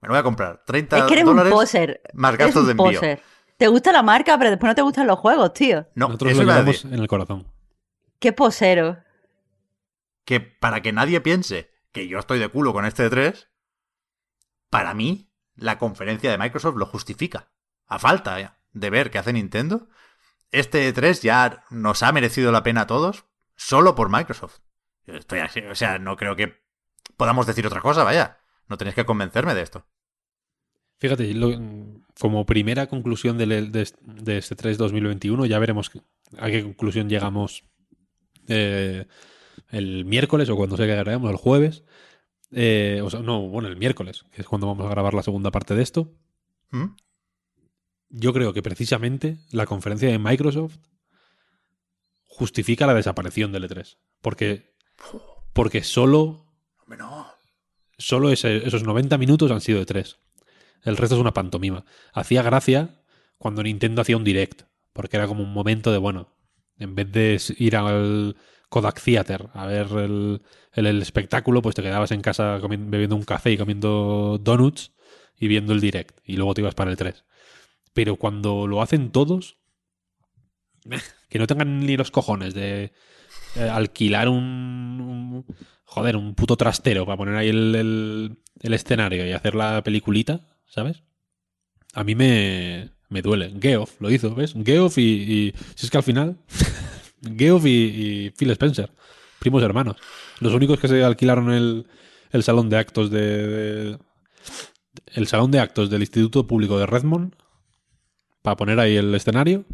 me lo voy a comprar. 30 Es que eres dólares un poser. más Eres gastos de envío. poser. Te gusta la marca, pero después no te gustan los juegos, tío. No, Nosotros eso lo llevamos en el corazón. Qué posero. Que para que nadie piense que yo estoy de culo con este E3, para mí la conferencia de Microsoft lo justifica. A falta de ver qué hace Nintendo, este E3 ya nos ha merecido la pena a todos solo por Microsoft. Estoy o sea, no creo que podamos decir otra cosa, vaya. No tenéis que convencerme de esto. Fíjate, lo- como primera conclusión del- de, de este 3 2021, ya veremos a qué conclusión llegamos eh, el miércoles o cuando sea que grabemos, el jueves. Eh, o sea, no, bueno, el miércoles, que es cuando vamos a grabar la segunda parte de esto. ¿Mm? Yo creo que precisamente la conferencia de Microsoft justifica la desaparición del E3. Porque, porque solo solo ese- esos 90 minutos han sido de 3. El resto es una pantomima. Hacía gracia cuando Nintendo hacía un direct, porque era como un momento de, bueno, en vez de ir al Kodak Theater a ver el, el- espectáculo, pues te quedabas en casa bebiendo un café y comiendo donuts y viendo el direct, y luego te ibas para el 3. Pero cuando lo hacen todos, [LAUGHS] que no tengan ni los cojones de eh, alquilar un, Joder, un puto trastero para poner ahí el, el- el escenario y hacer la peliculita, ¿sabes? A mí me, me duele. Geoff lo hizo, ¿ves? Geoff y, y- Si es que al final. [LAUGHS] Geoff y, y Phil Spencer, primos hermanos. Los únicos que se alquilaron el, el salón de actos de, de- El salón de actos del Instituto Público de Redmond para poner ahí el escenario.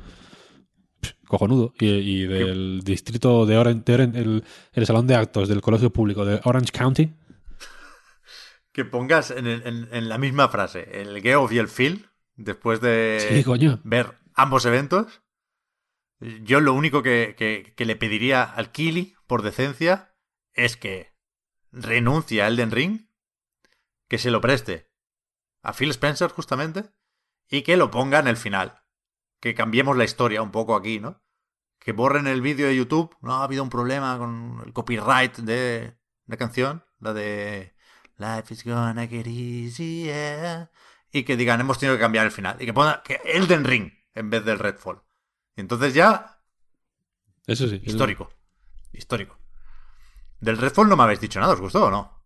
pff, Cojonudo. Y, y del distrito de Orange, de el, el salón de actos del Colegio Público de Orange County. Que pongas en, el- en- en la misma frase el Geoff y el Phil, después de Sí, coño. ver ambos eventos. Yo lo único que, que- le pediría al Kili, por decencia, es que renuncie a Elden Ring, que se lo preste a Phil Spencer, justamente, y que lo ponga en el final. Que cambiemos la historia un poco aquí, ¿no? Que borren el vídeo de YouTube. No ha habido un problema con el copyright de la canción, la de Life is gonna get easier. Y que digan, hemos tenido que cambiar el final. Y que pongan que Elden Ring en vez del Redfall. Y entonces ya, Eso sí. histórico. Histórico. Del Redfall no me habéis dicho nada, ¿os gustó o no?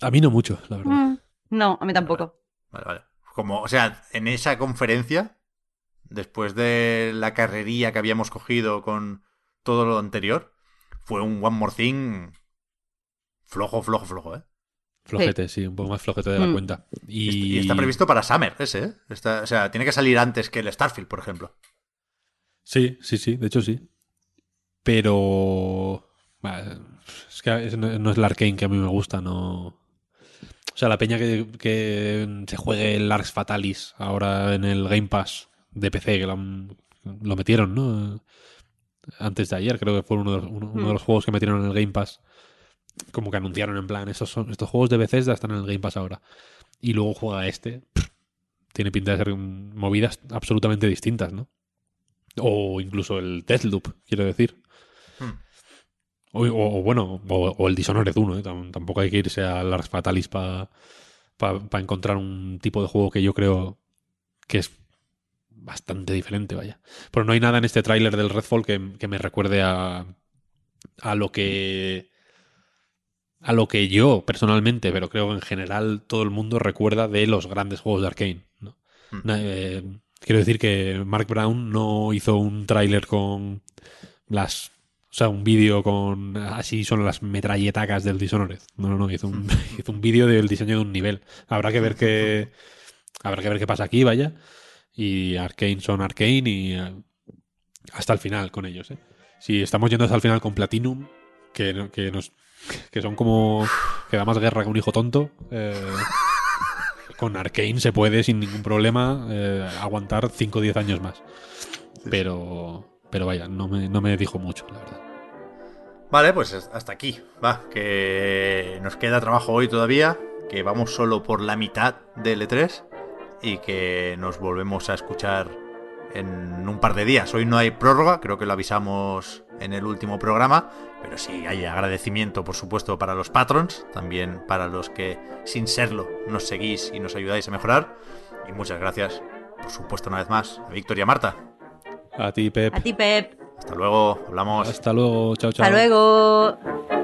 A mí no mucho, la verdad. Mm, No, a mí tampoco. Vale, vale. Como, o sea, en esa conferencia, después de la carrería que habíamos cogido con todo lo anterior, fue un One More Thing flojo, flojo, flojo, ¿eh? Flojete, sí. un poco más flojete de la Mm. cuenta. Y... Y está previsto para Summer, ese, ¿eh? Está- o sea, tiene que salir antes que el Starfield, por ejemplo. Sí, sí, sí, de hecho sí. Pero. Es que no es el arcane que a mí me gusta, no. O sea, la peña que, que se juegue el Arx Fatalis ahora en el Game Pass de PC, que lo, han- lo metieron, ¿no? Antes de ayer, creo que fue uno de, los, uno, uno de los juegos que metieron en el Game Pass. Como que anunciaron en plan, estos, son, estos juegos de Bethesda están en el Game Pass ahora. Y luego juega este. Tiene pinta de ser movidas absolutamente distintas, ¿no? O incluso el Deathloop, quiero decir. Hmm. O, o- o bueno, o, o el Dishonored 1, ¿eh? Tam- Tampoco hay que irse a Lars Fatalis para encontrar un tipo de juego que yo creo que es bastante diferente, vaya. Pero no hay nada en este tráiler del Redfall que, que me recuerde a, a lo que a lo que yo personalmente, pero creo que en general todo el mundo recuerda de los grandes juegos de Arkane. ¿no? Hmm. Eh, quiero decir que Mark Brown no hizo un tráiler con las o sea, un vídeo con así son las metralletacas del Dishonored. No, no, no, hizo un, [LAUGHS] hizo un vídeo del diseño de un nivel. Habrá que ver qué habrá que ver qué pasa aquí, vaya. Y Arkane son Arkane y eh, hasta el final con ellos, ¿eh? Si estamos yendo hasta el final con Platinum, que, que nos que son como que da más guerra que un hijo tonto, eh, [LAUGHS] con Arkane se puede sin ningún problema eh, aguantar 5 o 10 años más. Pero pero vaya, no me, no me dijo mucho, la verdad. Vale, pues hasta aquí. Va, que nos queda trabajo hoy todavía, que vamos solo por la mitad del E3 y que nos volvemos a escuchar en un par de días. Hoy no hay prórroga, creo que lo avisamos en el último programa, pero sí hay agradecimiento, por supuesto, para los patrons, también para los que sin serlo nos seguís y nos ayudáis a mejorar. Y muchas gracias, por supuesto, una vez más, a Víctor y a Marta. A ti, Pep. A ti, Pep. Hasta luego, hablamos. Hasta luego, chao, chao. Hasta luego.